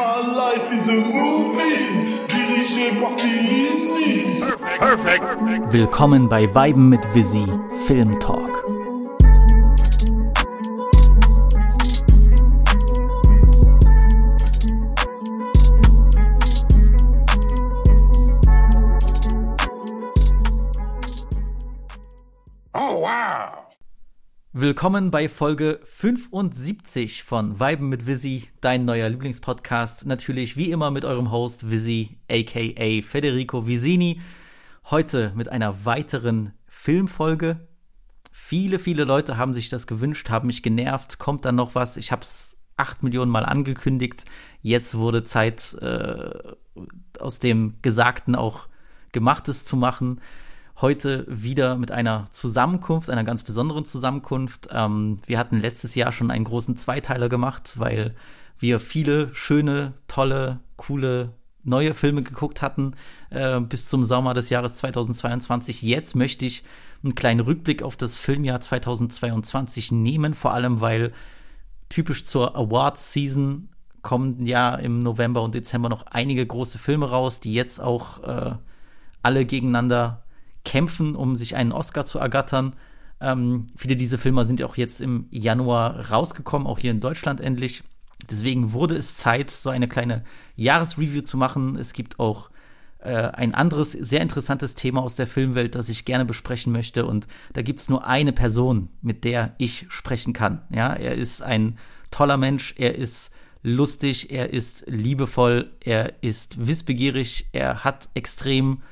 My life is a movie. Willkommen bei Weiben mit Visi Film Talk. Willkommen bei Folge 75 von Weiben mit Visi, dein neuer Lieblingspodcast. Natürlich wie immer mit eurem Host Visi, aka Federico Visini. Heute mit einer weiteren Filmfolge. Viele, viele Leute haben sich das gewünscht, haben mich genervt. Kommt dann noch was? Ich habe es acht Millionen Mal angekündigt. Jetzt wurde Zeit, äh, aus dem Gesagten auch Gemachtes zu machen heute wieder mit einer Zusammenkunft, einer ganz besonderen Zusammenkunft. Ähm, wir hatten letztes Jahr schon einen großen Zweiteiler gemacht, weil wir viele schöne, tolle, coole neue Filme geguckt hatten äh, bis zum Sommer des Jahres 2022. Jetzt möchte ich einen kleinen Rückblick auf das Filmjahr 2022 nehmen, vor allem weil typisch zur Awards-Season kommen ja im November und Dezember noch einige große Filme raus, die jetzt auch äh, alle gegeneinander kämpfen, um sich einen Oscar zu ergattern. Ähm, viele dieser Filme sind ja auch jetzt im Januar rausgekommen, auch hier in Deutschland endlich. Deswegen wurde es Zeit, so eine kleine Jahresreview zu machen. Es gibt auch äh, ein anderes, sehr interessantes Thema aus der Filmwelt, das ich gerne besprechen möchte. Und da gibt es nur eine Person, mit der ich sprechen kann. Ja, er ist ein toller Mensch, er ist lustig, er ist liebevoll, er ist wissbegierig, er hat extrem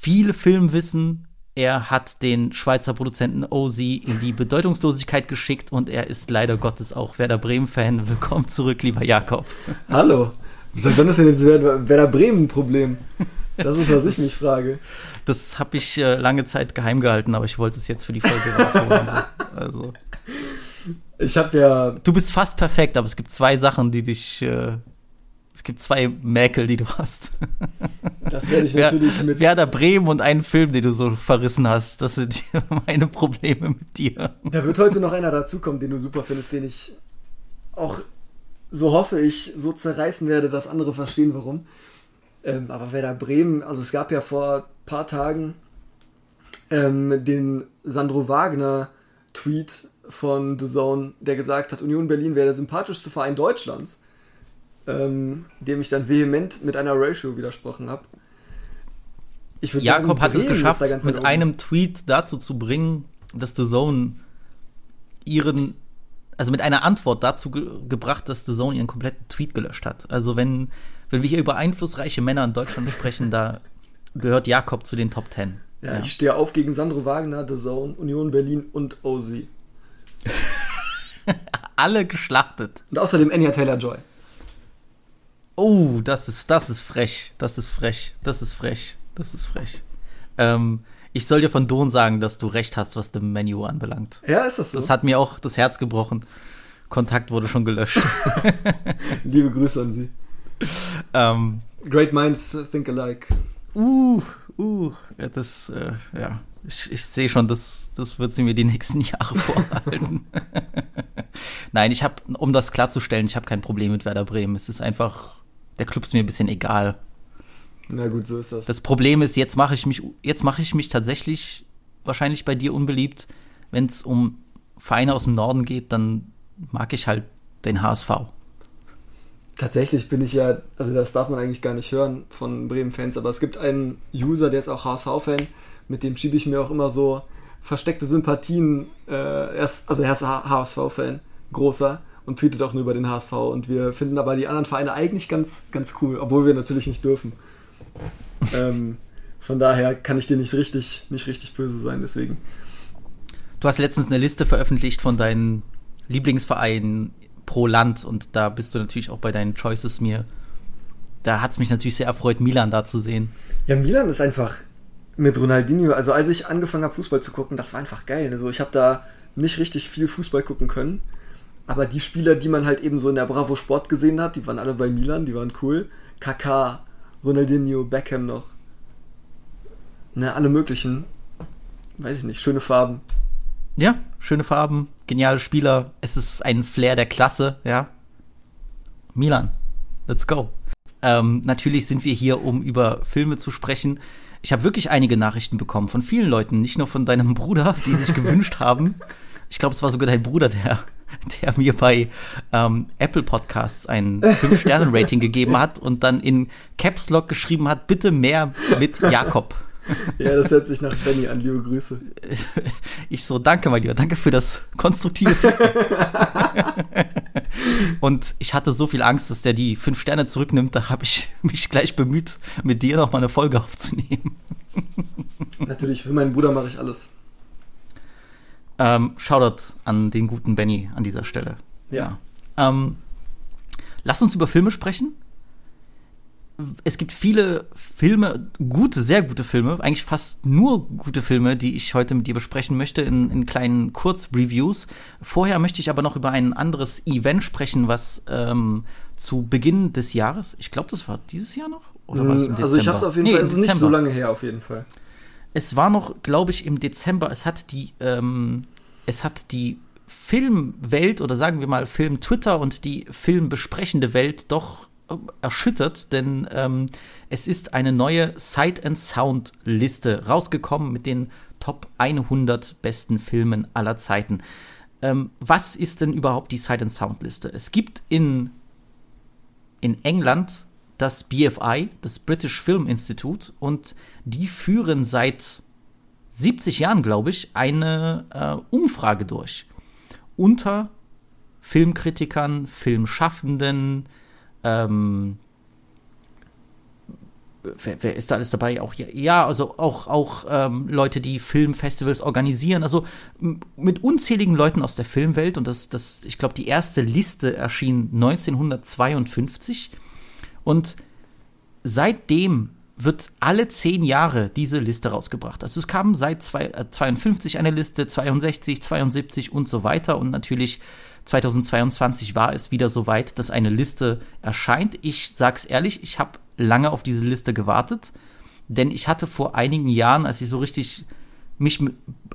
viel Filmwissen. Er hat den Schweizer Produzenten OZ in die Bedeutungslosigkeit geschickt und er ist leider Gottes auch Werder Bremen-Fan. Willkommen zurück, lieber Jakob. Hallo. Wieso wann ist denn jetzt Werder, Werder Bremen ein Problem? Das ist, was ich mich frage. Das habe ich äh, lange Zeit geheim gehalten, aber ich wollte es jetzt für die Folge rausholen. also. Ich habe ja. Du bist fast perfekt, aber es gibt zwei Sachen, die dich äh, es gibt zwei Mäkel, die du hast. Das werde ich natürlich mit. Werder Bremen und einen Film, den du so verrissen hast. Das sind meine Probleme mit dir. Da wird heute noch einer dazukommen, den du super findest, den ich auch, so hoffe ich, so zerreißen werde, dass andere verstehen, warum. Ähm, aber Werder Bremen, also es gab ja vor ein paar Tagen ähm, den Sandro Wagner Tweet von The Zone, der gesagt hat, Union Berlin wäre der sympathischste Verein Deutschlands ähm, dem ich dann vehement mit einer Ratio widersprochen habe. Jakob sagen, hat es geschafft, mit einem Tweet dazu zu bringen, dass The Zone ihren, also mit einer Antwort dazu ge gebracht, dass The Zone ihren kompletten Tweet gelöscht hat. Also wenn, wenn wir hier über einflussreiche Männer in Deutschland sprechen, da gehört Jakob zu den Top Ten. Ja, ja. ich stehe auf gegen Sandro Wagner, The Zone, Union Berlin und OZ. Alle geschlachtet. Und außerdem Anya Taylor-Joy. Oh, das ist, das ist frech. Das ist frech. Das ist frech. Das ist frech. Ähm, ich soll dir von Don sagen, dass du recht hast, was dem Menü anbelangt. Ja, ist das so? Das hat mir auch das Herz gebrochen. Kontakt wurde schon gelöscht. Liebe Grüße an Sie. Ähm, Great minds think alike. Uh, uh, ja, das, äh, ja, ich, ich sehe schon, das, das wird sie mir die nächsten Jahre vorhalten. Nein, ich habe, um das klarzustellen, ich habe kein Problem mit Werder Bremen. Es ist einfach der Club ist mir ein bisschen egal. Na gut, so ist das. Das Problem ist, jetzt mache ich mich, jetzt mache ich mich tatsächlich wahrscheinlich bei dir unbeliebt. Wenn es um Vereine aus dem Norden geht, dann mag ich halt den HSV. Tatsächlich bin ich ja, also das darf man eigentlich gar nicht hören von Bremen-Fans, aber es gibt einen User, der ist auch HSV-Fan, mit dem schiebe ich mir auch immer so versteckte Sympathien. Äh, er ist, also er ist HSV-Fan, großer und tweetet auch nur über den HSV. Und wir finden aber die anderen Vereine eigentlich ganz, ganz cool, obwohl wir natürlich nicht dürfen. ähm, von daher kann ich dir nicht richtig, nicht richtig böse sein, deswegen. Du hast letztens eine Liste veröffentlicht von deinen Lieblingsvereinen pro Land und da bist du natürlich auch bei deinen Choices mir. Da hat es mich natürlich sehr erfreut, Milan da zu sehen. Ja, Milan ist einfach mit Ronaldinho, also als ich angefangen habe, Fußball zu gucken, das war einfach geil. Also ich habe da nicht richtig viel Fußball gucken können. Aber die Spieler, die man halt eben so in der Bravo Sport gesehen hat, die waren alle bei Milan, die waren cool. Kaká, Ronaldinho, Beckham noch. Ne, alle möglichen. Weiß ich nicht, schöne Farben. Ja, schöne Farben, geniale Spieler. Es ist ein Flair der Klasse, ja. Milan. let's go. Ähm, natürlich sind wir hier, um über Filme zu sprechen. Ich habe wirklich einige Nachrichten bekommen von vielen Leuten, nicht nur von deinem Bruder, die sich gewünscht haben. Ich glaube, es war sogar dein Bruder, der, der mir bei ähm, Apple Podcasts ein 5-Sterne-Rating gegeben hat und dann in Caps Lock geschrieben hat, bitte mehr mit Jakob. Ja, das hört sich nach Benny an. Liebe Grüße. Ich so, danke, mein Lieber. Danke für das konstruktive Und ich hatte so viel Angst, dass der die fünf Sterne zurücknimmt. Da habe ich mich gleich bemüht, mit dir noch mal eine Folge aufzunehmen. Natürlich, für meinen Bruder mache ich alles. Ähm, Shoutout an den guten Benny an dieser Stelle. Ja. ja. Ähm, lass uns über Filme sprechen es gibt viele Filme, gute, sehr gute Filme, eigentlich fast nur gute Filme, die ich heute mit dir besprechen möchte in, in kleinen Kurzreviews. Vorher möchte ich aber noch über ein anderes Event sprechen, was ähm, zu Beginn des Jahres, ich glaube, das war dieses Jahr noch? Oder es im Also ich habe es auf jeden nee, Fall, es ist nicht so lange her auf jeden Fall. Es war noch, glaube ich, im Dezember. Es hat die, ähm, es hat die Filmwelt oder sagen wir mal Film Twitter und die filmbesprechende Welt doch erschüttert, denn ähm, es ist eine neue Sight and Sound Liste rausgekommen mit den Top 100 besten Filmen aller Zeiten. Ähm, was ist denn überhaupt die Sight and Sound Liste? Es gibt in, in England das BFI, das British Film Institute, und die führen seit 70 Jahren, glaube ich, eine äh, Umfrage durch unter Filmkritikern, Filmschaffenden, ähm, wer, wer, ist da alles dabei? Auch ja, also auch auch ähm, Leute, die Filmfestivals organisieren. Also mit unzähligen Leuten aus der Filmwelt und das, das, ich glaube, die erste Liste erschien 1952 und seitdem wird alle zehn Jahre diese Liste rausgebracht. Also es kam seit zwei, äh, 52 eine Liste, 62, 72 und so weiter und natürlich 2022 war es wieder so weit, dass eine Liste erscheint. Ich sag's ehrlich, ich habe lange auf diese Liste gewartet, denn ich hatte vor einigen Jahren, als ich so richtig mich,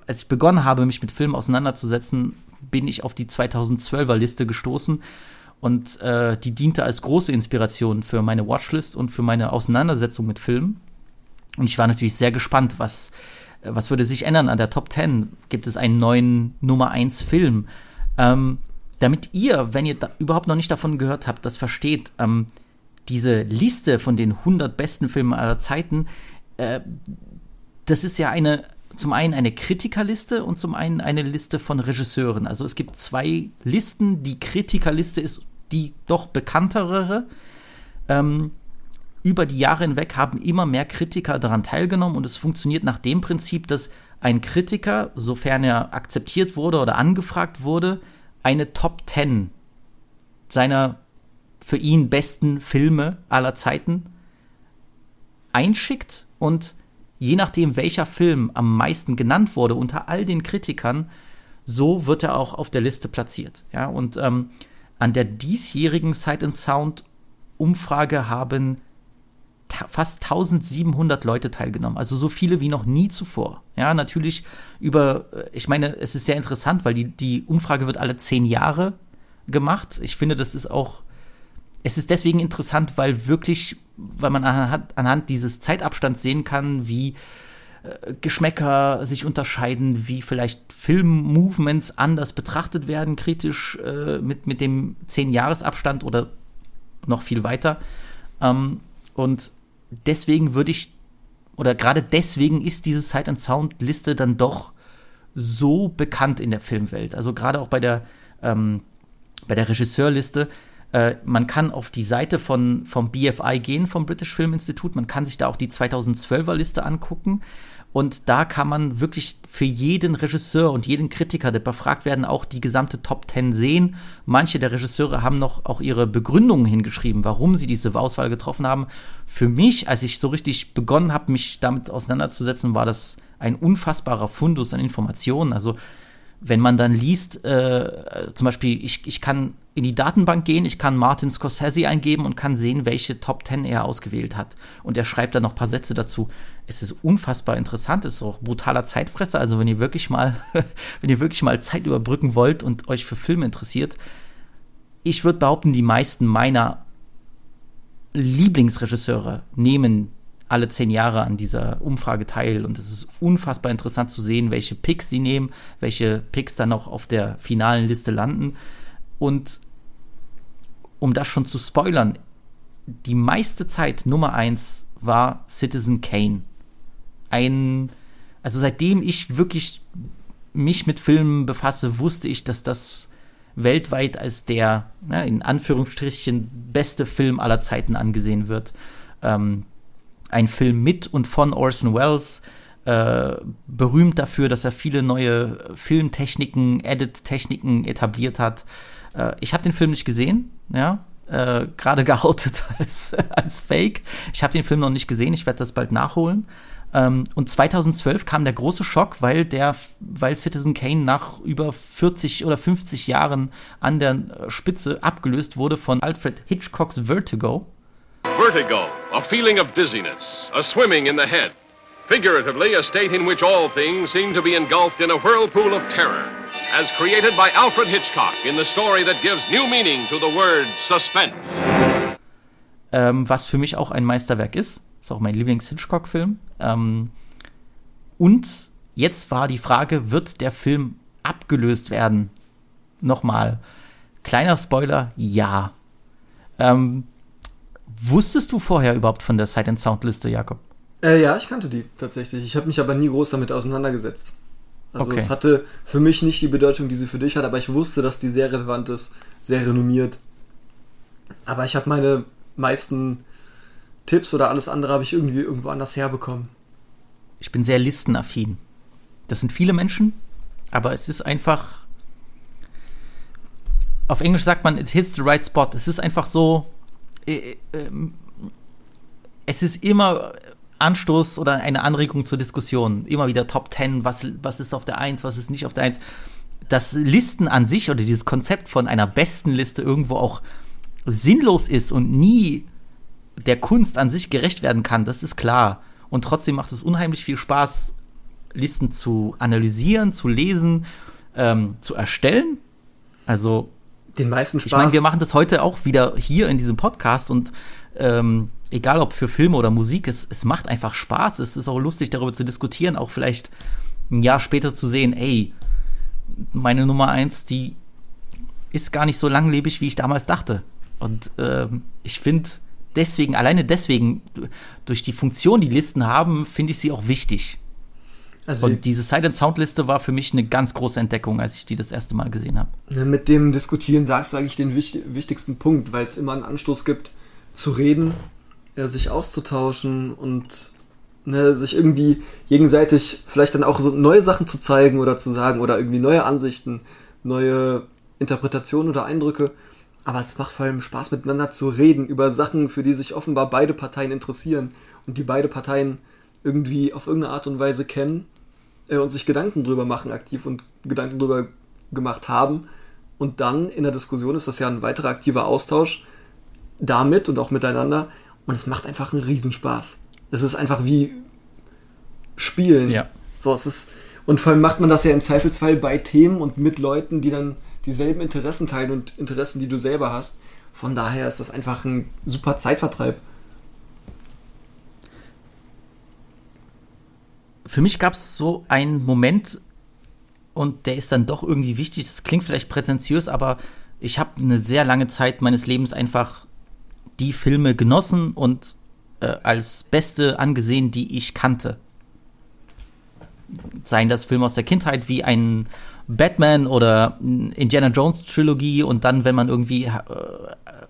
als ich begonnen habe, mich mit Filmen auseinanderzusetzen, bin ich auf die 2012er Liste gestoßen und äh, die diente als große Inspiration für meine Watchlist und für meine Auseinandersetzung mit Filmen. Und ich war natürlich sehr gespannt, was, was würde sich ändern an der Top 10? Gibt es einen neuen Nummer 1 Film? Ähm, damit ihr, wenn ihr überhaupt noch nicht davon gehört habt, das versteht, ähm, diese Liste von den 100 besten Filmen aller Zeiten, äh, das ist ja eine, zum einen eine Kritikerliste und zum einen eine Liste von Regisseuren. Also es gibt zwei Listen. Die Kritikerliste ist die doch bekanntere. Ähm, über die Jahre hinweg haben immer mehr Kritiker daran teilgenommen und es funktioniert nach dem Prinzip, dass ein Kritiker, sofern er akzeptiert wurde oder angefragt wurde, eine Top 10 seiner für ihn besten Filme aller Zeiten einschickt und je nachdem, welcher Film am meisten genannt wurde unter all den Kritikern, so wird er auch auf der Liste platziert. Ja, und ähm, an der diesjährigen Sight and Sound Umfrage haben fast 1700 Leute teilgenommen, also so viele wie noch nie zuvor. Ja, natürlich über, äh, ich meine, es ist sehr interessant, weil die, die Umfrage wird alle zehn Jahre gemacht. Ich finde, das ist auch, es ist deswegen interessant, weil wirklich, weil man anhand, anhand dieses Zeitabstands sehen kann, wie Geschmäcker sich unterscheiden, wie vielleicht Filmmovements anders betrachtet werden, kritisch äh, mit, mit dem zehn Jahresabstand oder noch viel weiter. Ähm, und deswegen würde ich, oder gerade deswegen ist diese Sight and Sound Liste dann doch so bekannt in der Filmwelt. Also gerade auch bei der, ähm, bei der Regisseurliste. Äh, man kann auf die Seite von, vom BFI gehen, vom British Film Institute. Man kann sich da auch die 2012er Liste angucken. Und da kann man wirklich für jeden Regisseur und jeden Kritiker, der befragt werden, auch die gesamte Top 10 sehen. Manche der Regisseure haben noch auch ihre Begründungen hingeschrieben, warum sie diese Auswahl getroffen haben. Für mich, als ich so richtig begonnen habe, mich damit auseinanderzusetzen, war das ein unfassbarer Fundus an Informationen. Also wenn man dann liest, äh, zum Beispiel, ich, ich kann in die Datenbank gehen, ich kann Martin Scorsese eingeben und kann sehen, welche Top 10 er ausgewählt hat. Und er schreibt dann noch ein paar Sätze dazu. Es ist unfassbar interessant, es ist auch brutaler Zeitfresser. Also wenn ihr wirklich mal, wenn ihr wirklich mal Zeit überbrücken wollt und euch für Filme interessiert, ich würde behaupten, die meisten meiner Lieblingsregisseure nehmen alle zehn Jahre an dieser Umfrage teil und es ist unfassbar interessant zu sehen, welche Picks sie nehmen, welche Picks dann noch auf der finalen Liste landen. Und um das schon zu spoilern, die meiste Zeit Nummer eins war Citizen Kane. Ein, also seitdem ich wirklich mich mit Filmen befasse, wusste ich, dass das weltweit als der, ne, in Anführungsstrichen, beste Film aller Zeiten angesehen wird. Ähm, ein Film mit und von Orson Welles, äh, berühmt dafür, dass er viele neue Filmtechniken, Edit-Techniken etabliert hat. Äh, ich habe den Film nicht gesehen, ja, äh, gerade geoutet als, als Fake. Ich habe den Film noch nicht gesehen, ich werde das bald nachholen. Ähm, und 2012 kam der große Schock, weil der, weil Citizen Kane nach über 40 oder 50 Jahren an der Spitze abgelöst wurde von Alfred Hitchcocks Vertigo. Vertigo, a feeling of dizziness, a swimming in the head. Figuratively, a state in which all things seem to be engulfed in a whirlpool of terror. As created by Alfred Hitchcock in the story that gives new meaning to the word suspense. Ähm, was für mich auch ein Meisterwerk ist. Ist auch mein Lieblings-Hitchcock-Film. Ähm, und jetzt war die Frage, wird der Film abgelöst werden? Nochmal. Kleiner Spoiler, ja. Ähm, wusstest du vorher überhaupt von der Sight and Sound Liste, Jakob? Äh, ja, ich kannte die tatsächlich. Ich habe mich aber nie groß damit auseinandergesetzt. Also Okay. es hatte für mich nicht die Bedeutung, die sie für dich hat, aber ich wusste, dass die sehr relevant ist, sehr renommiert. Aber ich habe meine meisten Tipps oder alles andere habe ich irgendwie irgendwo anders herbekommen. Ich bin sehr listenaffin. Das sind viele Menschen, aber es ist einfach. Auf Englisch sagt man, it hits the right spot. Es ist einfach so. Äh, ähm, es ist immer Anstoß oder eine Anregung zur Diskussion. Immer wieder Top 10, was, was ist auf der 1, was ist nicht auf der 1. Das Listen an sich oder dieses Konzept von einer besten Liste irgendwo auch sinnlos ist und nie der Kunst an sich gerecht werden kann, das ist klar. Und trotzdem macht es unheimlich viel Spaß, Listen zu analysieren, zu lesen, ähm, zu erstellen. Also, Den meisten Spaß. ich meine, wir machen das heute auch wieder hier in diesem Podcast und ähm, egal ob für Filme oder Musik, es, es macht einfach Spaß. Es ist auch lustig, darüber zu diskutieren, auch vielleicht ein Jahr später zu sehen, ey, meine Nummer eins, die ist gar nicht so langlebig, wie ich damals dachte. Und ähm, ich finde deswegen, alleine deswegen, durch die Funktion, die Listen haben, finde ich sie auch wichtig. Also Und diese Silent Sound Liste war für mich eine ganz große Entdeckung, als ich die das erste Mal gesehen habe. Ne, Mit dem Diskutieren sagst du eigentlich den wichtig, wichtigsten Punkt, weil es immer einen Anstoß gibt, zu reden, äh, sich auszutauschen und ne, sich irgendwie gegenseitig vielleicht dann auch so neue Sachen zu zeigen oder zu sagen oder irgendwie neue Ansichten, neue Interpretationen oder Eindrücke. Aber es macht vor allem Spaß, miteinander zu reden über Sachen, für die sich offenbar beide Parteien interessieren und die beide Parteien irgendwie auf irgendeine Art und Weise kennen äh, und sich Gedanken drüber machen aktiv und Gedanken drüber gemacht haben. Und dann in der Diskussion ist das ja ein weiterer aktiver Austausch damit und auch miteinander. Und es macht einfach einen Riesenspaß. Es ist einfach wie Spielen. Ja. So, es ist, und vor allem macht man das ja im Zweifelsfall bei Themen und mit Leuten, die dann dieselben Interessen teilen und Interessen, die du selber hast. Von daher ist das einfach ein super Zeitvertreib. Für mich gab es so einen Moment, und der ist dann doch irgendwie wichtig. Das klingt vielleicht prätentiös, aber ich habe eine sehr lange Zeit meines Lebens einfach die Filme genossen und äh, als beste angesehen, die ich kannte. Seien das Filme aus der Kindheit wie ein Batman oder Indiana Jones Trilogie und dann, wenn man irgendwie äh,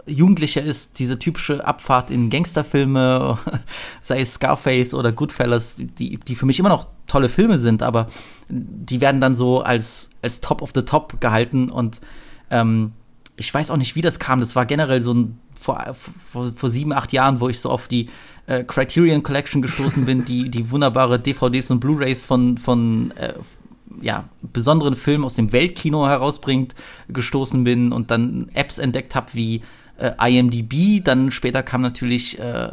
Jugendlicher ist, diese typische Abfahrt in Gangsterfilme, sei es Scarface oder Goodfellas, die, die für mich immer noch tolle Filme sind, aber die werden dann so als, als Top of the Top gehalten und ähm, ich weiß auch nicht, wie das kam. Das war generell so ein vor, vor, vor sieben, acht Jahren, wo ich so auf die äh, Criterion Collection gestoßen bin, die, die wunderbare DVDs und Blu-Rays von, von äh, ja, besonderen Filmen aus dem Weltkino herausbringt, gestoßen bin und dann Apps entdeckt habe wie IMDb, dann später kam natürlich äh,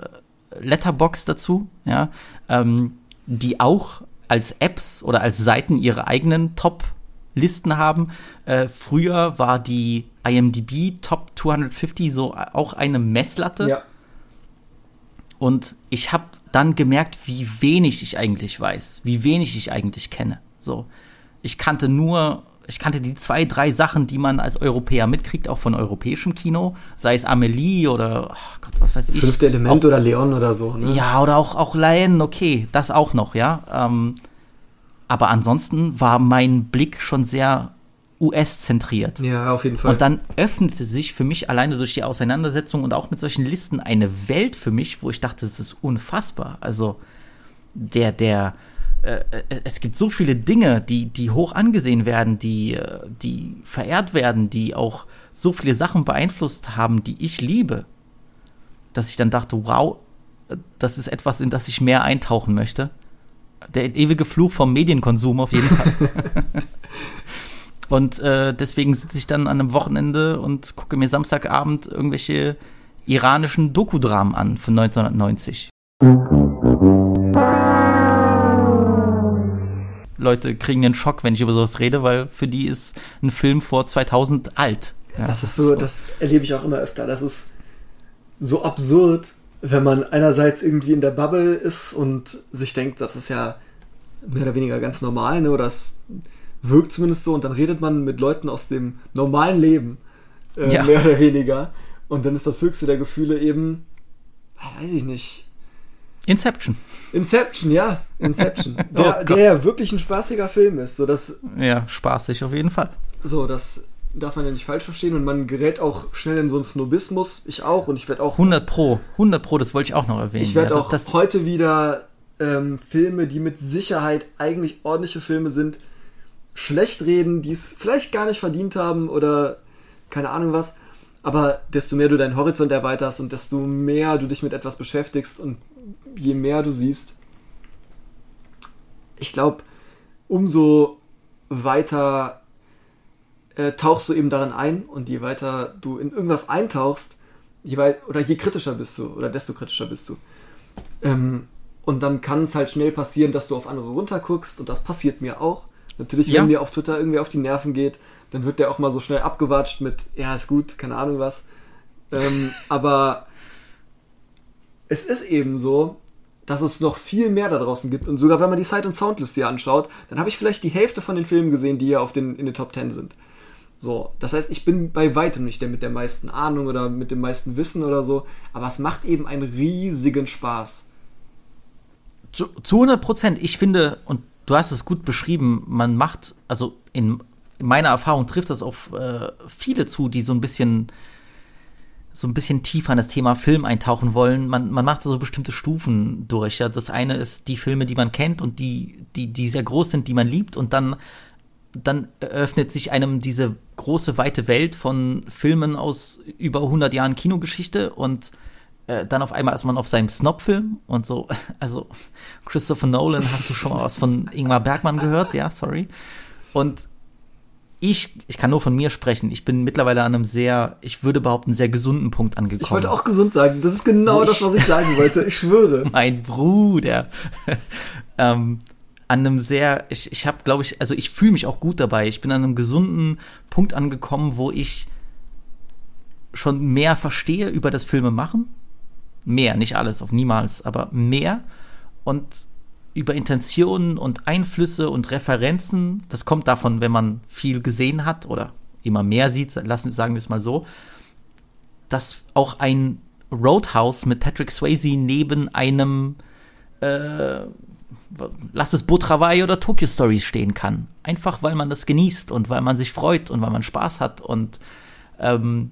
Letterbox dazu, ja, ähm, die auch als Apps oder als Seiten ihre eigenen Top-Listen haben. Äh, früher war die IMDb Top 250 so auch eine Messlatte. Ja. Und ich habe dann gemerkt, wie wenig ich eigentlich weiß, wie wenig ich eigentlich kenne. So, ich kannte nur, ich kannte die zwei, drei Sachen, die man als Europäer mitkriegt, auch von europäischem Kino, sei es Amelie oder oh Gott, was weiß ich. Fünfte Element auch, oder Leon oder so. Ne? Ja, oder auch auch Lion, okay, das auch noch, ja. Ähm, aber ansonsten war mein Blick schon sehr US-zentriert. Ja, auf jeden Fall. Und dann öffnete sich für mich alleine durch die Auseinandersetzung und auch mit solchen Listen eine Welt für mich, wo ich dachte, das ist unfassbar. Also der, der, äh, äh, es gibt so viele Dinge, die, die hoch angesehen werden, die, äh, die verehrt werden, die auch so viele Sachen beeinflusst haben, die ich liebe, dass ich dann dachte, wow, das ist etwas, in das ich mehr eintauchen möchte. Der ewige Fluch vom Medienkonsum auf jeden Fall. Und äh, deswegen sitze ich dann an einem Wochenende und gucke mir Samstagabend irgendwelche iranischen Dokudramen an von 1990. Leute kriegen einen Schock, wenn ich über sowas rede, weil für die ist ein Film vor 2000 alt. Ja, das ist so, das erlebe ich auch immer öfter. Das ist so absurd, wenn man einerseits irgendwie in der Bubble ist und sich denkt, das ist ja mehr oder weniger ganz normal, ne? Oder es wirkt zumindest so und dann redet man mit Leuten aus dem normalen Leben, äh, Ja. mehr oder weniger. Und dann ist das höchste der Gefühle eben, weiß ich nicht. Inception. Inception, ja, Inception. Oh Der, Gott. der ja wirklich ein spaßiger Film ist. So, das, Ja, spaßig auf jeden Fall. so, das darf man ja nicht falsch verstehen und man gerät auch schnell in so einen Snobismus. Ich auch und ich werde auch 100 Pro. 100 Pro, das wollte ich auch noch erwähnen. Ich werde ja, auch das, das, heute wieder ähm, Filme, die mit Sicherheit eigentlich ordentliche Filme sind, schlecht reden, die es vielleicht gar nicht verdient haben oder keine Ahnung was. Aber desto mehr du deinen Horizont erweiterst und desto mehr du dich mit etwas beschäftigst und je mehr du siehst, ich glaube, umso weiter äh, tauchst du eben darin ein und je weiter du in irgendwas eintauchst, je weit oder je kritischer bist du oder desto kritischer bist du. Ähm, und dann kann es halt schnell passieren, dass du auf andere runterguckst und das passiert mir auch. Natürlich, wenn Ja. mir auf Twitter irgendwie auf die Nerven geht, dann wird der auch mal so schnell abgewatscht mit, ja, ist gut, keine Ahnung was. Ähm, aber es ist eben so, dass es noch viel mehr da draußen gibt. Und sogar wenn man die Sight- und Soundliste hier anschaut, dann habe ich vielleicht die Hälfte von den Filmen gesehen, die hier auf den, in den Top 10 sind. So, das heißt, ich bin bei weitem nicht der mit der meisten Ahnung oder mit dem meisten Wissen oder so, aber es macht eben einen riesigen Spaß. zu, zu 100 Prozent. Ich finde, und du hast es gut beschrieben, man macht, also in, in meiner Erfahrung trifft das auf äh, viele zu, die so ein bisschen so ein bisschen tiefer in das Thema Film eintauchen wollen. Man, man macht so bestimmte Stufen durch. Ja. Das eine ist die Filme, die man kennt und die, die, die sehr groß sind, die man liebt. Und dann, dann eröffnet sich einem diese große, weite Welt von Filmen aus über 100 Jahren Kinogeschichte und äh, dann auf einmal ist man auf seinem Snob-Film und so, also Christopher Nolan, hast du schon mal was von Ingmar Bergmann gehört? Ja, sorry. Und ich, ich kann nur von mir sprechen. Ich bin mittlerweile an einem sehr, ich würde behaupten, sehr gesunden Punkt angekommen. Ich wollte auch gesund sagen, das ist genau Wo das, ich- was ich sagen wollte, ich schwöre. mein Bruder. ähm, an einem sehr, ich, ich habe, glaube ich, also ich fühle mich auch gut dabei. Ich bin an einem gesunden Punkt angekommen, wo ich schon mehr verstehe über das Filme machen. Mehr, nicht alles, auf niemals, aber mehr. Und über Intentionen und Einflüsse und Referenzen, das kommt davon, wenn man viel gesehen hat oder immer mehr sieht, lassen, sagen wir es mal so, dass auch ein Roadhouse mit Patrick Swayze neben einem äh, lass es Travail oder Tokyo Stories stehen kann. Einfach weil man das genießt und weil man sich freut und weil man Spaß hat und ähm,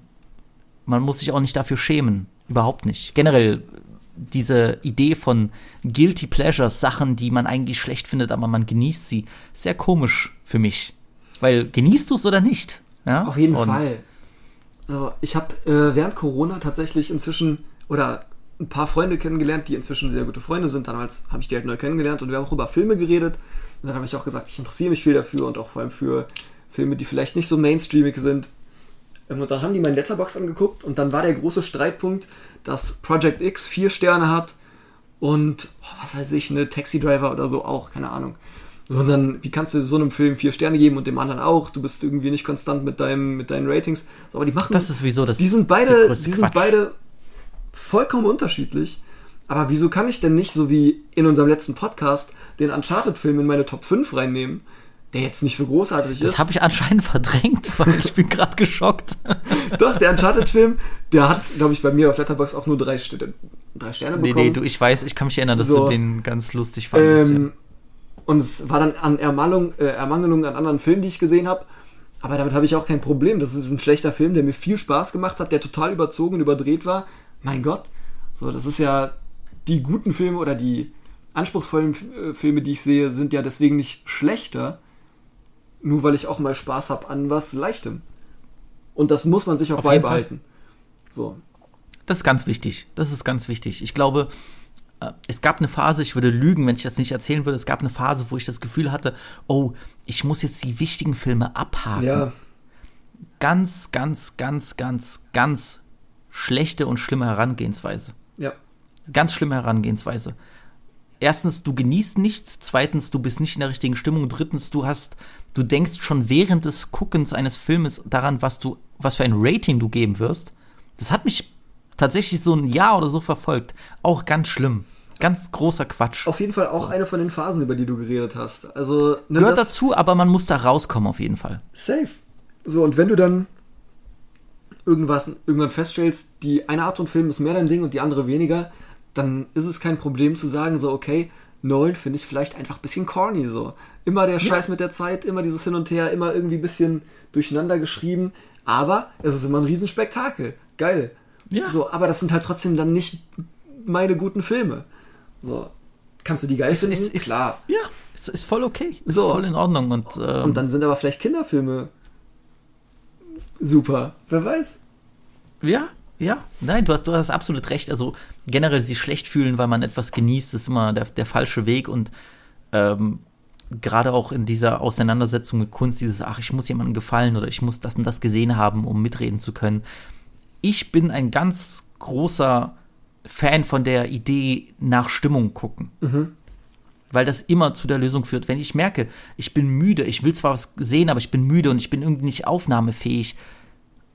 man muss sich auch nicht dafür schämen. Überhaupt nicht. Generell diese Idee von Guilty Pleasures, Sachen, die man eigentlich schlecht findet, aber man genießt sie, sehr komisch für mich. Weil genießt du es oder nicht? Ja? Auf jeden Und Fall. So, ich habe äh, während Corona tatsächlich inzwischen oder ein paar Freunde kennengelernt, die inzwischen sehr gute Freunde sind. Damals habe ich die halt neu kennengelernt und wir haben auch über Filme geredet. Und dann habe ich auch gesagt, ich interessiere mich viel dafür und auch vor allem für Filme, die vielleicht nicht so mainstreamig sind. Ähm, Und dann haben die mein Letterbox angeguckt und dann war der große Streitpunkt, dass Project X vier Sterne hat und oh, was weiß ich, eine Taxi Driver oder so auch, keine Ahnung. Sondern wie kannst du so einem Film vier Sterne geben und dem anderen auch? Du bist irgendwie nicht konstant mit deinem mit deinen Ratings. So, aber die machen Das ist sowieso das die sind beide, die sind Quatsch. beide vollkommen unterschiedlich. aber wieso kann ich denn nicht, so wie in unserem letzten Podcast, den Uncharted-Film in meine Top 5 reinnehmen, der jetzt nicht so großartig Das ist? habe ich anscheinend verdrängt, weil ich bin gerade geschockt. Doch, der Uncharted-Film, der hat, glaube ich, bei mir auf Letterboxd auch nur drei, St drei Sterne Nee, bekommen. nee, du, ich weiß, ich kann mich erinnern, dass So. du den ganz lustig fandest. Ähm, und es war dann an Ermangelung, äh, Ermangelung an anderen Filmen, die ich gesehen habe. Aber damit habe ich auch kein Problem. Das ist ein schlechter Film, der mir viel Spaß gemacht hat, der total überzogen und überdreht war. Mein Gott. So, das ist ja die guten Filme oder die anspruchsvollen äh, Filme, die ich sehe, sind ja deswegen nicht schlechter. Nur weil ich auch mal Spaß habe an was Leichtem. Und das muss man sich auch Auf beibehalten. So. Das ist ganz wichtig. Das ist ganz wichtig. Ich glaube, äh, es gab eine Phase, ich würde lügen, wenn ich das nicht erzählen würde, es gab eine Phase, wo ich das Gefühl hatte, oh, ich muss jetzt die wichtigen Filme abhaken. Ja, Ganz, ganz, ganz, ganz, ganz schlechte und schlimme Herangehensweise. ja. Ganz schlimme Herangehensweise. Erstens, du genießt nichts. Zweitens, du bist nicht in der richtigen Stimmung. Drittens, du hast, du denkst schon während des Guckens eines Filmes daran, was du, was für ein Rating du geben wirst. Das hat mich tatsächlich so ein Jahr oder so verfolgt. Auch ganz schlimm. Ganz großer Quatsch. Auf jeden Fall auch eine von den Phasen, über die du geredet hast. Also, ne, Gehört dazu, aber man muss da rauskommen auf jeden Fall. Safe. So, und wenn du dann irgendwas, irgendwann feststellst, die eine Art von Film ist mehr dein Ding und die andere weniger, dann ist es kein Problem zu sagen, so, okay, Nolan finde ich vielleicht einfach ein bisschen corny, so. Immer der Scheiß mit der Zeit, immer dieses Hin und Her, immer irgendwie ein bisschen durcheinander geschrieben, aber es ist immer ein Riesenspektakel. Geil. Ja. So, aber das sind halt trotzdem dann nicht meine guten Filme. So. Kannst du die geil finden? Ist, ist, Klar. Ja, ist, ist voll okay. Ist So. voll in Ordnung. Und, ähm, Und dann sind aber vielleicht Kinderfilme super. Wer weiß. Ja, ja. Nein, du hast, du hast absolut recht. Also generell sich schlecht fühlen, weil man etwas genießt, ist immer der, der falsche Weg. Und ähm, gerade auch in dieser Auseinandersetzung mit Kunst, dieses, ach, ich muss jemandem gefallen oder ich muss das und das gesehen haben, um mitreden zu können. Ich bin ein ganz großer Fan von der Idee nach Stimmung gucken. Weil das immer zu der Lösung führt. Wenn ich merke, ich bin müde, ich will zwar was sehen, aber ich bin müde und ich bin irgendwie nicht aufnahmefähig,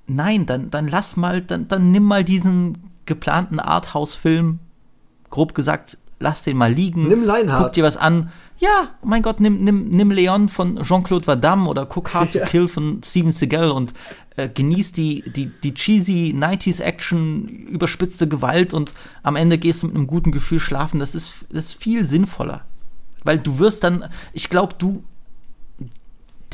nein, dann, dann lass mal, dann, dann nimm mal diesen geplanten Arthouse-Film, grob gesagt, lass den mal liegen. Nimm Lionheart. Guck dir was an. Ja, mein Gott, nimm, nimm, nimm Leon von Jean-Claude Van Damme oder guck Hard to Ja. Kill von Steven Seagal und äh, genieß die, die, die cheesy 90s Action, überspitzte Gewalt und am Ende gehst du mit einem guten Gefühl schlafen. Das ist, das ist viel sinnvoller. Weil du wirst dann, ich glaube, du,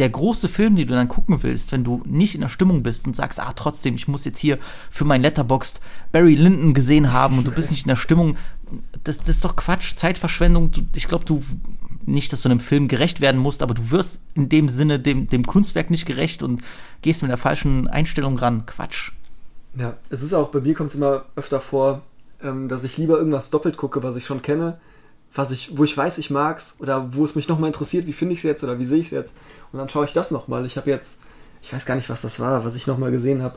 der große Film, den du dann gucken willst, wenn du nicht in der Stimmung bist und sagst, ah, trotzdem, ich muss jetzt hier für mein Letterboxd Barry Lyndon gesehen haben und du bist nicht in der Stimmung, das, das ist doch Quatsch, Zeitverschwendung. Du, ich glaube, du, nicht, dass du einem Film gerecht werden musst, aber du wirst in dem Sinne dem, dem Kunstwerk nicht gerecht und gehst mit der falschen Einstellung ran. Quatsch. Ja, es ist auch, bei mir kommt es immer öfter vor, ähm, dass ich lieber irgendwas doppelt gucke, was ich schon kenne, was ich, wo ich weiß, ich mag's oder wo es mich nochmal interessiert, wie finde ich es jetzt oder wie sehe ich es jetzt. Und dann schaue ich das nochmal. Ich habe jetzt, ich weiß gar nicht, was das war, was ich nochmal gesehen habe.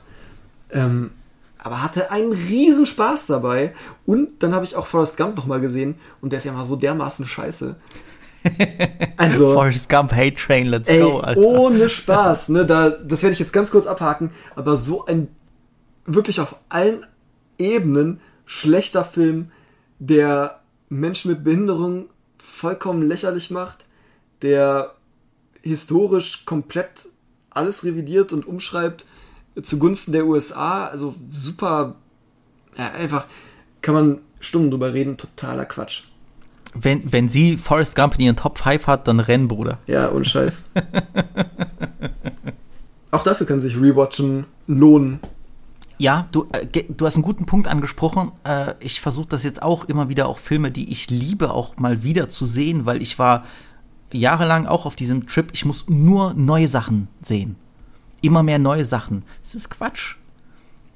Ähm, aber hatte einen riesen Spaß dabei. Und dann habe ich auch Forrest Gump nochmal gesehen und der ist ja mal so dermaßen scheiße. Also. Forrest Gump, Hate Train, let's Ey, go, Alter. ohne Spaß, ne, da, das werde ich jetzt ganz kurz abhaken, aber so ein wirklich auf allen Ebenen schlechter Film, der Menschen mit Behinderung vollkommen lächerlich macht, der historisch komplett alles revidiert und umschreibt zugunsten der USA, also super, ja, einfach kann man Stunden drüber reden, totaler Quatsch. Wenn, wenn sie Forrest Gump in ihren Top 5 hat, dann renn, Bruder. Ja, und Scheiß. Auch dafür kann sich Rewatchen lohnen. Ja, du, äh, du hast einen guten Punkt angesprochen. Äh, ich versuche das jetzt auch immer wieder, auch Filme, die ich liebe, auch mal wieder zu sehen, weil ich war jahrelang auch auf diesem Trip, ich muss nur neue Sachen sehen. Immer mehr neue Sachen. Das ist Quatsch.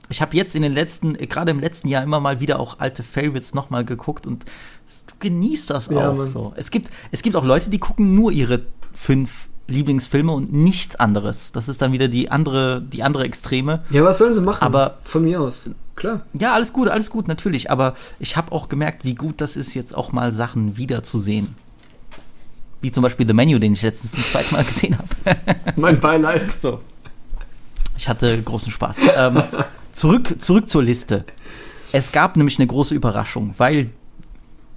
Ich habe jetzt in den letzten, äh, gerade im letzten Jahr immer mal wieder auch alte Favorites nochmal geguckt und du genießt das Ja, auch Mann. so. Es gibt, es gibt auch Leute, die gucken nur ihre fünf Lieblingsfilme und nichts anderes. Das ist dann wieder die andere, die andere Extreme. Ja, was sollen sie machen? Aber- von mir aus. Klar. Ja, alles gut, alles gut, natürlich. Aber ich habe auch gemerkt, wie gut das ist, jetzt auch mal Sachen wiederzusehen. Wie zum Beispiel The Menu, den ich letztens zum zweiten Mal gesehen habe. Mein Beileid. so. Ich hatte großen Spaß. Ähm, zurück, zurück zur Liste. Es gab nämlich eine große Überraschung, weil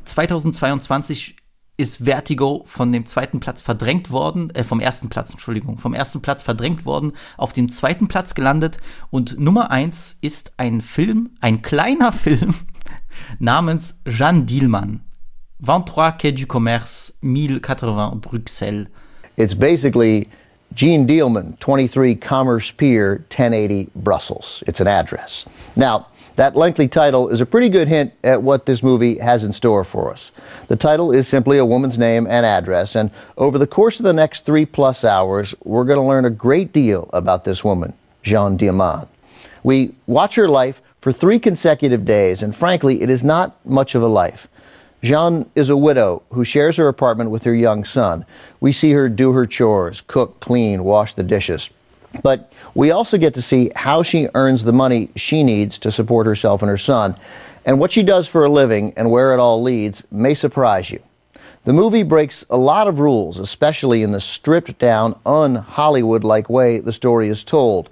2022 ist Vertigo von dem zweiten Platz verdrängt worden, äh, vom ersten Platz, Entschuldigung, vom ersten Platz verdrängt worden, auf dem zweiten Platz gelandet und Nummer eins ist ein Film, ein kleiner Film namens Jeanne Dielmann. 23 Quai du Commerce, 1080 Bruxelles. It's basically Gene Dealman, 23 Commerce Pier, 1080 Brussels. It's an address. Now, that lengthy title is a pretty good hint at what this movie has in store for us. The title is simply a woman's name and address, and over the course of the next three plus hours, we're going to learn a great deal about this woman, Jean Diamant. We watch her life for three consecutive days, and frankly, it is not much of a life. Jeanne is a widow who shares her apartment with her young son. We see her do her chores, cook, clean, wash the dishes. But we also get to see how she earns the money she needs to support herself and her son. And what she does for a living and where it all leads may surprise you. The movie breaks a lot of rules, especially in the stripped down, un Hollywood like way the story is told.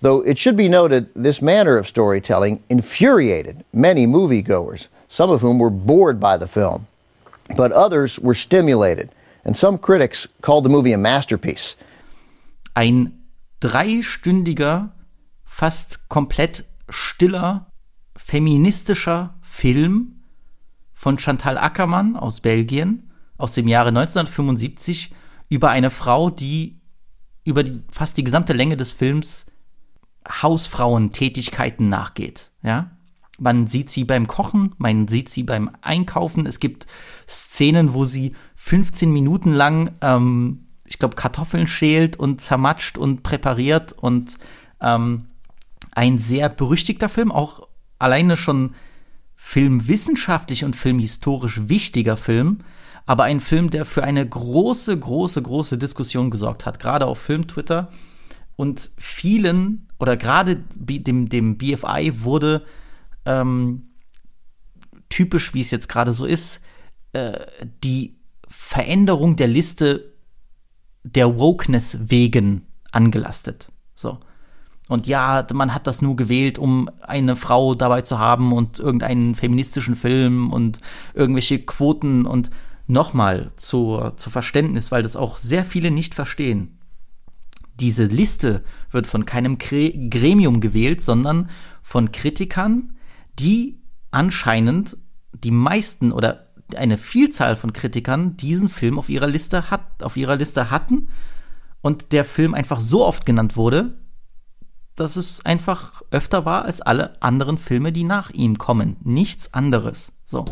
Though it should be noted, this manner of storytelling infuriated many moviegoers some of whom were bored by the film, but others were stimulated, and some critics called the movie a masterpiece. Ein dreistündiger, fast komplett stiller, feministischer Film von Chantal Ackermann aus Belgien aus dem Jahre 1975 über eine Frau, die über die, fast die gesamte Länge des Films Hausfrauentätigkeiten nachgeht, ja? Man sieht sie beim Kochen, man sieht sie beim Einkaufen. Es gibt Szenen, wo sie 15 Minuten lang, ähm, ich glaube, Kartoffeln schält und zermatscht und präpariert und ähm, ein sehr berüchtigter Film, auch alleine schon filmwissenschaftlich und filmhistorisch wichtiger Film, aber ein Film, der für eine große, große, große Diskussion gesorgt hat, gerade auf Film-Twitter. Und vielen oder gerade dem, dem BFI wurde ähm, typisch, wie es jetzt gerade so ist, äh, die Veränderung der Liste der Wokeness wegen angelastet. So. Und ja, man hat das nur gewählt, um eine Frau dabei zu haben und irgendeinen feministischen Film und irgendwelche Quoten und nochmal zu, zu Verständnis, weil das auch sehr viele nicht verstehen. Diese Liste wird von keinem Gremium gewählt, sondern von Kritikern, die anscheinend die meisten oder eine Vielzahl von Kritikern diesen Film auf ihrer Liste hat, auf ihrer Liste hatten und der Film einfach so oft genannt wurde, dass es einfach öfter war als alle anderen Filme, die nach ihm kommen. Nichts anderes. So.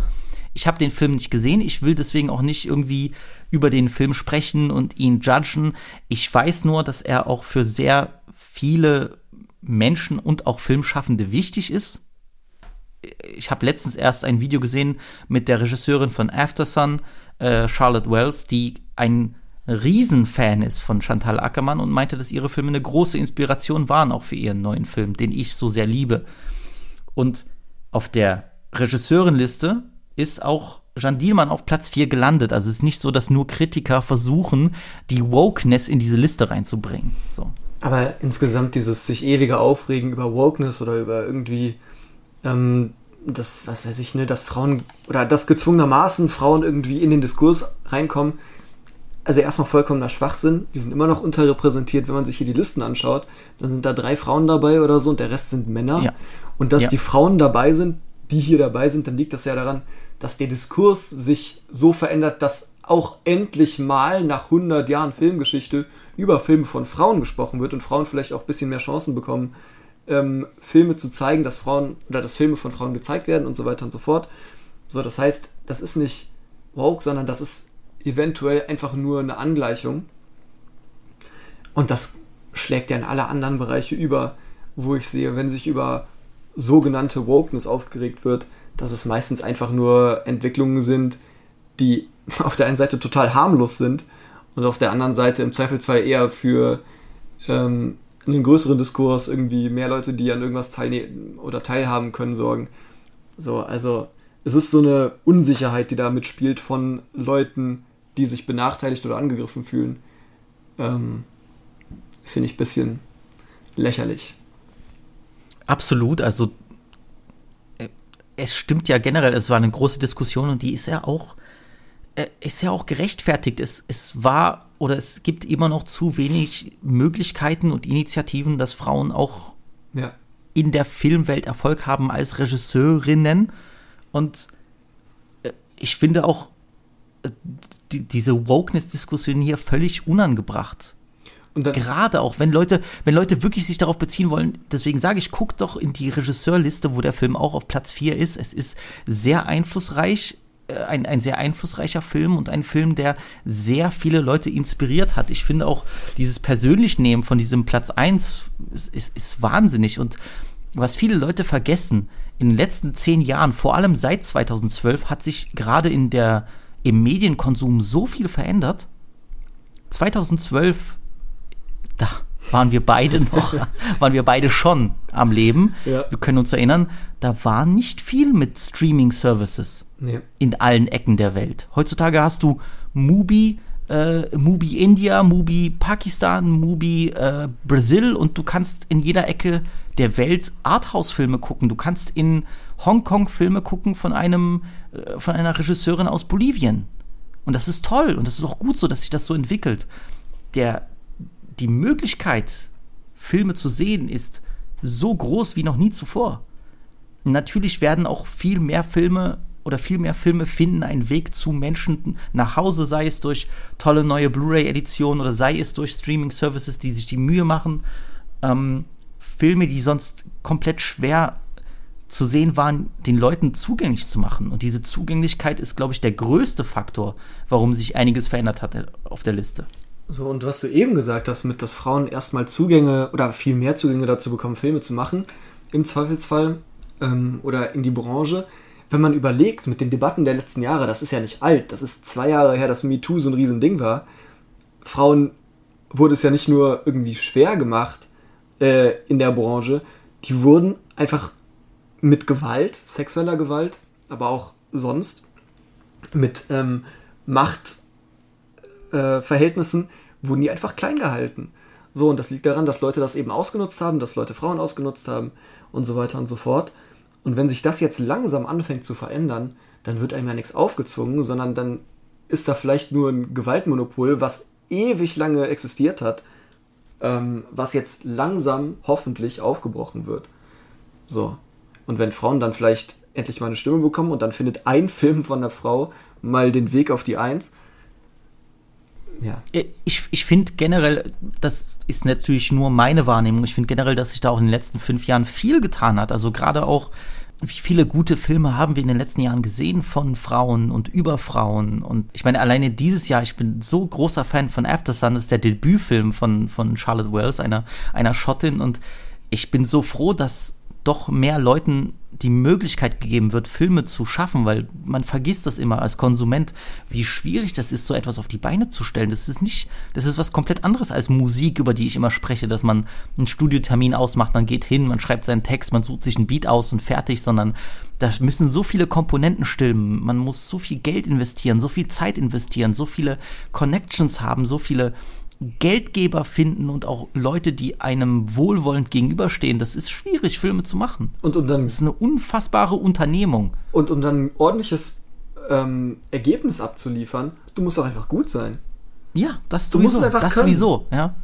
Ich habe den Film nicht gesehen, ich will deswegen auch nicht irgendwie über den Film sprechen und ihn judgen. Ich weiß nur, dass er auch für sehr viele Menschen und auch Filmschaffende wichtig ist ich habe letztens erst ein Video gesehen mit der Regisseurin von Aftersun, äh, Charlotte Wells, die ein Riesenfan ist von Chantal Ackermann und meinte, dass ihre Filme eine große Inspiration waren, auch für ihren neuen Film, den ich so sehr liebe. Und auf der Regisseurenliste ist auch Jean Dielmann auf Platz 4 gelandet. Also es ist nicht so, dass nur Kritiker versuchen, die Wokeness in diese Liste reinzubringen. So. Aber insgesamt dieses sich ewige Aufregen über Wokeness oder über irgendwie ähm, das, was weiß ich, ne, dass Frauen oder dass gezwungenermaßen Frauen irgendwie in den Diskurs reinkommen. Also erstmal vollkommener Schwachsinn. Die sind immer noch unterrepräsentiert, wenn man sich hier die Listen anschaut. Dann sind da drei Frauen dabei oder so und der Rest sind Männer. Ja. Und dass ja. die Frauen dabei sind, die hier dabei sind, dann liegt das ja daran, dass der Diskurs sich so verändert, dass auch endlich mal nach 100 Jahren Filmgeschichte über Filme von Frauen gesprochen wird und Frauen vielleicht auch ein bisschen mehr Chancen bekommen, ähm, Filme zu zeigen, dass Frauen oder dass Filme von Frauen gezeigt werden und so weiter und so fort. So, das heißt, das ist nicht woke, sondern das ist eventuell einfach nur eine Angleichung. Und das schlägt ja in alle anderen Bereiche über, wo ich sehe, wenn sich über sogenannte Wokeness aufgeregt wird, dass es meistens einfach nur Entwicklungen sind, die auf der einen Seite total harmlos sind und auf der anderen Seite im Zweifelsfall eher für ähm, einen größeren Diskurs, irgendwie mehr Leute, die an irgendwas teilnehmen oder teilhaben können, sorgen. So, also es ist so eine Unsicherheit, die da mitspielt von Leuten, die sich benachteiligt oder angegriffen fühlen. Ähm, Finde ich ein bisschen lächerlich. Absolut, also äh, es stimmt ja generell, es war eine große Diskussion und die ist ja auch, äh, ist ja auch gerechtfertigt. Es, es war oder es gibt immer noch zu wenig Möglichkeiten und Initiativen, dass Frauen auch Ja. in der Filmwelt Erfolg haben als Regisseurinnen. Und äh, ich finde auch äh, die, diese Wokeness-Diskussion hier völlig unangebracht. Und Gerade auch, wenn Leute, wenn Leute wirklich sich darauf beziehen wollen, deswegen sage ich, guckt doch in die Regisseurliste, wo der Film auch auf Platz 4 ist. Es ist sehr einflussreich, ein, ein sehr einflussreicher Film und ein Film, der sehr viele Leute inspiriert hat. Ich finde auch dieses Persönlichnehmen von diesem Platz 1 ist, ist, ist wahnsinnig. Und was viele Leute vergessen, in den letzten zehn Jahren, vor allem seit 2012, hat sich gerade in der, im Medienkonsum so viel verändert. 2012 da waren wir beide noch, waren wir beide schon am Leben. Ja. Wir können uns erinnern, da war nicht viel mit Streaming-Services nee. in allen Ecken der Welt. Heutzutage hast du Mubi, äh, Mubi India, Mubi Pakistan, Mubi äh, Brasil und du kannst in jeder Ecke der Welt Arthouse-Filme gucken. Du kannst in Hongkong Filme gucken von einem, äh, von einer Regisseurin aus Bolivien. Und das ist toll und das ist auch gut so, dass sich das so entwickelt. Der, die Möglichkeit, Filme zu sehen, ist so groß wie noch nie zuvor. Natürlich werden auch viel mehr Filme oder viel mehr Filme finden einen Weg zu Menschen nach Hause, sei es durch tolle neue Blu-ray-Editionen oder sei es durch Streaming-Services, die sich die Mühe machen, ähm, Filme, die sonst komplett schwer zu sehen waren, den Leuten zugänglich zu machen. Und diese Zugänglichkeit ist, glaube ich, der größte Faktor, warum sich einiges verändert hat auf der Liste. So, und was du eben gesagt hast, mit, dass Frauen erstmal Zugänge oder viel mehr Zugänge dazu bekommen, Filme zu machen, im Zweifelsfall, ähm, oder in die Branche, wenn man überlegt, mit den Debatten der letzten Jahre, das ist ja nicht alt, das ist zwei Jahre her, dass MeToo so ein Riesending war. Frauen wurde es ja nicht nur irgendwie schwer gemacht äh, in der Branche, die wurden einfach mit Gewalt, sexueller Gewalt, aber auch sonst, mit ähm, Machtverhältnissen, äh, wurden die einfach klein gehalten. So, und das liegt daran, dass Leute das eben ausgenutzt haben, dass Leute Frauen ausgenutzt haben und so weiter und so fort. Und wenn sich das jetzt langsam anfängt zu verändern, dann wird einem ja nichts aufgezwungen, sondern dann ist da vielleicht nur ein Gewaltmonopol, was ewig lange existiert hat, ähm, was jetzt langsam hoffentlich aufgebrochen wird. So. Und wenn Frauen dann vielleicht endlich mal eine Stimme bekommen und dann findet ein Film von einer Frau mal den Weg auf die Eins. Ja. Ich, ich finde generell, das ist natürlich nur meine Wahrnehmung, ich finde generell, dass sich da auch in den letzten fünf Jahren viel getan hat. Also gerade auch, wie viele gute Filme haben wir in den letzten Jahren gesehen von Frauen und über Frauen. Und ich meine, alleine dieses Jahr, ich bin so großer Fan von After Sun, das ist der Debütfilm von, von Charlotte Wells, einer, einer Schottin. Und ich bin so froh, dass doch mehr Leuten die Möglichkeit gegeben wird, Filme zu schaffen, weil man vergisst das immer als Konsument, wie schwierig das ist, so etwas auf die Beine zu stellen. Das ist nicht, das ist was komplett anderes als Musik, über die ich immer spreche, dass man einen Studiotermin ausmacht, man geht hin, man schreibt seinen Text, man sucht sich einen Beat aus und fertig, sondern da müssen so viele Komponenten stimmen, man muss so viel Geld investieren, so viel Zeit investieren, so viele Connections haben, so viele Geldgeber finden und auch Leute, die einem wohlwollend gegenüberstehen, das ist schwierig, Filme zu machen. Und um dann, Das ist eine unfassbare Unternehmung. und um dann ein ordentliches ähm, Ergebnis abzuliefern, du musst auch einfach gut sein. Ja, das Du sowieso. musst es einfach das können. sowieso, ja.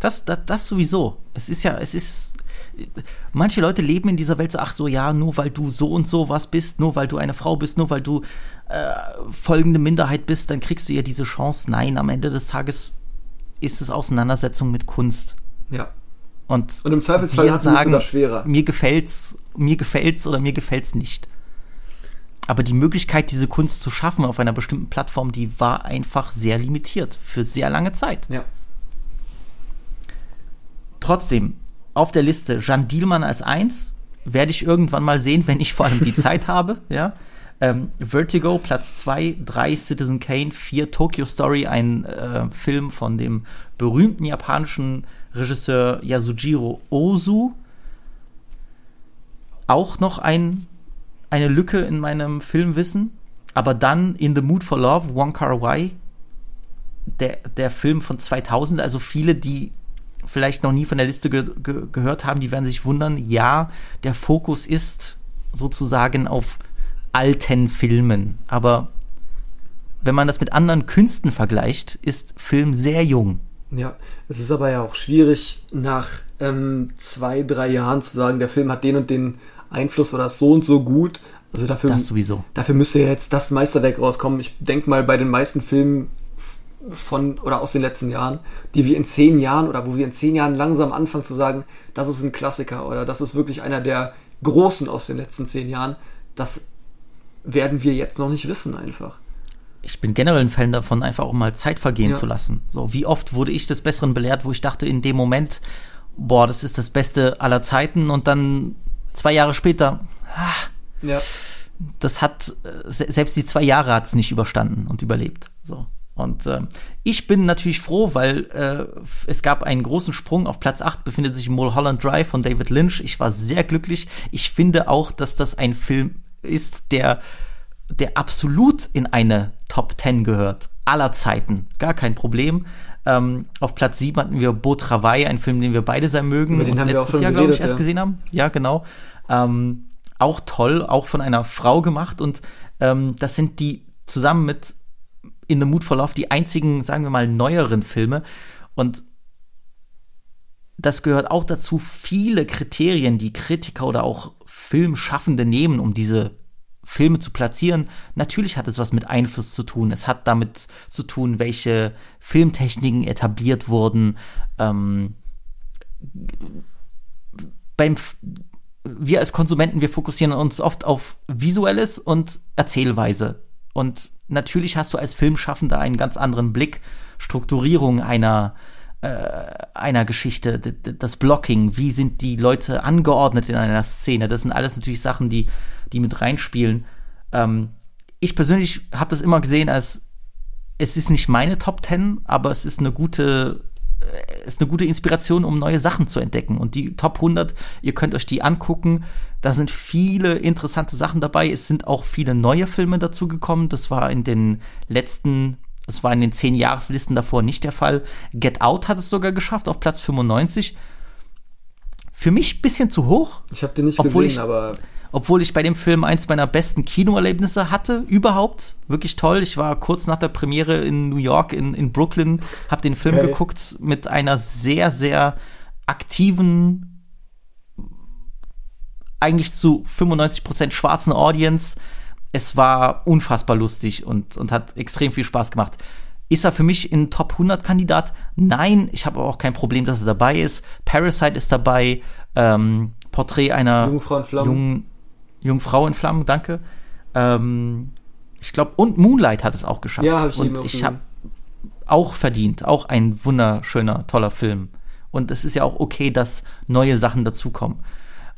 Das, das, das sowieso. Es ist ja, es ist. Manche Leute leben in dieser Welt so, ach so, ja, nur weil du so und so was bist, nur weil du eine Frau bist, nur weil du äh, folgende Minderheit bist, dann kriegst du ja diese Chance. Nein, am Ende des Tages ist es Auseinandersetzung mit Kunst. Ja. Und, Und im Zweifelsfall du es sogar schwerer. Mir gefällt's, mir gefällt's oder mir gefällt's nicht. Aber die Möglichkeit, diese Kunst zu schaffen auf einer bestimmten Plattform, die war einfach sehr limitiert für sehr lange Zeit. Ja. Trotzdem, auf der Liste Jeanne Dielmann als eins werde ich irgendwann mal sehen, wenn ich vor allem die Zeit habe. Ja. Ähm, Vertigo, Platz 2, 3 Citizen Kane, 4 Tokyo Story, ein äh, Film von dem berühmten japanischen Regisseur Yasujiro Ozu. Auch noch ein, eine Lücke in meinem Filmwissen. Aber dann In the Mood for Love, Wong Kar Wai, der, der Film von 2000. Also viele, die vielleicht noch nie von der Liste ge ge gehört haben, die werden sich wundern. Ja, der Fokus ist sozusagen auf alten Filmen. Aber wenn man das mit anderen Künsten vergleicht, ist Film sehr jung. Ja, es ist aber ja auch schwierig, nach ähm, zwei, drei Jahren zu sagen, der Film hat den und den Einfluss oder ist so und so gut. Also dafür, Das sowieso. dafür müsste ja jetzt das Meisterwerk rauskommen. Ich denke mal, bei den meisten Filmen von oder aus den letzten Jahren, die wir in zehn Jahren oder wo wir in zehn Jahren langsam anfangen zu sagen, das ist ein Klassiker oder das ist wirklich einer der großen aus den letzten zehn Jahren, das werden wir jetzt noch nicht wissen einfach. Ich bin generell ein Fan davon, einfach auch mal Zeit vergehen Ja. zu lassen. So, wie oft wurde ich des Besseren belehrt, wo ich dachte in dem Moment, boah, das ist das Beste aller Zeiten und dann zwei Jahre später, Ja. das hat, äh, se selbst die zwei Jahre hat es nicht überstanden und überlebt. So. Und ähm, ich bin natürlich froh, weil äh, es gab einen großen Sprung. Auf Platz 8 befindet sich Mulholland Drive von David Lynch. Ich war sehr glücklich. Ich finde auch, dass das ein Film ist, der, der absolut in eine Top 10 gehört. Aller Zeiten. Gar kein Problem. Ähm, auf Platz 7 hatten wir Beau Travail, ein Film, den wir beide sehr mögen. Über den und haben wir auch letztes schon Jahr, glaube ich, geredet, erst ja. gesehen haben. Ja, genau. Ähm, auch toll, auch von einer Frau gemacht. Und ähm, das sind die zusammen mit In the Mood for Love die einzigen, sagen wir mal, neueren Filme. Und das gehört auch dazu, viele Kriterien, die Kritiker oder auch Filmschaffende nehmen, um diese Filme zu platzieren. Natürlich hat es was mit Einfluss zu tun. Es hat damit zu tun, welche Filmtechniken etabliert wurden. Ähm, beim F wir als Konsumenten, wir fokussieren uns oft auf Visuelles und Erzählweise. Und natürlich hast du als Filmschaffender einen ganz anderen Blick, Strukturierung einer, äh, einer Geschichte, das Blocking, wie sind die Leute angeordnet in einer Szene. Das sind alles natürlich Sachen, die, die mit reinspielen. Ähm, ich persönlich habe das immer gesehen als, es ist nicht meine Top Ten, aber es ist eine gute äh, ist eine gute Inspiration, um neue Sachen zu entdecken. Und die Top 100, ihr könnt euch die angucken. Da sind viele interessante Sachen dabei. Es sind auch viele neue Filme dazugekommen. Das war in den letzten, das war in den zehn Jahreslisten davor nicht der Fall. Get Out hat es sogar geschafft auf Platz 95. Für mich ein bisschen zu hoch. Ich habe den nicht Obwohl gesehen, ich- aber Obwohl ich bei dem Film eins meiner besten Kinoerlebnisse hatte, überhaupt. Wirklich toll. Ich war kurz nach der Premiere in New York, in, in Brooklyn, habe den Film Geil. geguckt mit einer sehr, sehr aktiven, eigentlich zu 95% schwarzen Audience. Es war unfassbar lustig und, und hat extrem viel Spaß gemacht. Ist er für mich ein Top 100 Kandidat? Nein, ich habe aber auch kein Problem, dass er dabei ist. Parasite ist dabei. Ähm, Porträt einer Jungfrau in Flammen. jungen Jungfrau in Flammen, danke. Ähm, ich glaube, und Moonlight hat es auch geschafft. Ja, hab ich Und ich habe auch verdient, auch ein wunderschöner, toller Film. Und es ist ja auch okay, dass neue Sachen dazukommen.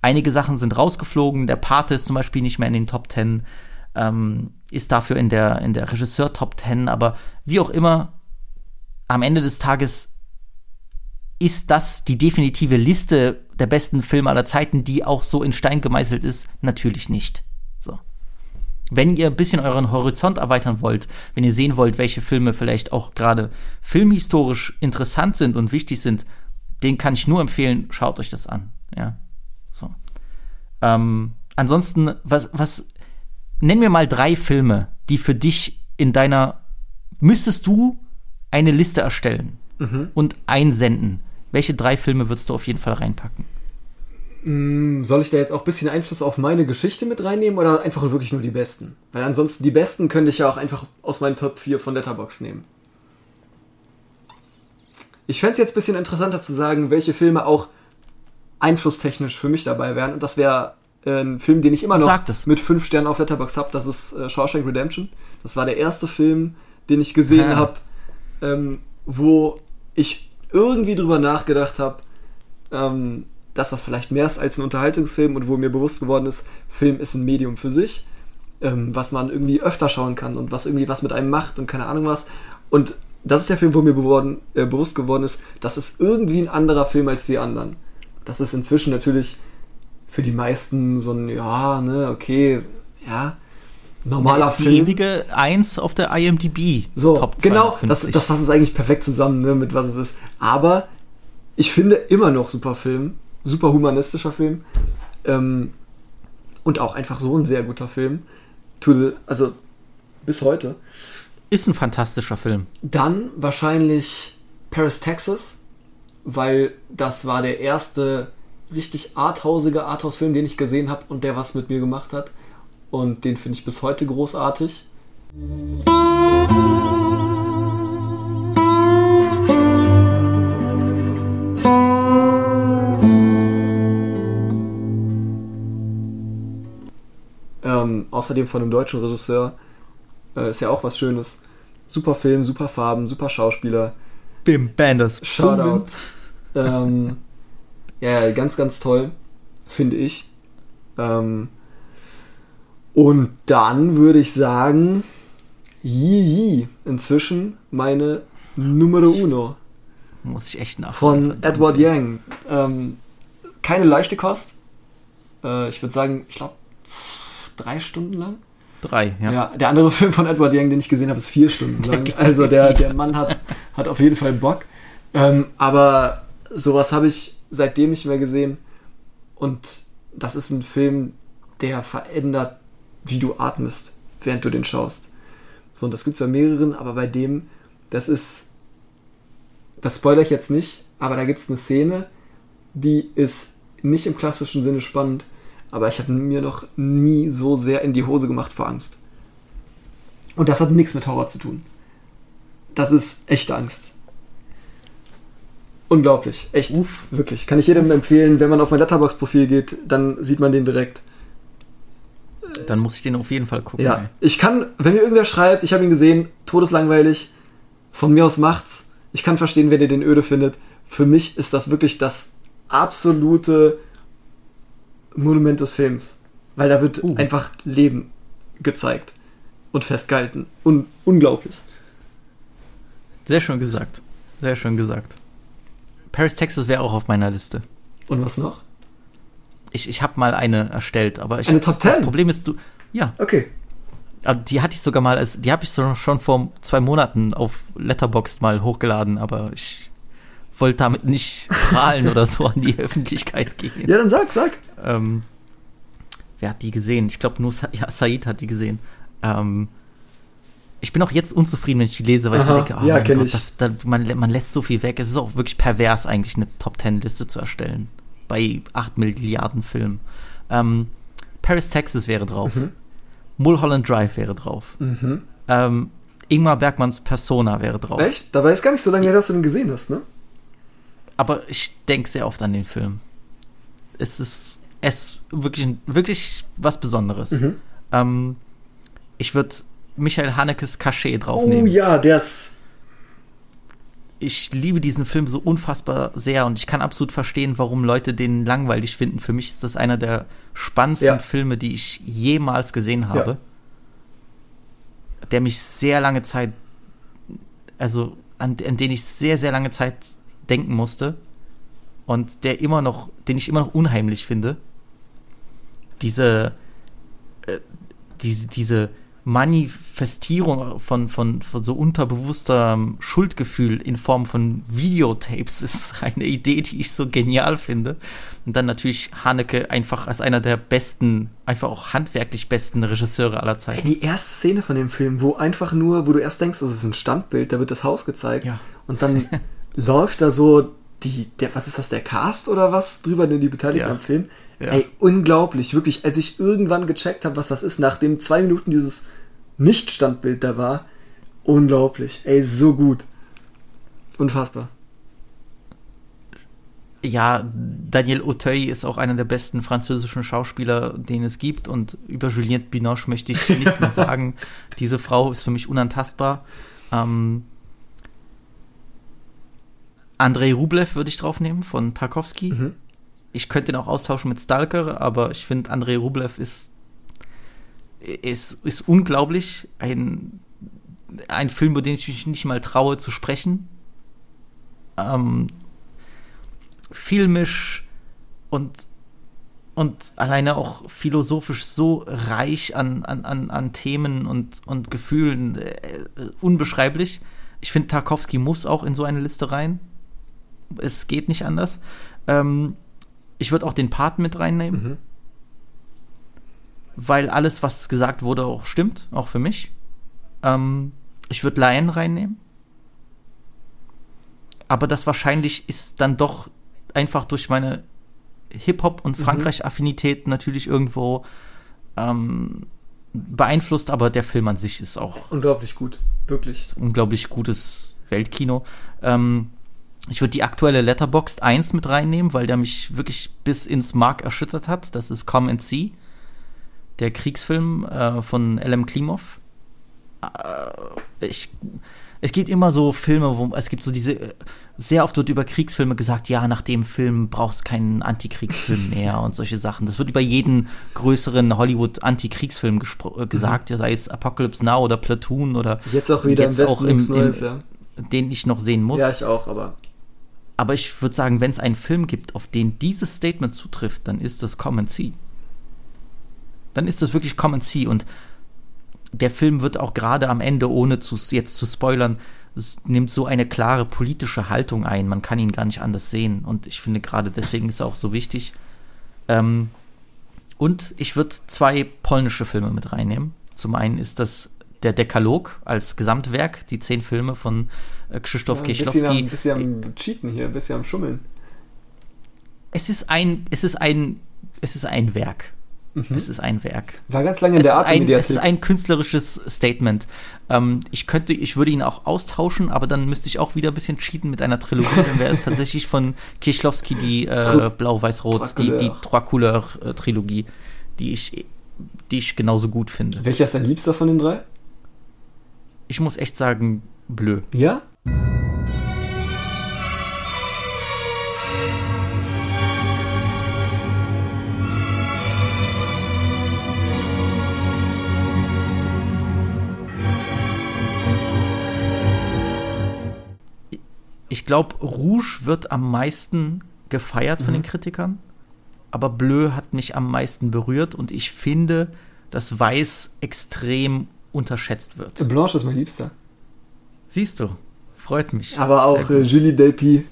Einige Sachen sind rausgeflogen. Der Pate ist zum Beispiel nicht mehr in den Top Ten, ähm, ist dafür in der, in der Regisseur Top Ten. Aber wie auch immer, am Ende des Tages ist das die definitive Liste der besten Filme aller Zeiten, die auch so in Stein gemeißelt ist? Natürlich nicht. So. Wenn ihr ein bisschen euren Horizont erweitern wollt, wenn ihr sehen wollt, welche Filme vielleicht auch gerade filmhistorisch interessant sind und wichtig sind, den kann ich nur empfehlen, schaut euch das an. Ja. So. Ähm, ansonsten, was, was, nenn mir mal drei Filme, die für dich in deiner, müsstest du eine Liste erstellen und einsenden. Welche drei Filme würdest du auf jeden Fall reinpacken? soll ich da jetzt auch ein bisschen Einfluss auf meine Geschichte mit reinnehmen oder einfach wirklich nur die besten? Weil ansonsten die besten könnte ich ja auch einfach aus meinen Top 4 von Letterbox nehmen. Ich fände es jetzt ein bisschen interessanter zu sagen, welche Filme auch einflusstechnisch für mich dabei wären. Und das wäre äh, ein Film, den ich immer noch mit 5 Sternen auf Letterbox habe. Das ist äh, Shawshank Redemption. Das war der erste Film, den ich gesehen Ah. habe, ähm, wo ich irgendwie drüber nachgedacht habe, ähm, dass das vielleicht mehr ist als ein Unterhaltungsfilm und wo mir bewusst geworden ist, Film ist ein Medium für sich, ähm, was man irgendwie öfter schauen kann und was irgendwie was mit einem macht und keine Ahnung was. Und das ist der Film, wo mir geworden, äh, bewusst geworden ist, das ist irgendwie ein anderer Film als die anderen. Das ist inzwischen natürlich für die meisten so ein, ja, ne, okay, ja, normaler Das ist die Film. ewige Eins auf der IMDb. So, Top genau, das, 250. das fasst es eigentlich perfekt zusammen, ne, mit was es ist. Aber ich finde immer noch super Film, super humanistischer Film. Ähm, Und auch einfach so ein sehr guter Film. The, also bis heute. Ist ein fantastischer Film. Dann wahrscheinlich Paris, Texas, weil das war der erste richtig arthausige Arthouse-Film, den ich gesehen habe und der was mit mir gemacht hat. Und den finde ich bis heute großartig. Ähm, außerdem von einem deutschen Regisseur. Äh, ist ja auch was Schönes. Super Film, super Farben, super Schauspieler. Bim Banders. Shoutout. ähm, ja, ganz, ganz toll, finde ich. Ähm, und dann würde ich sagen, Yi inzwischen meine Numero Uno Muss ich echt nachfragen. von Edward Yang. Ähm, keine leichte Kost. Äh, ich würde sagen, ich glaube, drei Stunden lang. Drei, ja. Ja. der andere Film von Edward Yang, den ich gesehen habe, ist vier Stunden lang. Also der, der Mann hat, hat auf jeden Fall Bock. Ähm, aber sowas habe ich seitdem nicht mehr gesehen. Und das ist ein Film, der verändert, wie du atmest, während du den schaust. So, und das gibt es bei mehreren, aber bei dem, das ist, das spoilere ich jetzt nicht, aber da gibt es eine Szene, die ist nicht im klassischen Sinne spannend, aber ich habe mir noch nie so sehr in die Hose gemacht vor Angst. Und das hat nichts mit Horror zu tun. Das ist echte Angst. Unglaublich, echt. Uff. Wirklich. Kann ich jedem empfehlen, wenn man auf mein Letterbox-Profil geht, dann sieht man den direkt. Dann muss ich den auf jeden Fall gucken. Ja, ey. ich kann, wenn mir irgendwer schreibt, ich habe ihn gesehen, todeslangweilig, von mir aus macht's. Ich kann verstehen, wenn ihr den öde findet. Für mich ist das wirklich das absolute Monument des Films. Weil da wird Uh. einfach Leben gezeigt und festgehalten. Un unglaublich. Sehr schön gesagt. Sehr schön gesagt. Paris, Texas wäre auch auf meiner Liste. Und was noch? Ich, ich habe mal eine erstellt, aber ich, Eine Top das 10? Problem ist, du, ja, Okay. aber die hatte ich sogar mal, als, die habe ich so schon vor zwei Monaten auf Letterboxd mal hochgeladen, aber ich wollte damit nicht prahlen oder so an die Öffentlichkeit gehen. Ja, dann sag, sag. Ähm, wer hat die gesehen? Ich glaube nur Sa ja, Said hat die gesehen. Ähm, ich bin auch jetzt unzufrieden, wenn ich die lese, weil ich Aha, mir denke, oh ja, Gott, ich. da, da, man, man lässt so viel weg. Es ist auch wirklich pervers, eigentlich eine Top Ten Liste zu erstellen. Bei 8 Milliarden Filmen. Ähm, Paris, Texas wäre drauf. Mhm. Mulholland Drive wäre drauf. Ähm, Ingmar Bergmanns Persona wäre drauf. Echt? Dabei ist gar nicht so lange her, dass du den gesehen hast, ne? Aber ich denke sehr oft an den Film. Es ist es wirklich, wirklich was Besonderes. Mhm. Ähm, ich würde Michael Hanekes Cachet Oh draufnehmen. ja, der ist. Ich liebe diesen Film so unfassbar sehr und ich kann absolut verstehen, warum Leute den langweilig finden. Für mich ist das einer der spannendsten Ja. Filme, die ich jemals gesehen habe. Der mich sehr lange Zeit, also an, an den ich sehr, sehr lange Zeit denken musste und der immer noch, den ich immer noch unheimlich finde. Diese, äh, diese, diese Manifestierung von, von, von so unterbewusstem Schuldgefühl in Form von Videotapes ist eine Idee, die ich so genial finde. Und dann natürlich Haneke einfach als einer der besten, einfach auch handwerklich besten Regisseure aller Zeiten. die erste Szene von dem Film, wo einfach nur, wo du erst denkst, das ist ein Standbild, da wird das Haus gezeigt Ja. und dann läuft da so die, der, was ist das, der Cast oder was drüber, denn die Beteiligten Ja. am Film. Ja. Ey, unglaublich, wirklich, als ich irgendwann gecheckt habe, was das ist, nachdem zwei Minuten dieses Nicht-Standbild da war, unglaublich, ey, so gut. Unfassbar. Ja, Daniel Auteuil ist auch einer der besten französischen Schauspieler, den es gibt. Und über Juliette Binoche möchte ich nichts mehr sagen. Diese Frau ist für mich unantastbar. Ähm, Andrei Rublev würde ich draufnehmen von Tarkovsky. Mhm. Ich könnte ihn auch austauschen mit Stalker, aber ich finde, Andrei Rublev ist, ist, ist unglaublich. Ein, ein Film, über den ich mich nicht mal traue zu sprechen. Ähm, filmisch und, und alleine auch philosophisch so reich an, an, an, an Themen und, und Gefühlen, äh, unbeschreiblich. Ich finde, Tarkovsky muss auch in so eine Liste rein. Es geht nicht anders. Ähm, ich würde auch den Part mit reinnehmen. Mhm. weil alles, was gesagt wurde, auch stimmt, auch für mich. Ähm, ich würde Lion reinnehmen. Aber das wahrscheinlich ist dann doch einfach durch meine Hip-Hop- und Frankreich-Affinität natürlich irgendwo ähm, beeinflusst, aber der Film an sich ist auch Unglaublich gut. Wirklich. unglaublich gutes Weltkino. Ähm, ich würde die aktuelle Letterboxd 1 mit reinnehmen, weil der mich wirklich bis ins Mark erschüttert hat. Das ist Come and See, der Kriegsfilm äh, von L.M. Klimov. Äh, ich, es gibt immer so Filme, wo es gibt so diese, sehr oft wird über Kriegsfilme gesagt, ja, nach dem Film brauchst du keinen Antikriegsfilm mehr und solche Sachen. Das wird über jeden größeren Hollywood-Antikriegsfilm äh, gesagt, ja, sei es Apocalypse Now oder Platoon oder Jetzt auch wieder Jetzt im Westen auch im- im- Neues, ja. den ich noch sehen muss. Ja, ich auch, aber Aber ich würde sagen, wenn es einen Film gibt, auf den dieses Statement zutrifft, dann ist das Come and See. Dann ist das wirklich Come and See. Und der Film wird auch gerade am Ende, ohne zu, jetzt zu spoilern, nimmt so eine klare politische Haltung ein. Man kann ihn gar nicht anders sehen. Und ich finde gerade deswegen ist er auch so wichtig. Ähm, und ich würde zwei polnische Filme mit reinnehmen. Zum einen ist das der Dekalog als Gesamtwerk, die zehn Filme von äh, Krzysztof ja, ein bisschen, Kieślowski. am, ein bisschen am Cheaten hier, ein bisschen am Schummeln. es ist ein, es ist ein, es ist ein Werk. Es ist ein Werk. War ganz lange in der ist, ein, es ist ein künstlerisches Statement. Ähm, ich könnte, ich würde ihn auch austauschen, aber dann müsste ich auch wieder ein bisschen cheaten mit einer Trilogie. dann wäre es tatsächlich von Kieślowski die äh, Blau-Weiß-Rot, die, die Trois Trois Couleurs-Trilogie, die ich, die ich genauso gut finde. Welcher ist dein Liebster von den drei? Ich muss echt sagen, blö. Ja? Ich glaube, Rouge wird am meisten gefeiert von den Kritikern, aber Bleu hat mich am meisten berührt und ich finde, dass Weiß extrem unterschätzt wird. Blanche ist mein Liebster. Siehst du, freut mich. Aber auch äh, Julie Delpy.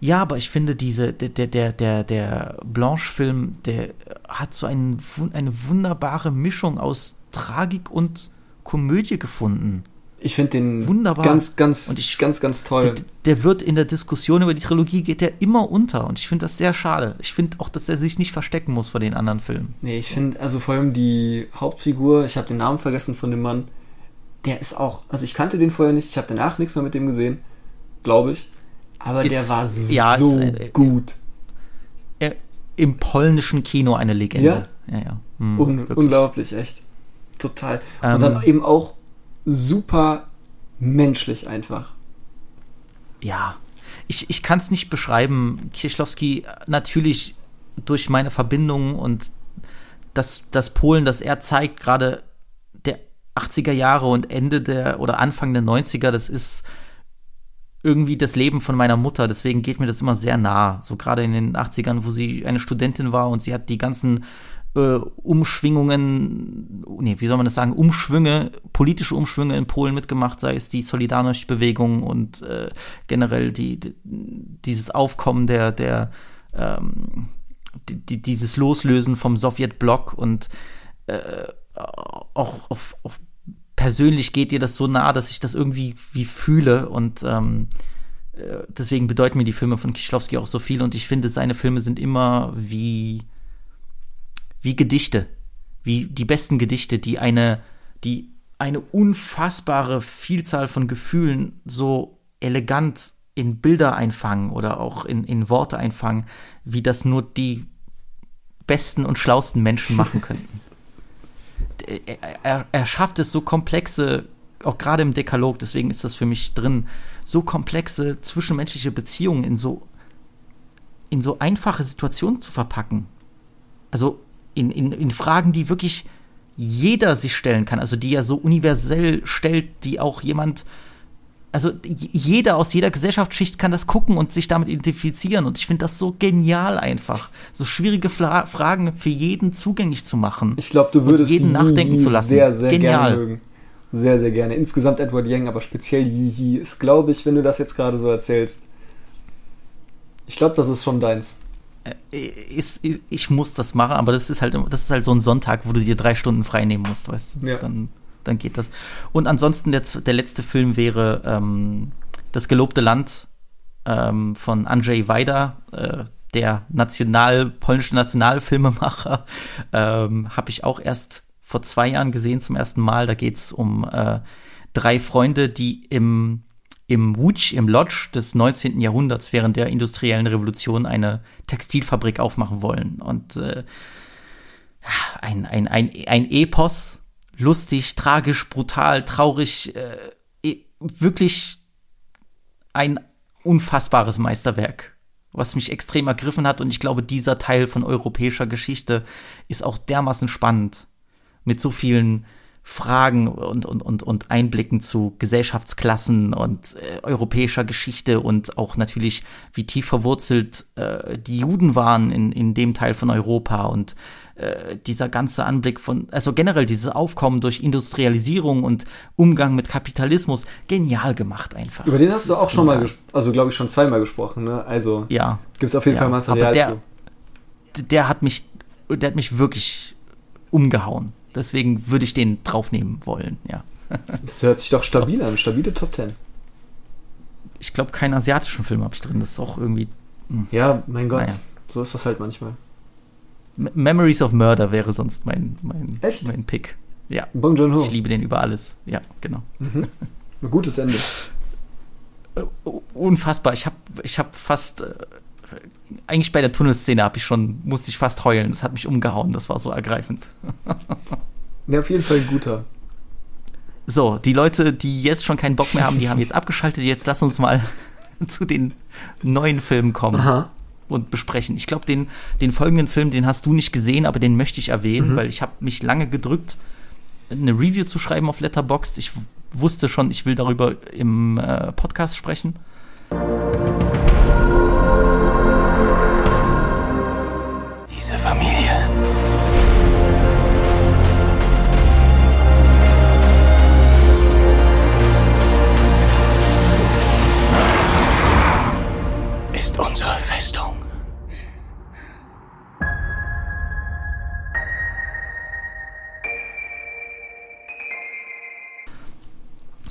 Ja, aber ich finde diese, der, der, der, der, Blanche-Film, der hat so einen, eine wunderbare Mischung aus Tragik und Komödie gefunden. Ich finde den Wunderbar. ganz, ganz, Und ich- ganz, ganz toll. Der, der wird in der Diskussion über die Trilogie geht der immer unter und ich finde das sehr schade. Ich finde auch, dass er sich nicht verstecken muss vor den anderen Filmen. Nee, ich finde, also vor allem die Hauptfigur, ich habe den Namen vergessen von dem Mann, der ist auch, also ich kannte den vorher nicht, ich habe danach nichts mehr mit dem gesehen, glaube ich. Aber Ist- der war ja, so ist, äh, gut. Er, Im polnischen Kino eine Legende. Ja? ja. ja. Hm, Un wirklich. unglaublich, echt. Total. Ähm, Und dann eben auch super menschlich einfach. Ja, ich, ich kann es nicht beschreiben. Kieślowski natürlich durch meine Verbindung und das, das Polen, das er zeigt, gerade der 80er Jahre und Ende der oder Anfang der 90er, das ist irgendwie das Leben von meiner Mutter. Deswegen geht mir das immer sehr nah. So gerade in den 80ern, wo sie eine Studentin war und sie hat die ganzen äh, Umschwingungen, nee, wie soll man das sagen, Umschwünge, politische Umschwünge in Polen mitgemacht, sei es die Solidarność-Bewegung und äh, generell die, die, dieses Aufkommen der, der ähm, die, die, dieses Loslösen vom Sowjetblock und äh, auch auf, auf persönlich geht ihr das so nah, dass ich das irgendwie wie fühle und ähm, äh, deswegen bedeuten mir die Filme von Kieślowski auch so viel und ich finde, seine Filme sind immer wie wie Gedichte, wie die besten Gedichte, die eine, die eine unfassbare Vielzahl von Gefühlen so elegant in Bilder einfangen oder auch in, in Worte einfangen, wie das nur die besten und schlausten Menschen machen könnten. er, er, er schafft es so komplexe, auch gerade im Dekalog, deswegen ist das für mich drin, so komplexe zwischenmenschliche Beziehungen in so in so einfache Situationen zu verpacken. Also in, in, in Fragen, die wirklich jeder sich stellen kann, also die er so universell stellt, die auch jemand, also jeder aus jeder Gesellschaftsschicht kann das gucken und sich damit identifizieren. Und ich finde das so genial einfach, so schwierige Fra Fragen für jeden zugänglich zu machen. Ich glaube, du Und würdest jeden Yi nachdenken Yi zu lassen. sehr, sehr Genial. gerne mögen. Sehr, sehr gerne. Insgesamt Edward Yang, aber speziell Yi Yi ist, glaube ich, wenn du das jetzt gerade so erzählst, ich glaube, das ist schon deins. Äh, ist, ich muss das machen, aber das ist halt, das ist halt so ein Sonntag, wo du dir drei Stunden frei nehmen musst, weißt du? Ja. Dann, dann geht das. Und ansonsten, der, der letzte Film wäre ähm, Das gelobte Land ähm, von Andrzej Wajda, äh, der national, polnische Nationalfilmemacher. Ähm, Habe ich auch erst vor zwei Jahren gesehen zum ersten Mal. Da geht es um äh, drei Freunde, die im im Łódź, im Lodz des 19. Jahrhunderts während der industriellen Revolution eine Textilfabrik aufmachen wollen. Und äh, ein, ein, ein, ein Epos, lustig, tragisch, brutal, traurig, äh, e- wirklich ein unfassbares Meisterwerk, was mich extrem ergriffen hat. Und ich glaube, dieser Teil von europäischer Geschichte ist auch dermaßen spannend. Mit so vielen Fragen und, und, und, und Einblicken zu Gesellschaftsklassen und äh, europäischer Geschichte und auch natürlich, wie tief verwurzelt äh, die Juden waren in, in dem Teil von Europa und äh, dieser ganze Anblick von, also generell dieses Aufkommen durch Industrialisierung und Umgang mit Kapitalismus, genial gemacht einfach. Über den Das hast du auch schon mal, genial. ges- also glaube ich schon zweimal gesprochen, ne? Also Ja. gibt es auf jeden Ja, Fall Material aber der- zu. der hat mich, der hat mich wirklich umgehauen. Deswegen würde ich den draufnehmen wollen, ja. Das hört sich doch stabil an, stabile Top 10. Ich glaube, keinen asiatischen Film habe ich drin. Das ist auch irgendwie. Ja, mein Gott, Naja. so ist das halt manchmal. M Memories of Murder wäre sonst mein, mein, Echt? mein Pick. Ja. Bong Joon-ho, Ich liebe den über alles. Ja, genau. ein gutes Ende. Äh, Unfassbar. Ich habe ich hab fast. Eigentlich bei der Tunnelszene habe ich schon, musste ich fast heulen. Das hat mich umgehauen. Das war so ergreifend. Ja, auf jeden Fall ein guter. So, die Leute, die jetzt schon keinen Bock mehr haben, die haben jetzt abgeschaltet. Jetzt lass uns mal zu den neuen Filmen kommen Aha. und besprechen. Ich glaube, den, den folgenden Film, den hast du nicht gesehen, aber den möchte ich erwähnen, weil ich habe mich lange gedrückt, eine Review zu schreiben auf Letterboxd. Ich wusste schon, ich will darüber im äh, Podcast sprechen.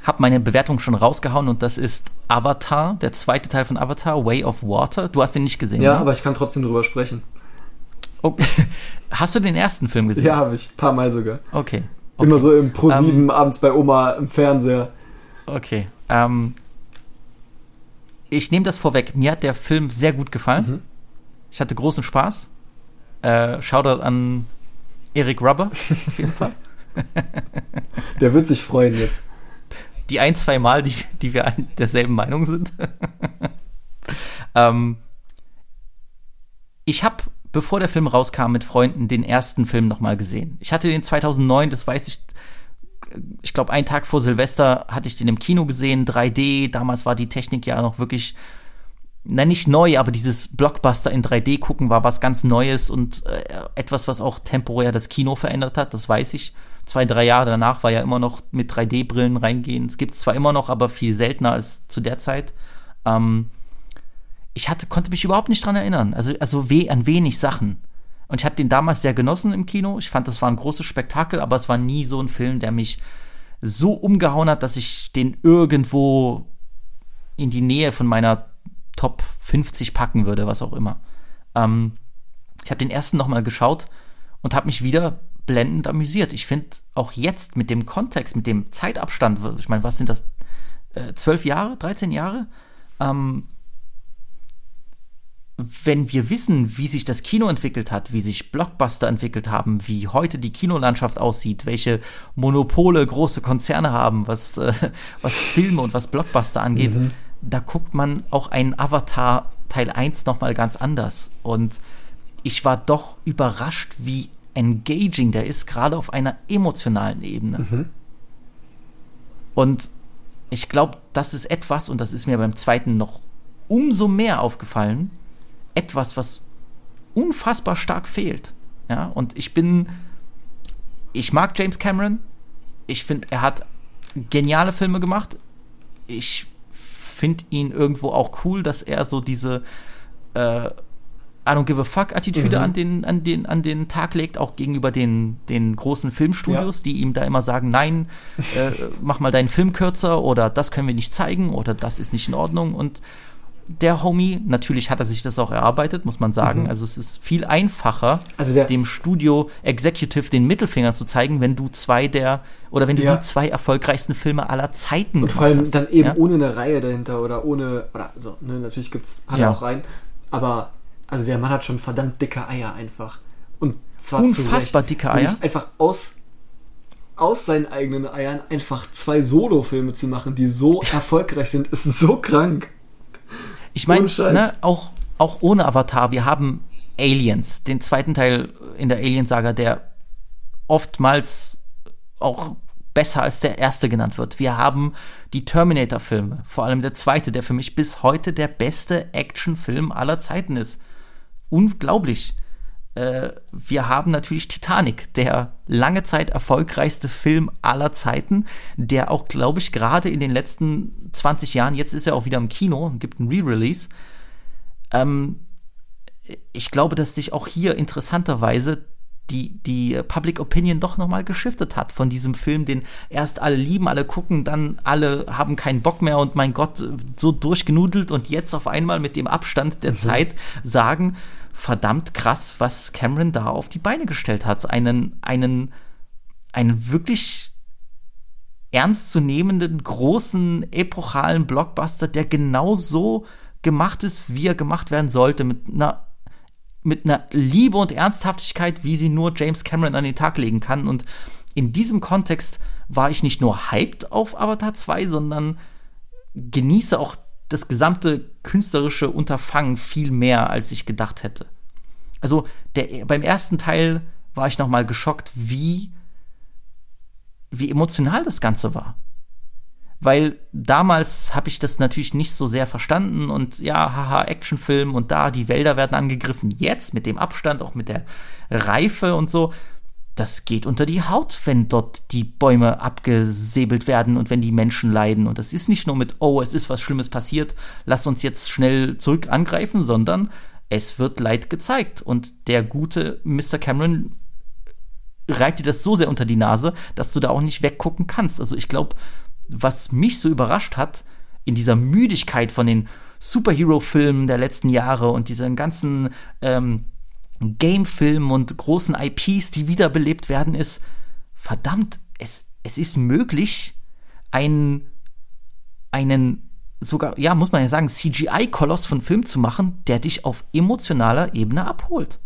Hab meine Bewertung schon rausgehauen und das ist Avatar, der zweite Teil von Avatar, Way of Water. Du hast den nicht gesehen, Ja, ne? aber ich kann trotzdem drüber sprechen. Oh, hast du den ersten Film gesehen? Ja, habe ich. Ein paar Mal sogar. Okay. Immer so im Pro 7 abends bei Oma im Fernseher. Okay. Ähm, ich nehme das vorweg. Mir hat der Film sehr gut gefallen. Mhm. Ich hatte großen Spaß. Äh, Shoutout an Eric Rubber, auf jeden Fall. Der wird sich freuen jetzt. Die ein, zwei Mal, die, die wir derselben Meinung sind. ähm, ich habe, bevor der Film rauskam, mit Freunden den ersten Film nochmal gesehen. Ich hatte den 2009, das weiß ich, ich glaube, einen Tag vor Silvester hatte ich den im Kino gesehen, 3D. Damals war die Technik ja noch wirklich, na nicht neu, aber dieses Blockbuster in 3D gucken war was ganz Neues und äh, etwas, was auch temporär das Kino verändert hat, das weiß ich. Zwei, drei Jahre danach war ja immer noch mit 3D-Brillen reingehen. Es gibt es zwar immer noch, aber viel seltener als zu der Zeit. Ähm, ich hatte, konnte mich überhaupt nicht dran erinnern. Also, also weh, an wenig Sachen. Und ich hatte den damals sehr genossen im Kino. Ich fand, das war ein großes Spektakel, aber es war nie so ein Film, der mich so umgehauen hat, dass ich den irgendwo in die Nähe von meiner Top 50 packen würde, was auch immer. Ähm, ich habe den ersten nochmal geschaut und habe mich wieder blendend amüsiert. Ich finde auch jetzt mit dem Kontext, mit dem Zeitabstand, ich meine, was sind das? Äh, Zwölf Jahre, 13 Jahre? Ähm, wenn wir wissen, wie sich das Kino entwickelt hat, wie sich Blockbuster entwickelt haben, wie heute die Kinolandschaft aussieht, welche Monopole große Konzerne haben, was, äh, was Filme und was Blockbuster angeht, da guckt man auch einen Avatar Teil 1 nochmal ganz anders. Und ich war doch überrascht, wie engaging der ist, gerade auf einer emotionalen Ebene. Und ich glaube, das ist etwas, und das ist mir beim zweiten noch umso mehr aufgefallen, etwas, was unfassbar stark fehlt. Ja, und ich bin, ich mag James Cameron. Ich finde, er hat geniale Filme gemacht. Ich finde ihn irgendwo auch cool, dass er so diese, äh, I don't give a fuck Attitüde Mhm. an, den, an, den, an den Tag legt, auch gegenüber den, den großen Filmstudios, die ihm da immer sagen, nein, äh, mach mal deinen Film kürzer oder das können wir nicht zeigen oder das ist nicht in Ordnung und der Homie, natürlich hat er sich das auch erarbeitet, muss man sagen. Also es ist viel einfacher, Mhm. Also dem Studio Executive den Mittelfinger zu zeigen, wenn du zwei der oder wenn du Ja. die zwei erfolgreichsten Filme aller Zeiten Und vor allem hast. dann eben ja? ohne eine Reihe dahinter oder ohne, oder so, ne, natürlich gibt's, hat Ja. er auch rein, aber, also der Mann hat schon verdammt dicke Eier einfach. Und zwar Unfassbar dicke Eier. Einfach aus, aus seinen eigenen Eiern einfach zwei Solo-Filme zu machen, die so erfolgreich sind, ist so krank. Ich meine, ne, auch, auch ohne Avatar, wir haben Aliens, den zweiten Teil in der Alien-Saga, der oftmals auch besser als der erste genannt wird. Wir haben die Terminator-Filme, vor allem der zweite, der für mich bis heute der beste Actionfilm aller Zeiten ist. Unglaublich. Äh, wir haben natürlich Titanic, der lange Zeit erfolgreichste Film aller Zeiten, der auch, glaube ich, gerade in den letzten 20 Jahren, jetzt ist er auch wieder im Kino und gibt einen Re-Release. Ähm, ich glaube, dass sich auch hier interessanterweise die, die Public Opinion doch nochmal geschiftet hat von diesem Film, den erst alle lieben, alle gucken, dann alle haben keinen Bock mehr und mein Gott, so durchgenudelt und jetzt auf einmal mit dem Abstand der Zeit sagen, verdammt krass, was Cameron da auf die Beine gestellt hat. Einen, einen, einen wirklich ernstzunehmenden, großen, epochalen Blockbuster, der genau so gemacht ist, wie er gemacht werden sollte, mit einer mit einer Liebe und Ernsthaftigkeit, wie sie nur James Cameron an den Tag legen kann. Und in diesem Kontext war ich nicht nur hyped auf Avatar 2, sondern genieße auch das gesamte künstlerische Unterfangen viel mehr, als ich gedacht hätte. Also der, beim ersten Teil war ich noch mal geschockt, wie, wie emotional das Ganze war weil damals habe ich das natürlich nicht so sehr verstanden und ja, haha, Actionfilm und da, die Wälder werden angegriffen. Jetzt mit dem Abstand, auch mit der Reife und so, das geht unter die Haut, wenn dort die Bäume abgesäbelt werden und wenn die Menschen leiden. Und das ist nicht nur mit, oh, es ist was Schlimmes passiert, lass uns jetzt schnell zurück angreifen, sondern es wird Leid gezeigt. Und der gute Mr. Cameron reibt dir das so sehr unter die Nase, dass du da auch nicht weggucken kannst. Also ich glaube, was mich so überrascht hat, in dieser Müdigkeit von den Superhero-Filmen der letzten Jahre und diesen ganzen ähm, Game-Filmen und großen IPs, die wiederbelebt werden, ist, verdammt, es, es ist möglich, einen, einen sogar, ja, muss man ja sagen, CGI-Koloss von Film zu machen, der dich auf emotionaler Ebene abholt.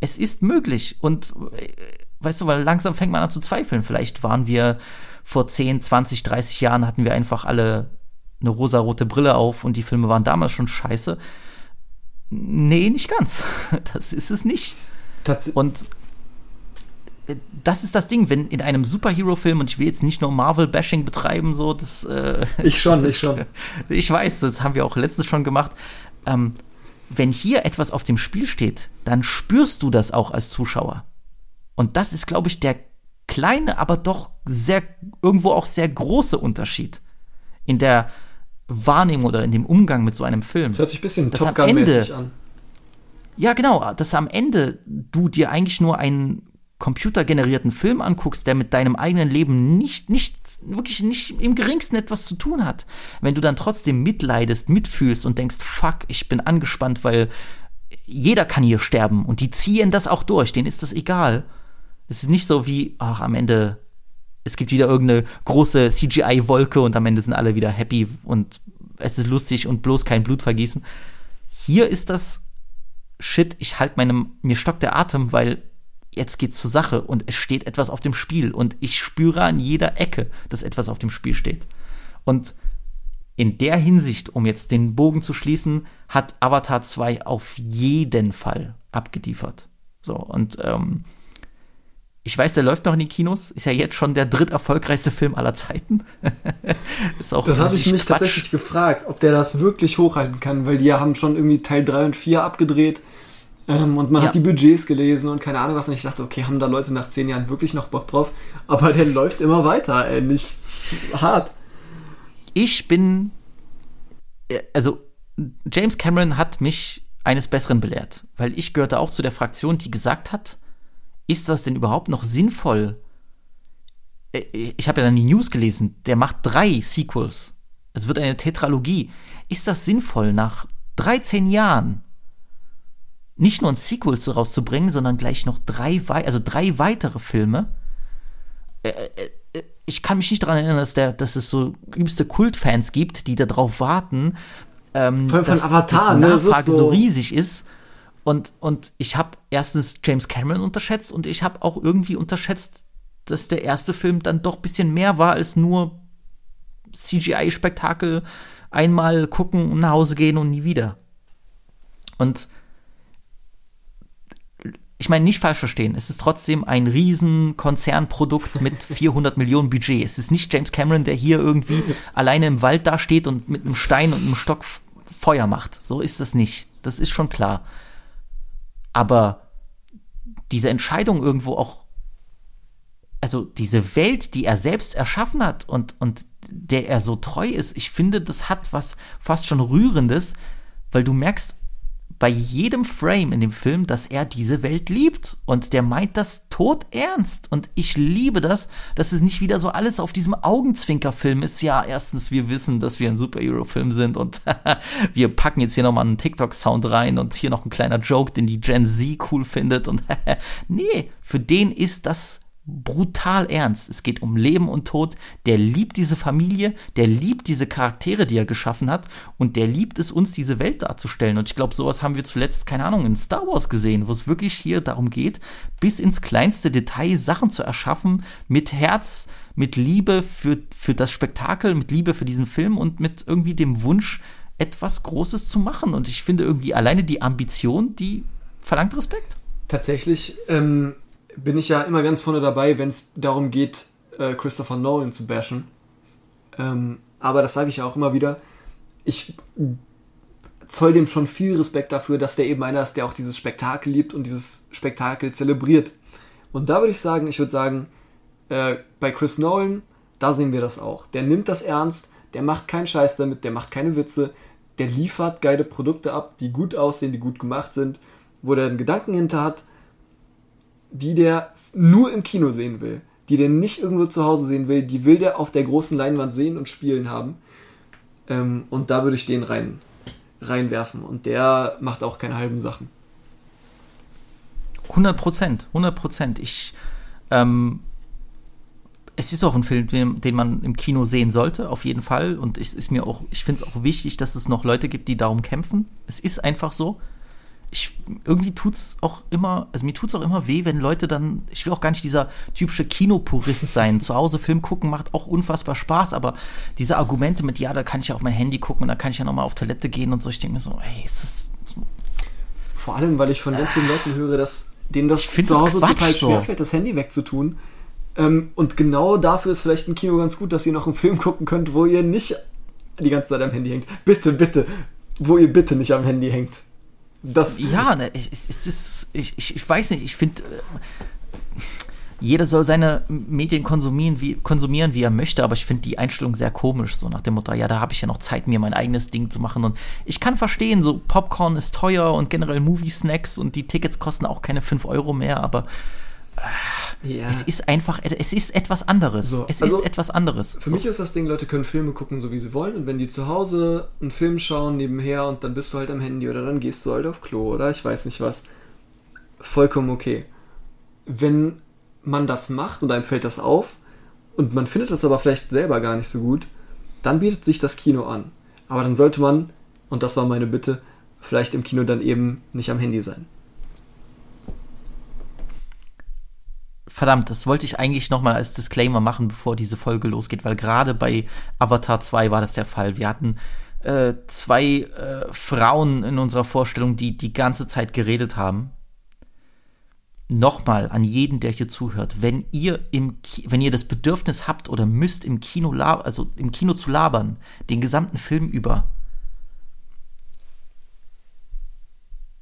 Es ist möglich. Und äh, weißt du, weil langsam fängt man an zu zweifeln. Vielleicht waren wir vor 10, 20, 30 Jahren hatten wir einfach alle eine rosarote Brille auf und die Filme waren damals schon scheiße. Nee, nicht ganz. Das ist es nicht. Tats Und äh, das ist das Ding, wenn in einem Superhero-Film, und ich will jetzt nicht nur Marvel-Bashing betreiben, so, das. Äh, ich schon, ich schon. ich weiß, das haben wir auch letztens schon gemacht. Ähm, wenn hier etwas auf dem Spiel steht, dann spürst du das auch als Zuschauer. Und das ist, glaube ich, der kleine, aber doch sehr, irgendwo auch sehr große Unterschied in der Wahrnehmung oder in dem Umgang mit so einem Film. Das hört sich ein bisschen Top Gun-mäßig an. Ja, genau, dass am Ende du dir eigentlich nur einen computergenerierten Film anguckst, der mit deinem eigenen Leben nicht, nicht, wirklich nicht im geringsten etwas zu tun hat. Wenn du dann trotzdem mitleidest, mitfühlst und denkst, fuck, ich bin angespannt, weil jeder kann hier sterben und die ziehen das auch durch, denen ist das egal. Es ist nicht so wie, ach, am Ende, es gibt wieder irgendeine große CGI-Wolke und am Ende sind alle wieder happy und es ist lustig und bloß kein Blutvergießen. Hier ist das Shit, ich halte meinem, mir stockt der Atem, weil jetzt geht's zur Sache und es steht etwas auf dem Spiel und ich spüre an jeder Ecke, dass etwas auf dem Spiel steht. Und in der Hinsicht, um jetzt den Bogen zu schließen, hat Avatar 2 auf jeden Fall abgeliefert. So, und ähm, ich weiß, der läuft noch in den Kinos, ist ja jetzt schon der dritterfolgreichste Film aller Zeiten. auch Das habe ich mich Quatsch. tatsächlich gefragt, ob der das wirklich hochhalten kann, weil die haben schon irgendwie Teil 3 und 4 abgedreht ähm, und man Ja. hat die Budgets gelesen und keine Ahnung was und ich dachte, okay, haben da Leute nach 10 Jahren wirklich noch Bock drauf? Aber der läuft immer weiter, ey, nicht hart. ich bin, äh, also James Cameron hat mich eines Besseren belehrt, weil ich gehörte auch zu der Fraktion, die gesagt hat, ist das denn überhaupt noch sinnvoll? Äh, ich habe ja dann die News gelesen, der macht drei Sequels. Es wird eine Tetralogie. Ist das sinnvoll, nach 13 Jahren nicht nur ein Sequel rauszubringen, sondern gleich noch drei, also drei weitere Filme? Äh, äh, ich kann mich nicht daran erinnern, dass, der, dass es so übste Kultfans gibt, die darauf warten, ähm, von dass, Avatar, dass die ne? Nachfrage so, so- riesig ist. Und, und ich habe erstens James Cameron unterschätzt und ich habe auch irgendwie unterschätzt, dass der erste Film dann doch ein bisschen mehr war als nur CGI-Spektakel, einmal gucken und nach Hause gehen und nie wieder. Und ich meine, nicht falsch verstehen, es ist trotzdem ein riesen Konzernprodukt mit 400 Millionen Budget. Es ist nicht James Cameron, der hier irgendwie alleine im Wald dasteht und mit einem Stein und einem Stock Feuer macht. So ist es nicht. Das ist schon klar. Aber diese Entscheidung irgendwo auch, also diese Welt, die er selbst erschaffen hat und, und der er so treu ist, ich finde, das hat was fast schon Rührendes, weil du merkst bei jedem Frame in dem Film, dass er diese Welt liebt. Und der meint das tot ernst. Und ich liebe das, dass es nicht wieder so alles auf diesem Augenzwinkerfilm ist. Ja, erstens, wir wissen, dass wir ein Superhero-Film sind und wir packen jetzt hier nochmal einen TikTok-Sound rein und hier noch ein kleiner Joke, den die Gen Z cool findet. Und nee, für den ist das brutal ernst. Es geht um Leben und Tod. Der liebt diese Familie, der liebt diese Charaktere, die er geschaffen hat und der liebt es, uns diese Welt darzustellen. Und ich glaube, sowas haben wir zuletzt, keine Ahnung, in Star Wars gesehen, wo es wirklich hier darum geht, bis ins kleinste Detail Sachen zu erschaffen, mit Herz, mit Liebe für, für das Spektakel, mit Liebe für diesen Film und mit irgendwie dem Wunsch, etwas Großes zu machen. Und ich finde irgendwie alleine die Ambition, die verlangt Respekt. Tatsächlich ähm, bin ich ja immer ganz vorne dabei, wenn es darum geht, äh, Christopher Nolan zu bashen. Ähm, aber das sage ich ja auch immer wieder. Ich zoll dem schon viel Respekt dafür, dass der eben einer ist, der auch dieses Spektakel liebt und dieses Spektakel zelebriert. Und da würde ich sagen, ich würde sagen, äh, bei Chris Nolan, da sehen wir das auch. Der nimmt das ernst, der macht keinen Scheiß damit, der macht keine Witze, der liefert geile Produkte ab, die gut aussehen, die gut gemacht sind, wo der einen Gedanken hinter hat, die der nur im Kino sehen will, die der nicht irgendwo zu Hause sehen will, die will der auf der großen Leinwand sehen und spielen haben. Ähm, und da würde ich den rein, reinwerfen. Und der macht auch keine halben Sachen. 100 Prozent, 100 Prozent. Ich, ähm, es ist auch ein Film, den, den man im Kino sehen sollte, auf jeden Fall. Und ich, ich finde es auch wichtig, dass es noch Leute gibt, die darum kämpfen. Es ist einfach so. Ich, irgendwie tut's auch immer, also mir tut's auch immer weh, wenn Leute dann, ich will auch gar nicht dieser typische Kinopurist sein. Zu Hause Film gucken macht auch unfassbar Spaß, aber diese Argumente mit, ja, da kann ich ja auf mein Handy gucken und da kann ich ja nochmal auf Toilette gehen und so, ich denke mir so, ey, ist das, Vor allem, weil ich von ganz vielen Leuten höre, dass denen das zu das Hause Quatsch total so. schwerfällt, das Handy wegzutun. Ähm, und genau dafür ist vielleicht ein Kino ganz gut, dass ihr noch einen Film gucken könnt, wo ihr nicht die ganze Zeit am Handy hängt. Bitte, bitte, wo ihr bitte nicht am Handy hängt. Das, Ja, ne, ist, ich, ich, ich weiß nicht, ich finde, äh, jeder soll seine Medien konsumieren wie, konsumieren, wie er möchte, aber ich finde die Einstellung sehr komisch, so nach dem Motto, ja, da habe ich ja noch Zeit, mir mein eigenes Ding zu machen. Und ich kann verstehen, so Popcorn ist teuer und generell Movie-Snacks und die Tickets kosten auch keine 5 Euro mehr, aber ja. es ist einfach, es ist etwas anderes. So, es also ist etwas anderes. Für so. mich ist das Ding, Leute können Filme gucken, so wie sie wollen. Und wenn die zu Hause einen Film schauen nebenher und dann bist du halt am Handy oder dann gehst du halt auf Klo oder ich weiß nicht was, vollkommen okay. Wenn man das macht und einem fällt das auf und man findet das aber vielleicht selber gar nicht so gut, dann bietet sich das Kino an. Aber dann sollte man, und das war meine Bitte, vielleicht im Kino dann eben nicht am Handy sein. Verdammt, das wollte ich eigentlich nochmal als Disclaimer machen, bevor diese Folge losgeht, weil gerade bei Avatar 2 war das der Fall. Wir hatten äh, zwei äh, Frauen in unserer Vorstellung, die die ganze Zeit geredet haben. Nochmal an jeden, der hier zuhört, wenn ihr im wenn ihr das Bedürfnis habt oder müsst im Kino also im Kino zu labern, den gesamten Film über,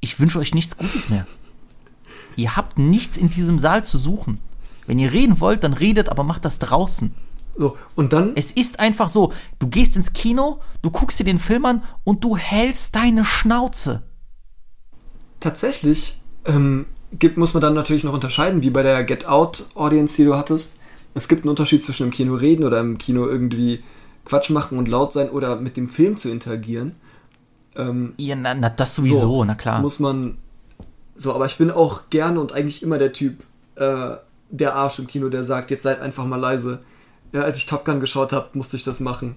ich wünsche euch nichts Gutes mehr. Ihr habt nichts in diesem Saal zu suchen. Wenn ihr reden wollt, dann redet, aber macht das draußen. So, und dann, Es ist einfach so, du gehst ins Kino, du guckst dir den Film an und du hältst deine Schnauze. tatsächlich ähm, gibt, muss man dann natürlich noch unterscheiden, wie bei der Get Out Audience, die du hattest. Es gibt einen Unterschied zwischen im Kino reden oder im Kino irgendwie Quatsch machen und laut sein oder mit dem Film zu interagieren. Ähm, Ja, na, na das sowieso, so, na klar. Muss man. So, aber ich bin auch gerne und eigentlich immer der Typ, äh, der Arsch im Kino, der sagt, jetzt seid einfach mal leise. Ja, als ich Top Gun geschaut habe, musste ich das machen.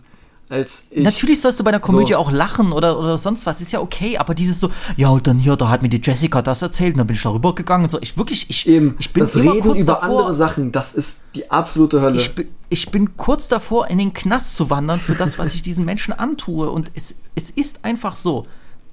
Natürlich sollst du bei einer Komödie so. auch lachen oder, oder sonst was, ist ja okay, aber dieses so, ja, und dann hier, da hat mir die Jessica das erzählt und dann bin ich darüber gegangen und so. Ich wirklich, ich, Eben, ich bin das immer Reden kurz über davor, andere Sachen, das ist die absolute Hölle. ich, bin- ich bin kurz davor, in den Knast zu wandern für das, was ich diesen Menschen antue. Und es, es ist einfach so.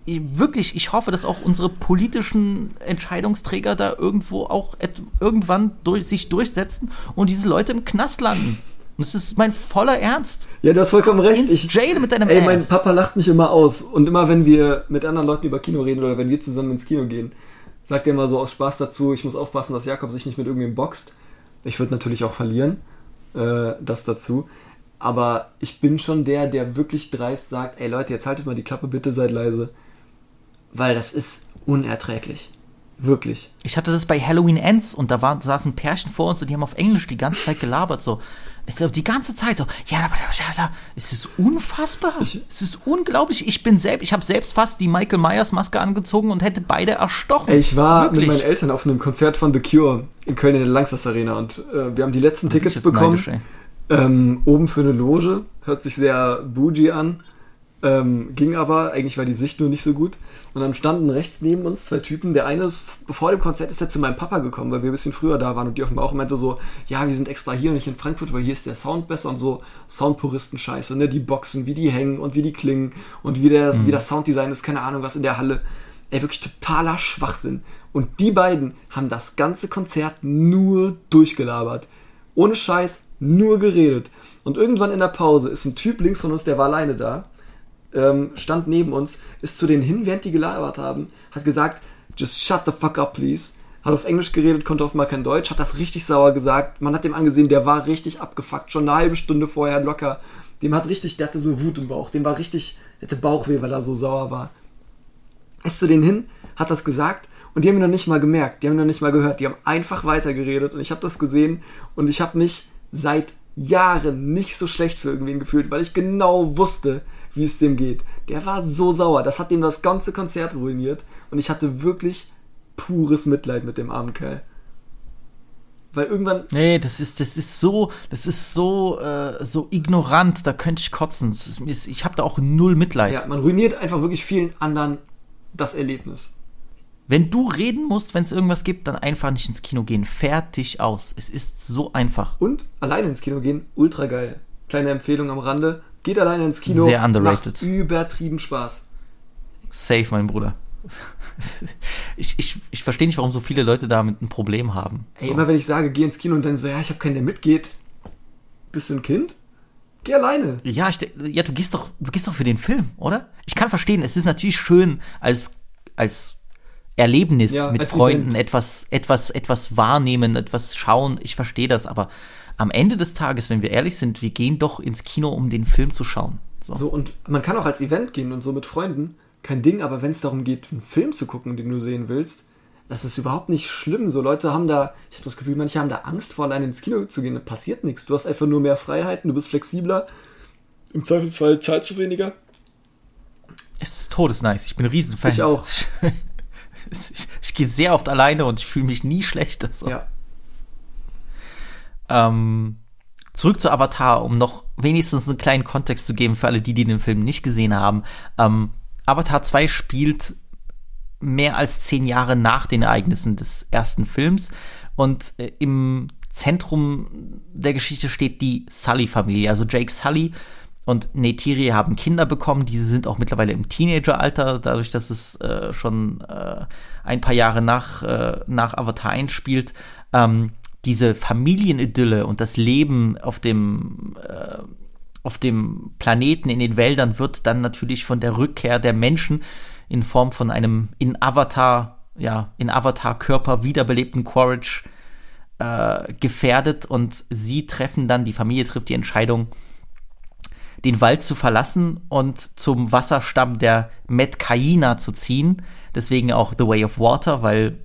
Ich- Wirklich, ich hoffe, dass auch unsere politischen Entscheidungsträger da irgendwo auch irgendwann durch, sich durchsetzen und diese Leute im Knast landen. Und das ist mein voller Ernst. ja, du hast vollkommen recht. Ins Ich, Jail mit deinem ey, mein Ass. Papa lacht mich immer aus. Und immer wenn wir mit anderen Leuten über Kino reden oder wenn wir zusammen ins Kino gehen, sagt er immer so aus Spaß dazu, ich muss aufpassen, dass Jakob sich nicht mit irgendwem boxt. Ich würde natürlich auch verlieren, äh, das dazu. Aber ich bin schon der, der wirklich dreist sagt, ey Leute, jetzt haltet mal die Klappe, bitte seid leise. Weil das ist unerträglich. Wirklich. Ich hatte das bei Halloween Ends und da war, saß ein Pärchen vor uns und die haben auf Englisch die ganze Zeit gelabert. So. Ich so, die ganze Zeit so, ja, aber es ist unfassbar. es ist unglaublich. Ich bin selbst, ich habe selbst fast die Michael Myers Maske angezogen und hätte beide erstochen. Ich war Wirklich. mit meinen Eltern auf einem Konzert von The Cure in Köln in der Langsess Arena und äh, wir haben die letzten Ich Tickets bekommen. neidisch. Ähm, oben für eine Loge. Hört sich sehr bougie an. Ähm, ging aber, eigentlich war die Sicht nur nicht so gut. Und dann standen rechts neben uns zwei Typen. Der eine ist, vor dem Konzert ist er zu meinem Papa gekommen, weil wir ein bisschen früher da waren und die offenbar auch meinte so, ja, wir sind extra hier und nicht in Frankfurt, weil hier ist der Sound besser und so Soundpuristen-Scheiße, ne? Die Boxen, wie die hängen und wie die klingen und wie, der, wie das Sounddesign ist, keine Ahnung was in der Halle. Ey, wirklich totaler Schwachsinn. Und die beiden haben das ganze Konzert nur durchgelabert. Ohne Scheiß, nur geredet. Und irgendwann in der Pause ist ein Typ links von uns, der war alleine da, ähm, stand neben uns, ist zu denen hin, während die gelabert haben, hat gesagt, just shut the fuck up, please. Hat auf Englisch geredet, konnte offenbar kein Deutsch, hat das richtig sauer gesagt. Man hat dem angesehen, der war richtig abgefuckt, schon eine halbe Stunde vorher locker. Dem hat richtig, der hatte so Wut im Bauch, dem war richtig, der hatte Bauchweh, weil er so sauer war. Ist zu denen hin, hat das gesagt und die haben ihn noch nicht mal gemerkt, die haben ihn noch nicht mal gehört, die haben einfach weitergeredet und ich habe das gesehen und ich habe mich seit Jahren nicht so schlecht für irgendwen gefühlt, weil ich genau wusste, wie es dem geht. Der war so sauer, das hat dem das ganze Konzert ruiniert und ich hatte wirklich pures Mitleid mit dem armen Kerl. Weil irgendwann, Nee, das ist, das ist so, das ist so, äh, so ignorant, da könnte ich kotzen. Ist- ich habe da auch null Mitleid. ja, man ruiniert einfach wirklich vielen anderen das Erlebnis. Wenn du reden musst, wenn es irgendwas gibt, dann einfach nicht ins Kino gehen. Fertig aus. Es ist so einfach. Und alleine ins Kino gehen, ultra geil. Kleine Empfehlung am Rande. Geht alleine ins Kino. Sehr underrated. Macht übertrieben Spaß. Safe, mein Bruder. Ich, ich, ich verstehe nicht, warum so viele Leute damit ein Problem haben. Ey, So. immer wenn ich sage, geh ins Kino und dann so, ja, ich habe keinen, der mitgeht. Bist du ein Kind? Geh alleine. Ja, ich, ja, du gehst doch, du gehst doch für den Film, oder? Ich kann verstehen, es ist natürlich schön als, als Erlebnis Ja, mit als Freunden Event. etwas, etwas, etwas wahrnehmen, etwas schauen. Ich verstehe das, aber am Ende des Tages, wenn wir ehrlich sind, wir gehen doch ins Kino, um den Film zu schauen. So. So, und man kann auch als Event gehen und so mit Freunden. Kein Ding, aber wenn es darum geht, einen Film zu gucken, den du sehen willst, das ist überhaupt nicht schlimm. So Leute haben da, ich habe das Gefühl, manche haben da Angst vor, alleine ins Kino zu gehen. Da passiert nichts. Du hast einfach nur mehr Freiheiten, du bist flexibler. Im Zweifelsfall zahlst du weniger. Es ist todesnice. Ich bin ein Riesenfan. Ich auch. Ich, ich gehe sehr oft alleine und ich fühle mich nie schlecht. So. Ja. Ähm, zurück zu Avatar, um noch wenigstens einen kleinen Kontext zu geben für alle, die, die den Film nicht gesehen haben. Ähm, Avatar 2 spielt mehr als zehn Jahre nach den Ereignissen des ersten Films und äh, im Zentrum der Geschichte steht die Sully-Familie, also Jake Sully und Neytiri haben Kinder bekommen. Diese sind auch mittlerweile im Teenageralter, dadurch, dass es äh, schon äh, ein paar Jahre nach, äh, nach Avatar einspielt. Ähm, diese Familienidylle und das Leben auf dem, äh, auf dem Planeten, in den Wäldern, wird dann natürlich von der Rückkehr der Menschen in Form von einem in Avatar, ja, in Avatar-Körper wiederbelebten Quaritch äh, gefährdet und sie treffen dann, die Familie trifft die Entscheidung, den Wald zu verlassen und zum Wasserstamm der Metcaina zu ziehen. Deswegen auch The Way of Water, weil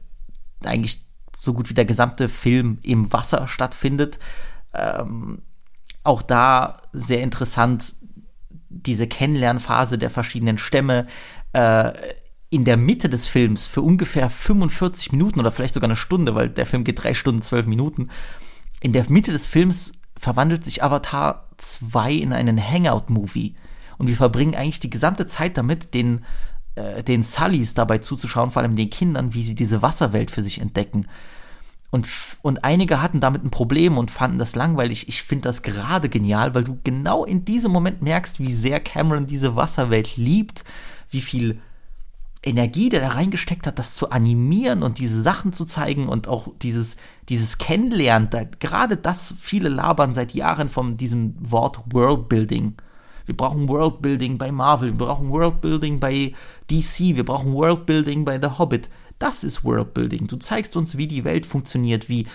eigentlich so gut wie der gesamte Film im Wasser stattfindet. Ähm, auch da sehr interessant diese Kennenlernphase der verschiedenen Stämme. Äh, in der Mitte des Films für ungefähr 45 Minuten oder vielleicht sogar eine Stunde, weil der Film geht drei Stunden, zwölf Minuten. In der Mitte des Films verwandelt sich Avatar 2 in einen Hangout-Movie. Und wir verbringen eigentlich die gesamte Zeit damit, den, äh, den Sullys dabei zuzuschauen, vor allem den Kindern, wie sie diese Wasserwelt für sich entdecken. Und, und einige hatten damit ein Problem und fanden das langweilig. Ich finde das gerade genial, weil du genau in diesem Moment merkst, wie sehr Cameron diese Wasserwelt liebt, wie viel Energie, der da reingesteckt hat, das zu animieren und diese Sachen zu zeigen und auch dieses, dieses Kennenlernen, da, gerade das viele labern seit Jahren von diesem Wort Worldbuilding. Wir brauchen Worldbuilding bei Marvel, wir brauchen Worldbuilding bei DC, wir brauchen Worldbuilding bei The Hobbit. Das ist Worldbuilding. Du zeigst uns, wie die Welt funktioniert, wie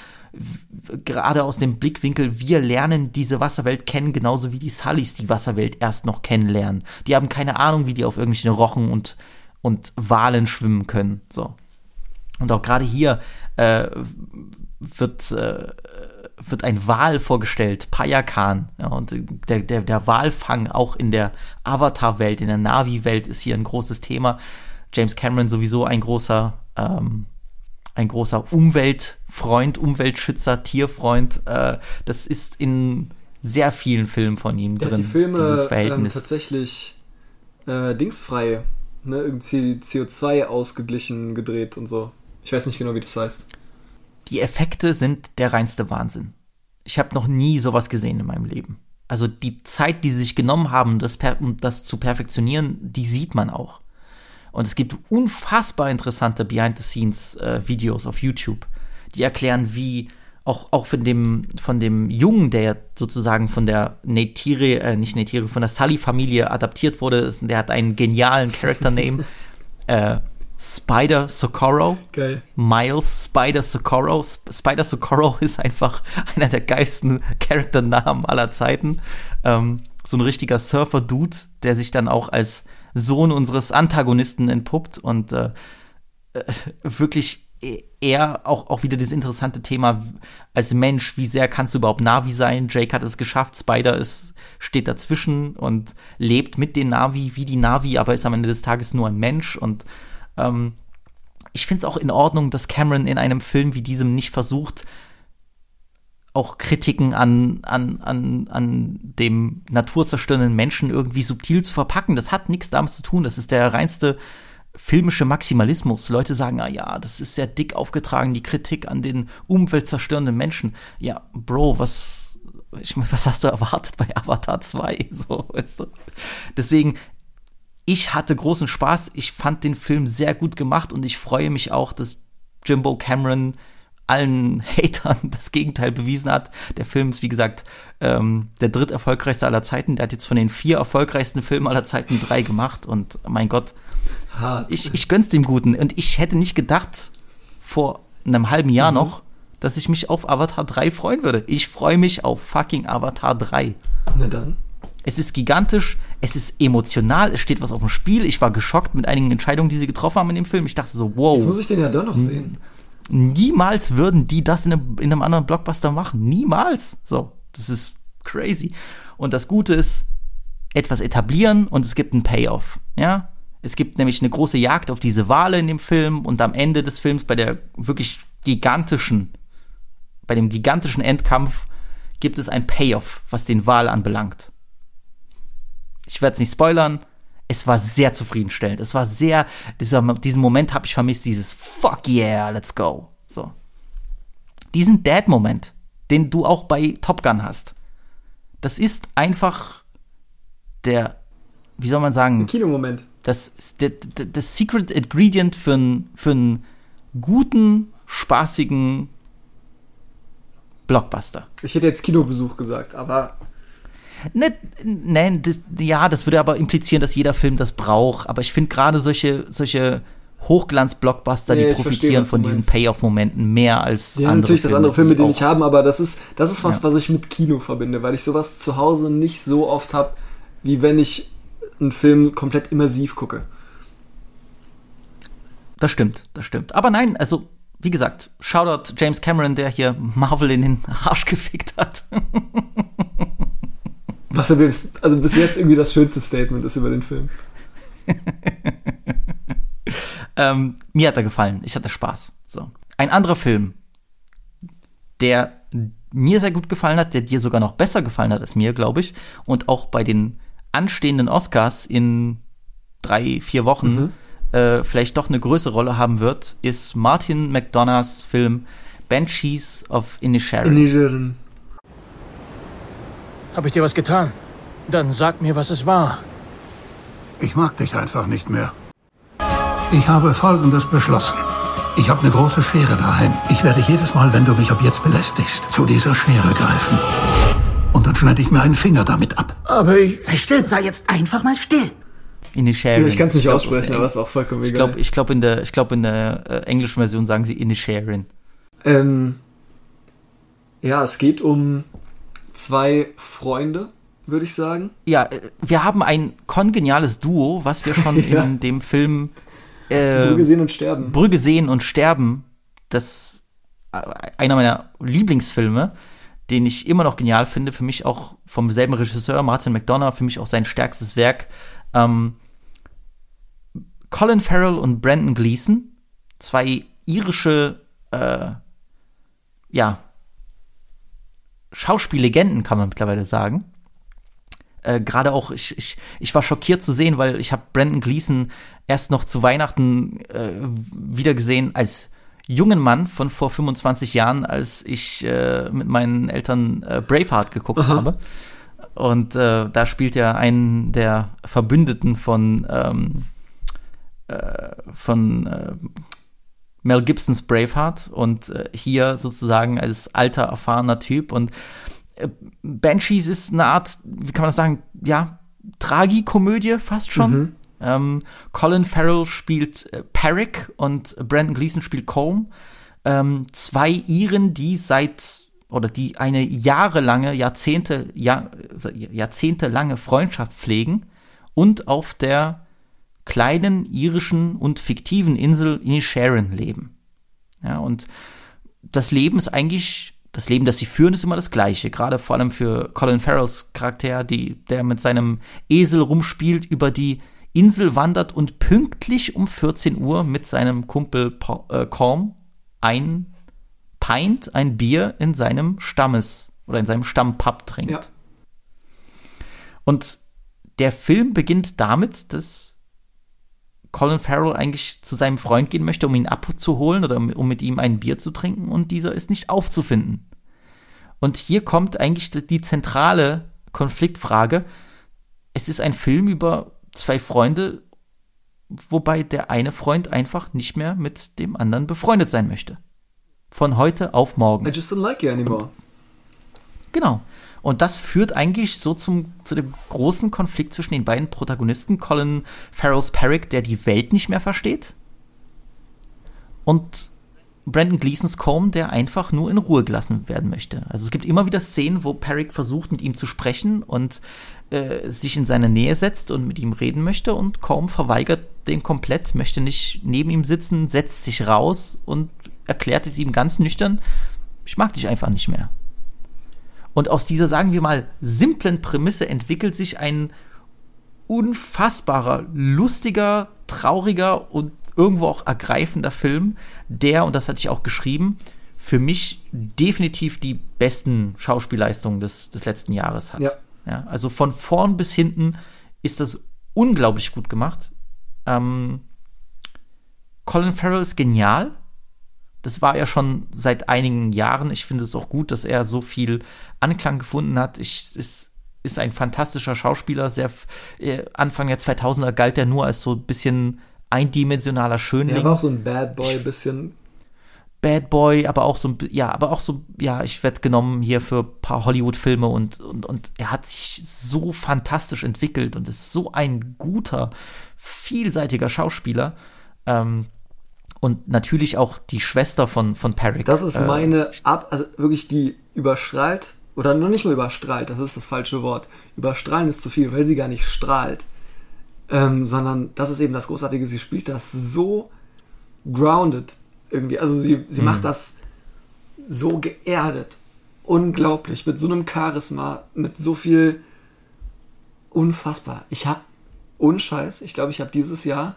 gerade aus dem Blickwinkel, wir lernen diese Wasserwelt kennen, genauso wie die Sullys die Wasserwelt erst noch kennenlernen. Die haben keine Ahnung, wie die auf irgendwelchen Rochen und und Walen schwimmen können. So. Und auch gerade hier äh, wird, äh, wird ein Wal vorgestellt, Payakan. Ja, und der, der, der Walfang auch in der Avatar-Welt, in der Navi-Welt ist hier ein großes Thema. James Cameron sowieso ein großer, ähm, ein großer Umweltfreund, Umweltschützer, Tierfreund. Äh, das ist in sehr vielen Filmen von ihm der drin. Hat die Filme. Ähm, tatsächlich äh, dingsfrei ne, irgendwie CO2 ausgeglichen gedreht und so. Ich weiß nicht genau, wie das heißt. Die Effekte sind der reinste Wahnsinn. Ich habe noch nie sowas gesehen in meinem Leben. Also die Zeit, die sie sich genommen haben, das, um das zu perfektionieren, die sieht man auch. Und es gibt unfassbar interessante Behind-the-Scenes-Videos äh, auf YouTube, die erklären, wie auch, auch von dem, von dem Jungen, der sozusagen von der Neytiri, äh, nicht Neytiri, von der Sully-Familie adaptiert wurde, der hat einen genialen Character-Name. äh, Spider Socorro. Geil. Miles Spider Socorro. Sp Spider Socorro ist einfach einer der geilsten Charakternamen aller Zeiten. Ähm, so ein richtiger Surfer-Dude, der sich dann auch als Sohn unseres Antagonisten entpuppt und äh, äh, wirklich eher auch, auch wieder das interessante Thema als Mensch, wie sehr kannst du überhaupt Navi sein? Jake hat es geschafft, Spider ist, steht dazwischen und lebt mit den Navi wie die Navi, aber ist am Ende des Tages nur ein Mensch und ähm, ich finde es auch in Ordnung, dass Cameron in einem Film wie diesem nicht versucht, auch Kritiken an, an, an, an dem naturzerstörenden Menschen irgendwie subtil zu verpacken. Das hat nichts damit zu tun. Das ist der reinste filmische Maximalismus. Leute sagen, ah ja, das ist sehr dick aufgetragen, die Kritik an den umweltzerstörenden Menschen. Ja, Bro, was, ich meine, was hast du erwartet bei Avatar 2? So, weißt du? Deswegen, ich hatte großen Spaß. Ich fand den Film sehr gut gemacht und ich freue mich auch, dass Jimbo Cameron allen Hatern das Gegenteil bewiesen hat. Der Film ist, wie gesagt, ähm, der dritt erfolgreichste aller Zeiten. Der hat jetzt von den vier erfolgreichsten Filmen aller Zeiten drei gemacht und mein Gott, Hart. Ich, ich gönn's dem Guten. Und ich hätte nicht gedacht, vor einem halben Jahr mhm. noch, dass ich mich auf Avatar 3 freuen würde. Ich freue mich auf fucking Avatar 3. Na dann. Es ist gigantisch, es ist emotional, es steht was auf dem Spiel. Ich war geschockt mit einigen Entscheidungen, die sie getroffen haben in dem Film. Ich dachte so, wow. Jetzt muss ich den ja doch noch sehen. Niemals würden die das in einem, in einem anderen Blockbuster machen. Niemals. So, das ist crazy. Und das Gute ist, etwas etablieren und es gibt einen Payoff. Ja, es gibt nämlich eine große Jagd auf diese Wale in dem Film und am Ende des Films bei der wirklich gigantischen, bei dem gigantischen Endkampf gibt es ein Payoff, was den Wal anbelangt. Ich werde es nicht spoilern. Es war sehr zufriedenstellend. Es war sehr, dieser, diesen Moment habe ich vermisst, dieses Fuck yeah, let's go. So. Diesen Dad-Moment, den du auch bei Top Gun hast, das ist einfach der, wie soll man sagen? Ein Kinomoment das, das, das Secret Ingredient für, ein, für einen guten, spaßigen Blockbuster. Ich hätte jetzt Kinobesuch gesagt, aber. Ne, nein, das, ja, das würde aber implizieren, dass jeder Film das braucht. Aber ich finde gerade solche, solche Hochglanz-Blockbuster, ja, die profitieren verstehe, von diesen Payoff-Momenten mehr als ja, andere natürlich, Filme. dass andere Filme die nicht haben, aber das ist, das ist was, ja. was ich mit Kino verbinde, weil ich sowas zu Hause nicht so oft habe wie wenn ich einen Film komplett immersiv gucke. Das stimmt, das stimmt. Aber nein, also wie gesagt, Shoutout James Cameron, der hier Marvel in den Arsch gefickt hat. Was bis, also bis jetzt irgendwie das schönste Statement ist über den Film. ähm, mir hat er gefallen. Ich hatte Spaß. So. Ein anderer Film, der mir sehr gut gefallen hat, der dir sogar noch besser gefallen hat als mir, glaube ich, und auch bei den anstehenden Oscars in drei, vier Wochen mhm äh, vielleicht doch eine größere Rolle haben wird, ist Martin McDonoughs Film Banshees of Inisherin. Inisherin. Habe ich dir was getan? Dann sag mir, was es war. Ich mag dich einfach nicht mehr. Ich habe Folgendes beschlossen. Ich habe eine große Schere daheim. Ich werde jedes Mal, wenn du mich ab jetzt belästigst, zu dieser Schere greifen. Und dann schneide ich mir einen Finger damit ab. Aber ich... Sei still, sei jetzt einfach mal still. Inisherin. Ja, ich kann es nicht ich aussprechen, aber es ist auch vollkommen egal. Ich glaube, ich glaub in der, ich glaub in der äh, englischen Version sagen sie Inisherin. Ähm, ja, es geht um zwei Freunde, würde ich sagen. Ja, äh, wir haben ein kongeniales Duo, was wir schon ja. in dem Film äh, Brügge sehen und sterben. Brügge sehen und sterben. Das äh, einer meiner Lieblingsfilme, den ich immer noch genial finde. Für mich auch vom selben Regisseur Martin McDonough, für mich auch sein stärkstes Werk. Ähm, Colin Farrell und Brandon Gleason, zwei irische, äh, ja, Schauspiellegenden, kann man mittlerweile sagen. Äh, Gerade auch, ich, ich, ich war schockiert zu sehen, weil ich habe Brandon Gleason erst noch zu Weihnachten äh, wiedergesehen als jungen Mann von vor 25 Jahren, als ich äh, mit meinen Eltern äh, Braveheart geguckt Aha. habe. Und äh, da spielt er einen der Verbündeten von ähm, äh, von äh, Mel Gibsons Braveheart und äh, hier sozusagen als alter, erfahrener Typ. Und äh, Banshees ist eine Art, wie kann man das sagen, ja, Tragikomödie fast schon. Mhm. Ähm, Colin Farrell spielt äh, Peric und Brandon Gleason spielt Colm. Ähm, zwei Iren, die seit oder die eine jahrelange, Jahrzehnte, Jahr, jahrzehntelange Freundschaft pflegen und auf der kleinen irischen und fiktiven Insel Inisharan leben. Ja, und das Leben ist eigentlich, das Leben, das sie führen, ist immer das gleiche. Gerade vor allem für Colin Farrells Charakter, die, der mit seinem Esel rumspielt, über die Insel wandert und pünktlich um 14 Uhr mit seinem Kumpel äh, Corm ein Pint, ein Bier in seinem Stammes oder in seinem Stammpub trinkt. Ja. Und der Film beginnt damit, dass Colin Farrell eigentlich zu seinem Freund gehen möchte, um ihn abzuholen oder um mit ihm ein Bier zu trinken und dieser ist nicht aufzufinden. Und hier kommt eigentlich die zentrale Konfliktfrage. Es ist ein Film über zwei Freunde, wobei der eine Freund einfach nicht mehr mit dem anderen befreundet sein möchte. Von heute auf morgen. I just don't like you anymore. Und, genau. Und das führt eigentlich so zum, zu dem großen Konflikt zwischen den beiden Protagonisten, Colin Farrell's Perrick, der die Welt nicht mehr versteht, und Brandon Gleasons Combe, der einfach nur in Ruhe gelassen werden möchte. Also es gibt immer wieder Szenen, wo Perrick versucht, mit ihm zu sprechen und äh, sich in seine Nähe setzt und mit ihm reden möchte und Combe verweigert den komplett, möchte nicht neben ihm sitzen, setzt sich raus und erklärt es ihm ganz nüchtern, ich mag dich einfach nicht mehr. Und aus dieser, sagen wir mal, simplen Prämisse entwickelt sich ein unfassbarer, lustiger, trauriger und irgendwo auch ergreifender Film, der, und das hatte ich auch geschrieben, für mich definitiv die besten Schauspielleistungen des, des letzten Jahres hat. Ja. ja. also von vorn bis hinten ist das unglaublich gut gemacht. Ähm, Colin Farrell ist genial. Das war er schon seit einigen Jahren. Ich finde es auch gut, dass er so viel Anklang gefunden hat. Ich, es ist ein fantastischer Schauspieler. Sehr, äh, Anfang der 2000er galt er nur als so ein bisschen eindimensionaler Schönling. Er war auch so ein Bad Boy, bisschen. Bad Boy, aber auch so, ja, aber auch so, ja, ich werde genommen hier für ein paar Hollywood-Filme und, und, und er hat sich so fantastisch entwickelt und ist so ein guter, vielseitiger Schauspieler. Ähm, und natürlich auch die Schwester von, von Peric. Das ist meine, Ab also wirklich die überstrahlt oder noch nicht mal überstrahlt, das ist das falsche Wort. Überstrahlen ist zu viel, weil sie gar nicht strahlt. Ähm, sondern das ist eben das Großartige, sie spielt das so grounded irgendwie. Also sie, sie macht das so geerdet. Unglaublich. Mit so einem Charisma, mit so viel unfassbar. Ich habe, unscheiß, ich glaube, ich habe dieses Jahr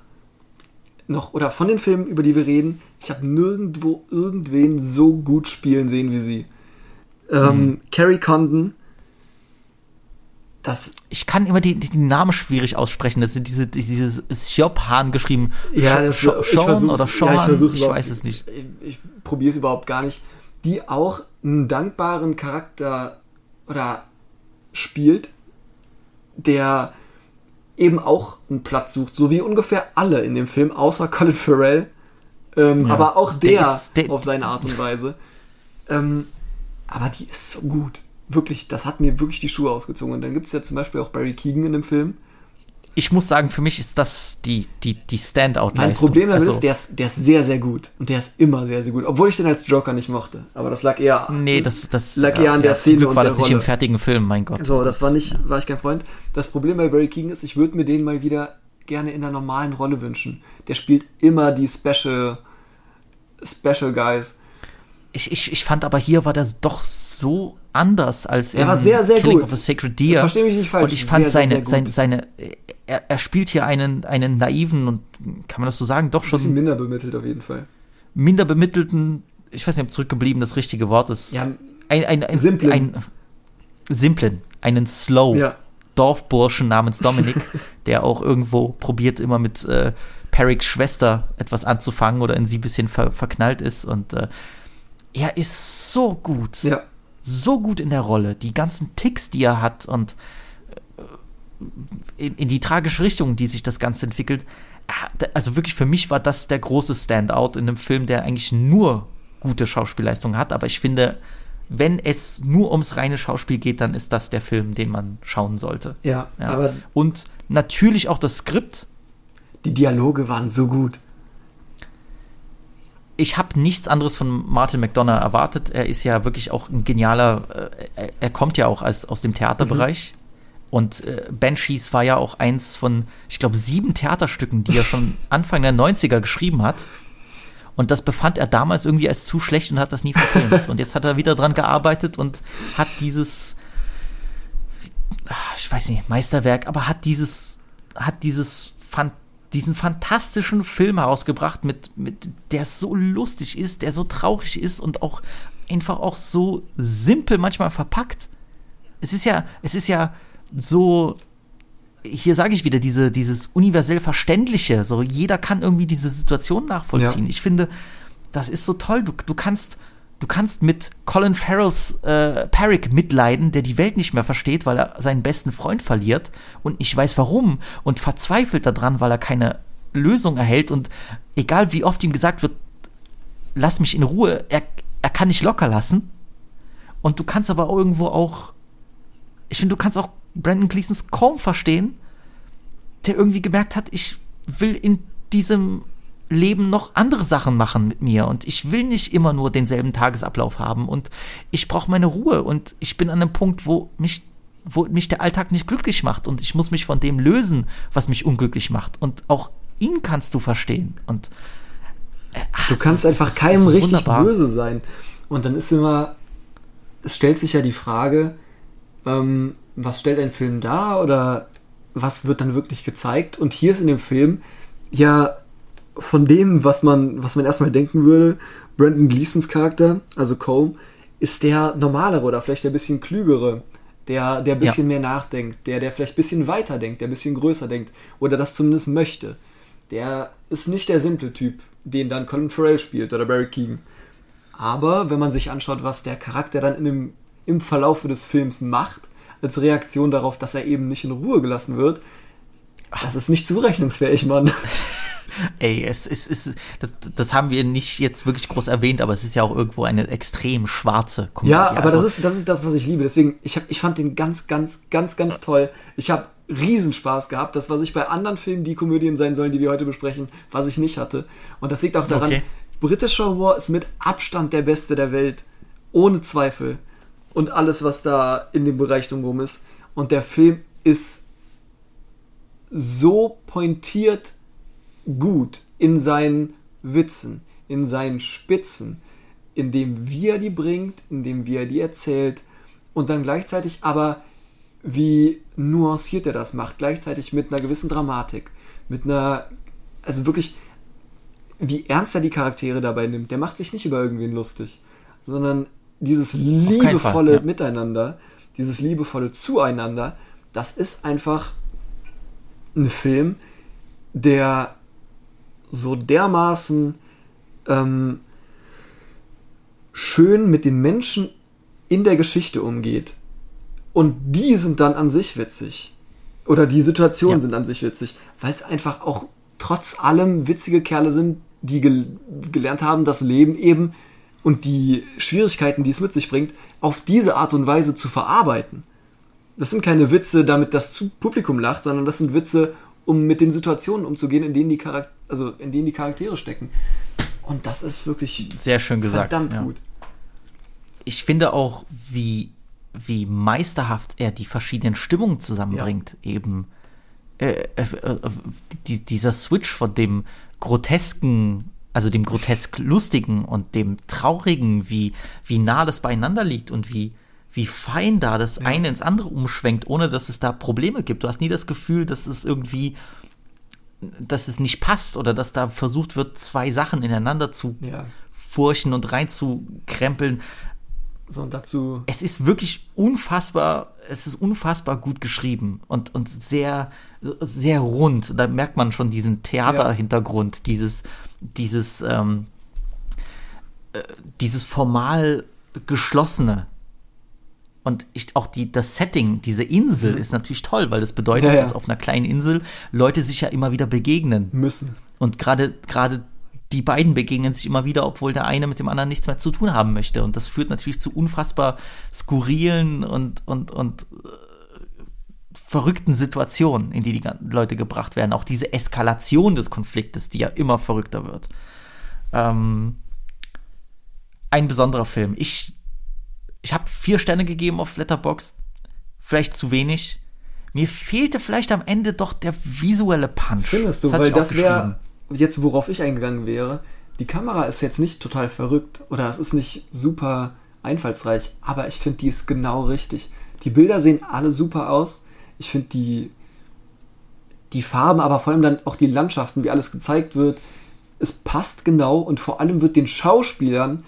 noch, oder von den Filmen, über die wir reden, ich habe nirgendwo irgendwen so gut spielen sehen wie sie. Ähm, Carrie Condon, das, Ich kann immer die, die Namen schwierig aussprechen. Das sind diese, diese Siop-Hahn geschrieben. ja, das Sch- Sean oder Sean, ja, ich, ich weiß es nicht. Ich, ich probiere es überhaupt gar nicht. Die auch einen dankbaren Charakter oder spielt, der eben auch einen Platz sucht, so wie ungefähr alle in dem Film, außer Colin Farrell. Ähm, Ja. Aber auch Der der, der- auf seine Art und Weise. Ähm, aber die ist so gut. Wirklich, das hat mir wirklich die Schuhe ausgezogen. Und dann gibt es ja zum Beispiel auch Barry Keegan in dem Film. Ich muss sagen, für mich ist das die, die, die Standout-Leistung. Mein Problem damit Also, ist, der ist, der ist sehr, sehr gut. Und der ist immer sehr, sehr gut. Obwohl ich den als Joker nicht mochte. Aber das lag eher, Nee, das, das lag eher an der ja, zum Szene Glück und war der das nicht Rolle. im fertigen Film, mein Gott. So, das war nicht, war ich kein Freund. Das Problem bei Barry Keegan ist, ich würde mir den mal wieder gerne in der normalen Rolle wünschen. Der spielt immer die Special, Special Guys. Ich, ich, ich fand aber hier war das doch so anders als Er war sehr, sehr Killing gut. of a Sacred Deer. Versteh mich nicht falsch, Und ich fand sehr, seine, sehr seine, seine, er, er spielt hier einen, einen naiven und, kann man das so sagen, doch Bisschen schon minder bemittelt auf jeden Fall. minder bemittelten, ich weiß nicht, ob zurückgeblieben das richtige Wort ist. Ja, ein, ein, ein, Simplen. Ein, simplen, einen Slow. Ja. Dorfburschen namens Dominik, der auch irgendwo probiert, immer mit äh, Perricks Schwester etwas anzufangen oder in sie ein bisschen ver verknallt ist. Und äh, er ist so gut. Ja. So gut in der Rolle. Die ganzen Ticks, die er hat und äh, in, in die tragische Richtung, die sich das Ganze entwickelt. Ah, Also wirklich für mich war das der große Standout in einem Film, der eigentlich nur gute Schauspielleistungen hat. Aber ich finde, wenn es nur ums reine Schauspiel geht, dann ist das der Film, den man schauen sollte. Ja, Ja. aber Und natürlich auch das Skript. die Dialoge waren so gut. Ich habe nichts anderes von Martin McDonough erwartet. Er ist ja wirklich auch ein genialer, äh, er, kommt ja auch als, aus dem Theaterbereich. Und äh, Banshees war ja auch eins von, ich glaube, sieben Theaterstücken, die er schon Anfang der 90er geschrieben hat. Und das befand er damals irgendwie als zu schlecht und hat das nie verfilmt. Und jetzt hat er wieder dran gearbeitet und hat dieses, ich weiß nicht, Meisterwerk, aber hat dieses, hat dieses fan diesen fantastischen Film herausgebracht, mit, mit, der so lustig ist, der so traurig ist und auch einfach auch so simpel manchmal verpackt. Es ist ja, es ist ja so, hier sage ich wieder, diese, dieses universell Verständliche, so jeder kann irgendwie diese Situation nachvollziehen. Ja. Ich finde, das ist so toll. Du, du kannst, du kannst mit Colin Farrells äh, Perrick mitleiden, der die Welt nicht mehr versteht, weil er seinen besten Freund verliert und nicht weiß warum und verzweifelt daran, weil er keine Lösung erhält und egal wie oft ihm gesagt wird, lass mich in Ruhe, er, er kann nicht locker lassen. Und du kannst aber irgendwo auch, ich finde, du kannst auch Brandon Gleasons kaum verstehen, der irgendwie gemerkt hat, ich will in diesem Leben noch andere Sachen machen mit mir. Und ich will nicht immer nur denselben Tagesablauf haben. Und ich brauche meine Ruhe. Und ich bin an einem Punkt, wo mich wo mich der Alltag nicht glücklich macht. Und ich muss mich von dem lösen, was mich unglücklich macht. Und auch ihn kannst du verstehen. Und äh, ah, Du kannst ist- einfach ist- keinem ist richtig böse sein. Und dann ist immer, es stellt sich ja die Frage, ähm, was stellt ein Film dar? Oder was wird dann wirklich gezeigt? Und hier ist in dem Film ja von dem, was man, was man erstmal denken würde, Brandon Gleasons Charakter, also Cole, ist der normalere oder vielleicht der bisschen klügere, der, der ein bisschen mehr nachdenkt, der, der vielleicht ein bisschen weiter denkt, der ein bisschen größer denkt oder das zumindest möchte. Der ist nicht der simple Typ, den dann Colin Farrell spielt oder Barry Keegan. Aber wenn man sich anschaut, was der Charakter dann in dem, im Verlaufe des Films macht, als Reaktion darauf, dass er eben nicht in Ruhe gelassen wird, das ist nicht zurechnungsfähig, Mann. Ey, es ist, es, das, das haben wir nicht jetzt wirklich groß erwähnt, aber es ist ja auch irgendwo eine extrem schwarze Komödie. Ja, aber Also, das, ist, das ist das, was ich liebe. Deswegen, ich, hab, ich fand den ganz, ganz, ganz, ganz toll. Ich habe Riesenspaß gehabt. Das, was ich bei anderen Filmen, die Komödien sein sollen, die wir heute besprechen, was ich nicht hatte. Und das liegt auch daran, Okay. britischer Humor ist mit Abstand der beste der Welt. Ohne Zweifel. und alles, was da in dem Bereich drumherum ist. Und der Film ist so pointiert gut in seinen Witzen, in seinen Spitzen, in dem wie er die bringt, in dem wie er die erzählt und dann gleichzeitig aber wie nuanciert er das macht, gleichzeitig mit einer gewissen Dramatik, mit einer, also wirklich, wie ernst er die Charaktere dabei nimmt. Der macht sich nicht über irgendwen lustig, sondern dieses liebevolle Fall, ja. Miteinander, dieses liebevolle Zueinander, das ist einfach ein Film, der so dermaßen ähm, schön mit den Menschen in der Geschichte umgeht. Und die sind dann an sich witzig. Oder die Situationen Ja. sind an sich witzig, weil es einfach auch trotz allem witzige Kerle sind, die gel gelernt haben, das Leben eben und die Schwierigkeiten, die es mit sich bringt, auf diese Art und Weise zu verarbeiten. Das sind keine Witze, damit das Publikum lacht, sondern das sind Witze, um mit den Situationen umzugehen, in denen die, Charak also in denen die Charaktere stecken. Und das ist wirklich Sehr schön gesagt. verdammt ja. gut. Ich finde auch, wie, wie meisterhaft er die verschiedenen Stimmungen zusammenbringt. Eben äh, äh, äh, die, dieser Switch von dem grotesken, also dem grotesk lustigen und dem traurigen, wie, wie nah das beieinander liegt und wie, wie fein da das eine ins andere umschwenkt, ohne dass es da Probleme gibt. Du hast nie das Gefühl, dass es irgendwie dass es nicht passt oder dass da versucht wird, zwei Sachen ineinander zu Ja. furchen und reinzukrempeln. So, und dazu Es ist wirklich unfassbar, es ist unfassbar gut geschrieben und, und sehr, sehr rund. Da merkt man schon diesen Theaterhintergrund, dieses, dieses, ähm, äh, dieses formal geschlossene. Und ich, auch die, das Setting, diese Insel ist natürlich toll, weil das bedeutet, Mhm. Ja, ja. dass auf einer kleinen Insel Leute sich ja immer wieder begegnen. müssen. Und gerade gerade die beiden begegnen sich immer wieder, obwohl der eine mit dem anderen nichts mehr zu tun haben möchte. Und das führt natürlich zu unfassbar skurrilen und, und, und äh, verrückten Situationen, in die die Leute gebracht werden. Auch diese Eskalation des Konfliktes, die ja immer verrückter wird. Ähm, ein besonderer Film. Ich, ich habe vier Sterne gegeben auf Letterboxd. Vielleicht zu wenig. Mir fehlte vielleicht am Ende doch der visuelle Punch. Findest du, hatte weil das wäre jetzt, worauf ich eingegangen wäre. Die Kamera ist jetzt nicht total verrückt oder es ist nicht super einfallsreich, aber ich finde, die ist genau richtig. Die Bilder sehen alle super aus. Ich finde die, die Farben, aber vor allem dann auch die Landschaften, wie alles gezeigt wird, es passt genau und vor allem wird den Schauspielern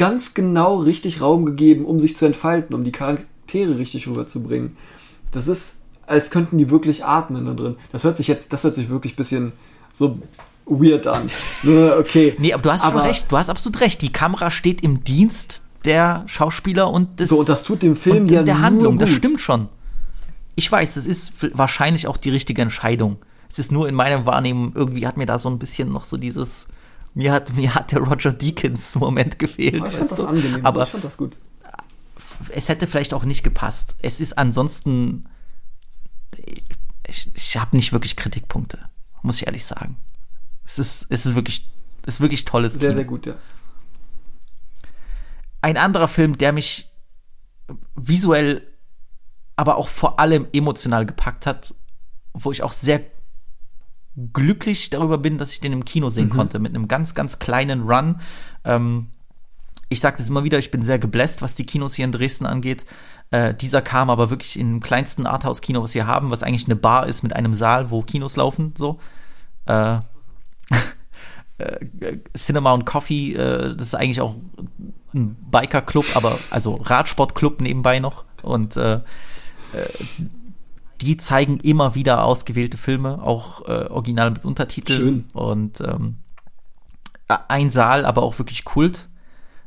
ganz genau richtig Raum gegeben, um sich zu entfalten, um die Charaktere richtig rüberzubringen. Das ist, als könnten die wirklich atmen da drin. Das hört sich jetzt, das hört sich wirklich ein bisschen so weird an. Okay. Nee, aber du hast Aber- schon recht, du hast absolut recht. Die Kamera steht im Dienst der Schauspieler und des, So, und das tut dem Film und ja der Handlung. Das gut. stimmt schon. Ich weiß, es ist wahrscheinlich auch die richtige Entscheidung. Es ist nur in meiner Wahrnehmung, irgendwie hat mir da so ein bisschen noch so dieses, mir hat, mir hat der Roger Deakins Moment gefehlt. Aber ich fand das du? angenehm. Aber ich fand das gut. es hätte vielleicht auch nicht gepasst. Es ist ansonsten, ich, ich habe nicht wirklich Kritikpunkte, muss ich ehrlich sagen. Es ist, es ist wirklich, es ist wirklich tolles Sehr, Kino. sehr gut, ja. Ein anderer Film, der mich visuell, aber auch vor allem emotional gepackt hat, wo ich auch sehr glücklich darüber bin, dass ich den im Kino sehen konnte, mit einem ganz, ganz kleinen Run. Ähm, ich sage das immer wieder, ich bin sehr gebläst, was die Kinos hier in Dresden angeht. Äh, dieser kam aber wirklich in dem kleinsten Arthouse-Kino, was wir haben, was eigentlich eine Bar ist mit einem Saal, wo Kinos laufen, so. Äh, äh, Cinema und Coffee, äh, das ist eigentlich auch ein Biker-Club, aber also Radsportclub nebenbei noch. Und äh, äh, die zeigen immer wieder ausgewählte Filme, auch äh, original mit Untertiteln. Schön. Und ähm, ein Saal, aber auch wirklich Kult.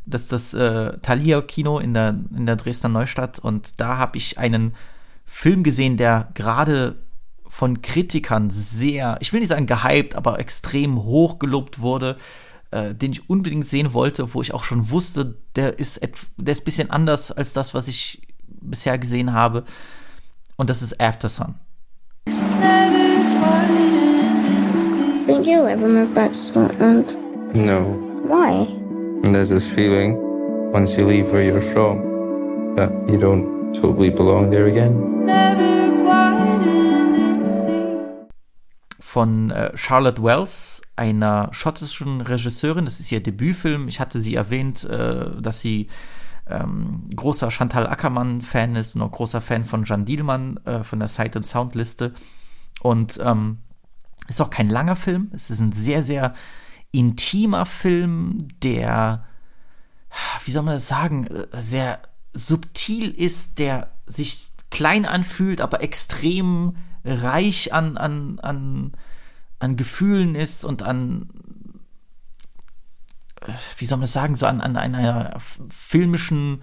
Das ist das äh, Thalia-Kino in der, in der Dresdner Neustadt. Und da habe ich einen Film gesehen, der gerade von Kritikern sehr, ich will nicht sagen gehypt, aber extrem hoch gelobt wurde, äh, den ich unbedingt sehen wollte, wo ich auch schon wusste, der ist, der ist ein bisschen anders als das, was ich bisher gesehen habe. Und das ist After Sun. Think you'll ever move back to Scotland? No. Why? And there's this feeling once you leave where you're from, that you don't totally belong there again. Von äh, Charlotte Wells, einer schottischen Regisseurin. Das ist ihr Debütfilm. Ich hatte sie erwähnt, äh, dass sie ähm, großer Chantal Ackermann-Fan ist, noch großer Fan von Jan Dielmann äh, von der Sight and Sound Liste. Und ähm, ist auch kein langer Film. Es ist ein sehr, sehr intimer Film, der, wie soll man das sagen, sehr subtil ist, der sich klein anfühlt, aber extrem reich an, an, an, an Gefühlen ist und an, wie soll man das sagen, so an, an einer filmischen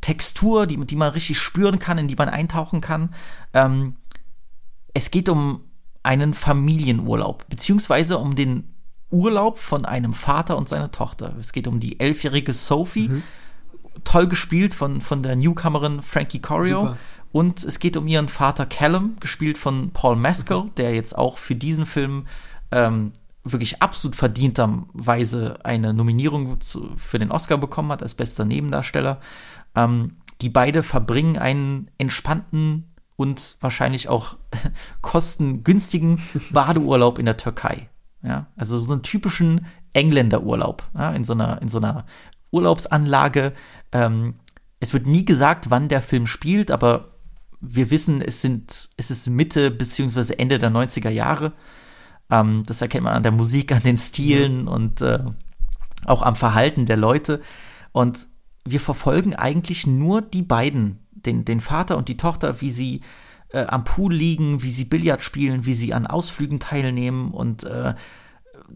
Textur, die, die man richtig spüren kann, in die man eintauchen kann. Ähm, es geht um einen Familienurlaub, beziehungsweise um den Urlaub von einem Vater und seiner Tochter. Es geht um die elfjährige Sophie, mhm. toll gespielt von, von der Newcomerin Frankie Corio. Super. Und es geht um ihren Vater Callum, gespielt von Paul Mescal, mhm. der jetzt auch für diesen Film ähm, wirklich absolut verdienterweise eine Nominierung zu, für den Oscar bekommen hat als bester Nebendarsteller. Ähm, die beide verbringen einen entspannten und wahrscheinlich auch kostengünstigen Badeurlaub in der Türkei. Ja, also so einen typischen Engländerurlaub ja, in, so einer, in so einer Urlaubsanlage. Ähm, es wird nie gesagt, wann der Film spielt, aber wir wissen, es, sind, es ist Mitte bzw. Ende der 90er Jahre. Ähm, das erkennt man an der Musik, an den Stilen ja. und äh, auch am Verhalten der Leute. Und wir verfolgen eigentlich nur die beiden, den, den Vater und die Tochter, wie sie äh, am Pool liegen, wie sie Billard spielen, wie sie an Ausflügen teilnehmen. Und äh,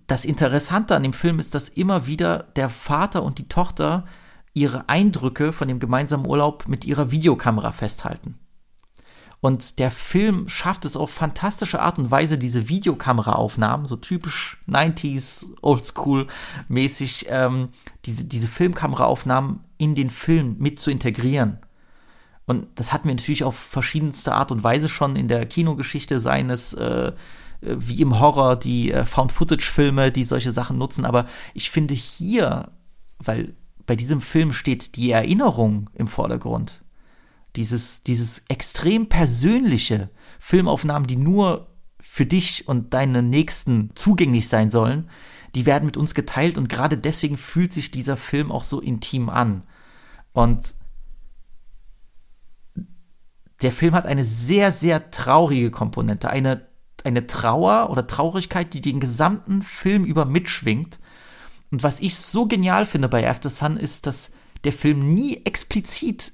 das Interessante an dem Film ist, dass immer wieder der Vater und die Tochter ihre Eindrücke von dem gemeinsamen Urlaub mit ihrer Videokamera festhalten. Und der Film schafft es auf fantastische Art und Weise, diese Videokameraaufnahmen, so typisch 90s, Oldschool-mäßig, ähm, diese, diese Filmkameraaufnahmen in den Film mit zu integrieren. Und das hatten wir natürlich auf verschiedenste Art und Weise schon in der Kinogeschichte seines, äh, wie im Horror, die äh, Found-Footage-Filme, die solche Sachen nutzen. Aber ich finde hier, weil bei diesem Film steht die Erinnerung im Vordergrund. Dieses, dieses extrem persönliche Filmaufnahmen, die nur für dich und deine Nächsten zugänglich sein sollen, die werden mit uns geteilt und gerade deswegen fühlt sich dieser Film auch so intim an. Und der Film hat eine sehr, sehr traurige Komponente, eine, eine Trauer oder Traurigkeit, die den gesamten Film über mitschwingt. Und was ich so genial finde bei After Sun ist, dass der Film nie explizit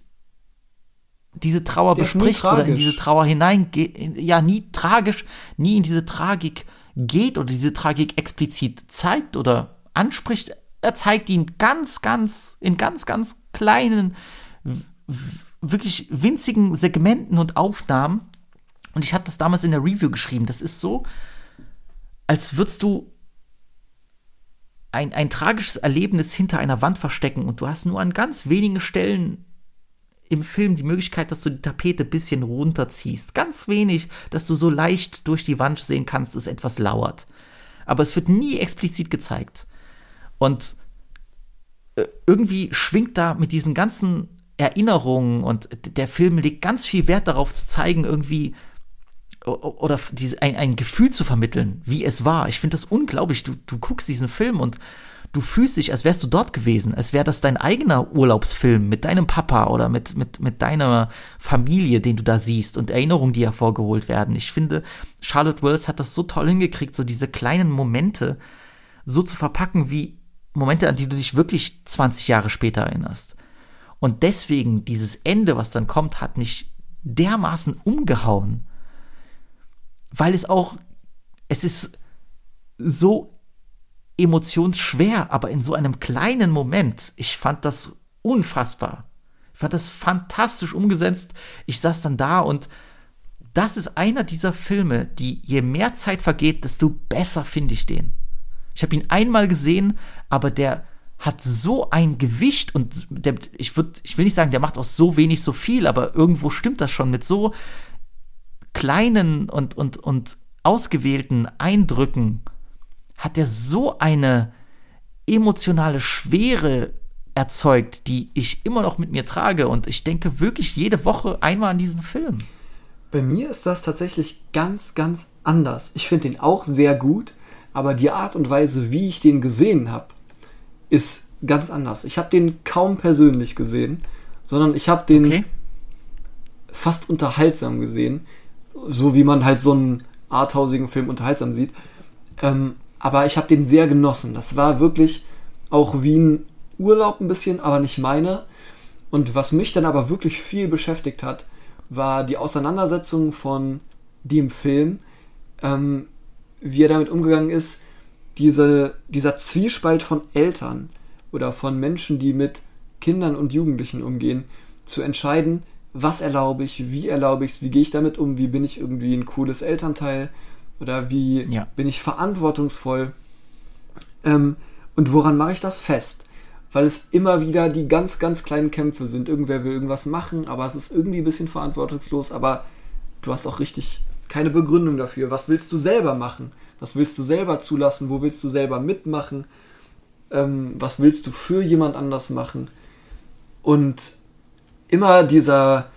diese Trauer der bespricht oder in diese Trauer hineingeht, ja, nie tragisch, nie in diese Tragik geht oder diese Tragik explizit zeigt oder anspricht. Er zeigt ihn ganz, ganz, in ganz, ganz kleinen wirklich winzigen Segmenten und Aufnahmen. Und ich hatte das damals in der Review geschrieben. Das ist so, als würdest du ein, ein tragisches Erlebnis hinter einer Wand verstecken und du hast nur an ganz wenigen Stellen im Film die Möglichkeit, dass du die Tapete ein bisschen runterziehst. Ganz wenig, dass du so leicht durch die Wand sehen kannst, dass etwas lauert. Aber es wird nie explizit gezeigt. Und äh, irgendwie schwingt da mit diesen ganzen Erinnerungen und der Film legt ganz viel Wert darauf zu zeigen, irgendwie oder ein, ein Gefühl zu vermitteln, wie es war. Ich finde das unglaublich. Du, du guckst diesen Film und du fühlst dich, als wärst du dort gewesen, als wäre das dein eigener Urlaubsfilm mit deinem Papa oder mit, mit, mit deiner Familie, den du da siehst und Erinnerungen, die hervorgeholt werden. Ich finde, Charlotte Wells hat das so toll hingekriegt, so diese kleinen Momente so zu verpacken wie Momente, an die du dich wirklich 20 Jahre später erinnerst. Und deswegen dieses Ende, was dann kommt, hat mich dermaßen umgehauen, weil es auch, es ist so emotionsschwer, aber in so einem kleinen Moment. Ich fand das unfassbar. Ich fand das fantastisch umgesetzt. Ich saß dann da und das ist einer dieser Filme, die je mehr Zeit vergeht, desto besser finde ich den. Ich habe ihn einmal gesehen, aber der hat so ein Gewicht und der, ich würde, ich will nicht sagen, der macht aus so wenig so viel, aber irgendwo stimmt das schon mit so kleinen und, und, und ausgewählten Eindrücken hat er so eine emotionale Schwere erzeugt, die ich immer noch mit mir trage. Und ich denke wirklich jede Woche einmal an diesen Film. Bei mir ist das tatsächlich ganz, ganz anders. Ich finde den auch sehr gut, aber die Art und Weise, wie ich den gesehen habe, ist ganz anders. Ich habe den kaum persönlich gesehen, sondern ich habe den okay. fast unterhaltsam gesehen, so wie man halt so einen arthausigen Film unterhaltsam sieht. Ähm, aber ich habe den sehr genossen. Das war wirklich auch wie ein Urlaub ein bisschen, aber nicht meiner. Und was mich dann aber wirklich viel beschäftigt hat, war die Auseinandersetzung von dem Film, ähm, wie er damit umgegangen ist, diese, dieser Zwiespalt von Eltern oder von Menschen, die mit Kindern und Jugendlichen umgehen, zu entscheiden, was erlaube ich, wie erlaube ich es, wie gehe ich damit um, wie bin ich irgendwie ein cooles Elternteil oder wie ja. bin ich verantwortungsvoll ähm, und woran mache ich das fest? Weil es immer wieder die ganz, ganz kleinen Kämpfe sind. Irgendwer will irgendwas machen, aber es ist irgendwie ein bisschen verantwortungslos, aber du hast auch richtig keine Begründung dafür. Was willst du selber machen? Was willst du selber zulassen? Wo willst du selber mitmachen? Ähm, was willst du für jemand anders machen? Und immer dieser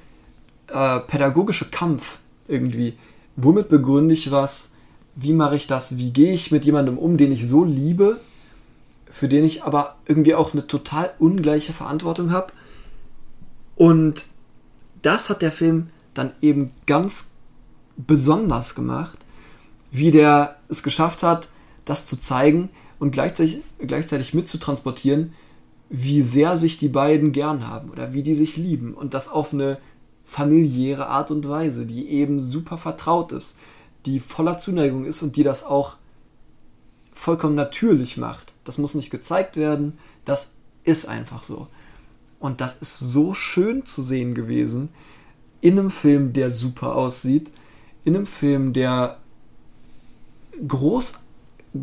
äh, pädagogische Kampf irgendwie. Womit begründe ich was? Wie mache ich das? Wie gehe ich mit jemandem um, den ich so liebe, für den ich aber irgendwie auch eine total ungleiche Verantwortung habe? Und das hat der Film dann eben ganz besonders gemacht, wie der es geschafft hat, das zu zeigen und gleichzeitig, gleichzeitig mitzutransportieren, wie sehr sich die beiden gern haben oder wie die sich lieben und das auf eine familiäre Art und Weise, die eben super vertraut ist, die voller Zuneigung ist und die das auch vollkommen natürlich macht. Das muss nicht gezeigt werden, das ist einfach so. Und das ist so schön zu sehen gewesen in einem Film, der super aussieht, in einem Film, der groß,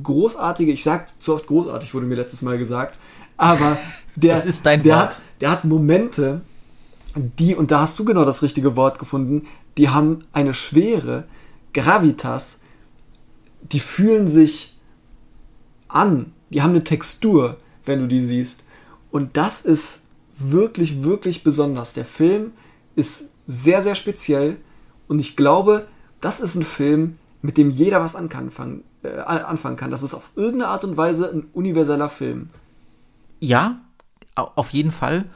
großartige, ich sag zu oft großartig, wurde mir letztes Mal gesagt, aber der, das ist dein der, Wort. Hat, der hat Momente, die, und da hast du genau das richtige Wort gefunden, die haben eine Schwere, Gravitas, die fühlen sich an, die haben eine Textur, wenn du die siehst. Und das ist wirklich, wirklich besonders. Der Film ist sehr, sehr speziell und ich glaube, das ist ein Film, mit dem jeder was anfangen, äh, anfangen kann. Das ist auf irgendeine Art und Weise ein universeller Film. Ja, auf jeden Fall.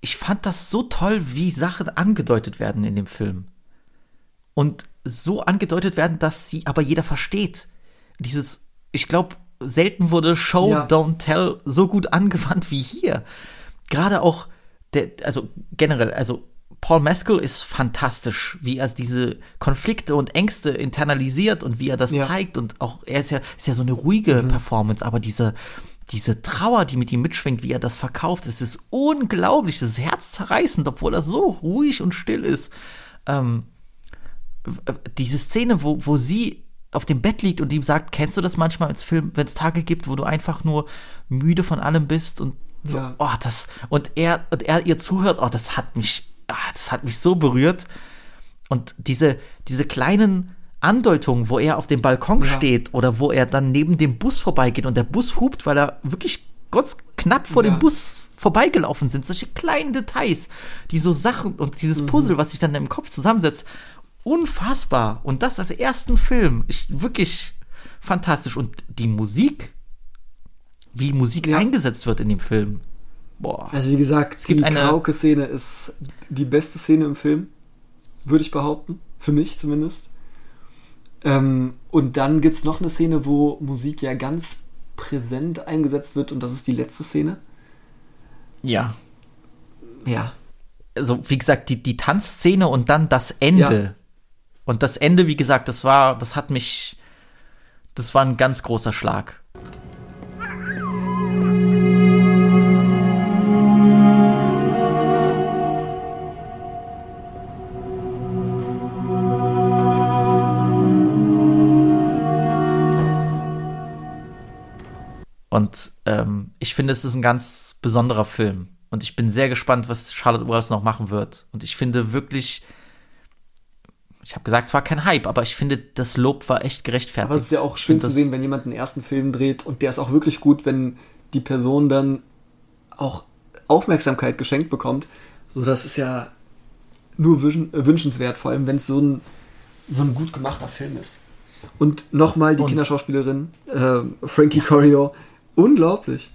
Ich fand das so toll, wie Sachen angedeutet werden in dem Film. Und so angedeutet werden, dass sie aber jeder versteht. Dieses, ich glaube, selten wurde Show, ja. Don't Tell so gut angewandt wie hier. Gerade auch, der, also generell, also Paul Mescal ist fantastisch, wie er diese Konflikte und Ängste internalisiert und wie er das ja. zeigt und auch er ist ja ist ja so eine ruhige mhm. Performance, aber diese diese Trauer, die mit ihm mitschwingt, wie er das verkauft, es ist unglaublich, das ist herzzerreißend, obwohl er so ruhig und still ist. Ähm, diese Szene, wo, wo sie auf dem Bett liegt und ihm sagt, kennst du das manchmal als Film, wenn es Tage gibt, wo du einfach nur müde von allem bist und so, ja. oh, das, und er, und er ihr zuhört, oh, das hat mich, oh, das hat mich so berührt. Und diese, diese kleinen Andeutungen, wo er auf dem Balkon ja. steht oder wo er dann neben dem Bus vorbeigeht und der Bus hupt, weil er wirklich ganz knapp vor ja. dem Bus vorbeigelaufen sind. Solche kleinen Details, die so Sachen und dieses mhm. Puzzle, mhm. was sich dann im Kopf zusammensetzt, unfassbar. Und das als ersten Film ist wirklich fantastisch. Und die Musik, wie Musik ja. eingesetzt wird in dem Film. Boah. Also wie gesagt, es gibt die Karaoke-Szene ist die beste Szene im Film, würde ich behaupten. Für mich zumindest. Ähm, und dann gibt es noch eine Szene, wo Musik ja ganz präsent eingesetzt wird und das ist die letzte Szene. Ja. Ja. Also, wie gesagt, die, die Tanzszene und dann das Ende. Ja. Und das Ende, wie gesagt, das war, das hat mich, das war ein ganz großer Schlag. Und ähm, ich finde, es ist ein ganz besonderer Film. Und ich bin sehr gespannt, was Charlotte Wells noch machen wird. Und ich finde wirklich, ich habe gesagt, es war kein Hype, aber ich finde, das Lob war echt gerechtfertigt. Aber es ist ja auch schön zu sehen, wenn jemand einen ersten Film dreht und der ist auch wirklich gut, wenn die Person dann auch Aufmerksamkeit geschenkt bekommt. So, das ist ja nur äh, wünschenswert, vor allem wenn es so ein, so ein gut gemachter Film ist. Und nochmal die Und- Kinderschauspielerin, äh, Frankie Corio, unglaublich.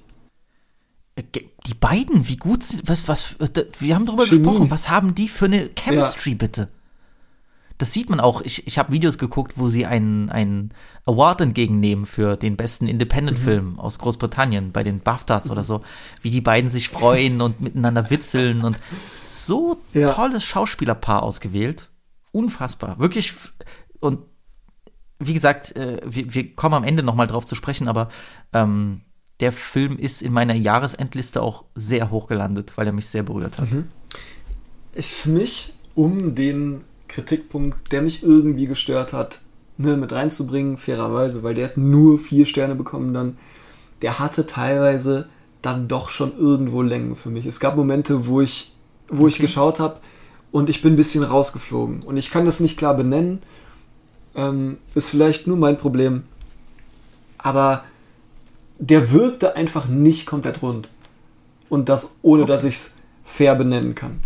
Äh, Die beiden, wie gut sind, was, was, äh, wir haben drüber Chemie. gesprochen, was haben die für eine Chemistry, bitte? Das sieht man auch. Ich, ich habe Videos geguckt, wo sie einen, einen Award entgegennehmen für den besten Independent-Film aus Großbritannien bei den BAFTAs oder so. Wie die beiden sich freuen und miteinander witzeln und so Ja. tolles Schauspielerpaar ausgewählt. Unfassbar. Wirklich. Und wie gesagt, äh, wir, wir kommen am Ende nochmal drauf zu sprechen, aber ähm, der Film ist in meiner Jahresendliste auch sehr hoch gelandet, weil er mich sehr berührt hat. Für mich, um den Kritikpunkt, der mich irgendwie gestört hat, ne, mit reinzubringen, fairerweise, weil der hat nur vier Sterne bekommen dann, der hatte teilweise dann doch schon irgendwo Längen für mich. Es gab Momente, wo ich, wo ich geschaut habe und ich bin ein bisschen rausgeflogen. Und ich kann das nicht klar benennen. Ähm, ist vielleicht nur mein Problem. Aber der wirkte einfach nicht komplett rund. Und das ohne, dass ich es fair benennen kann.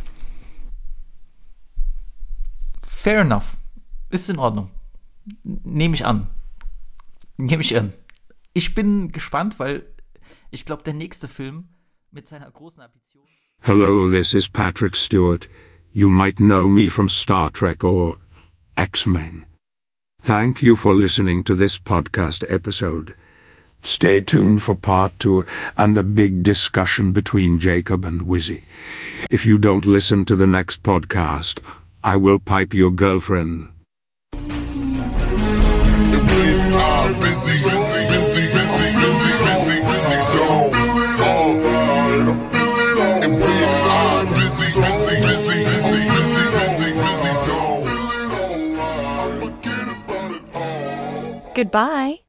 Fair enough. Ist in Ordnung. Nehme ich an. Nehme ich an. Ich bin gespannt, weil ich glaube, der nächste Film mit seiner großen Ambition. Hello, this is Patrick Stewart. You might know me from Star Trek or X Men. Thank you for listening to this podcast episode. Stay tuned for part two and a big discussion between Jacob and Wizzy. If you don't listen to the next podcast, I will pipe your girlfriend. Goodbye.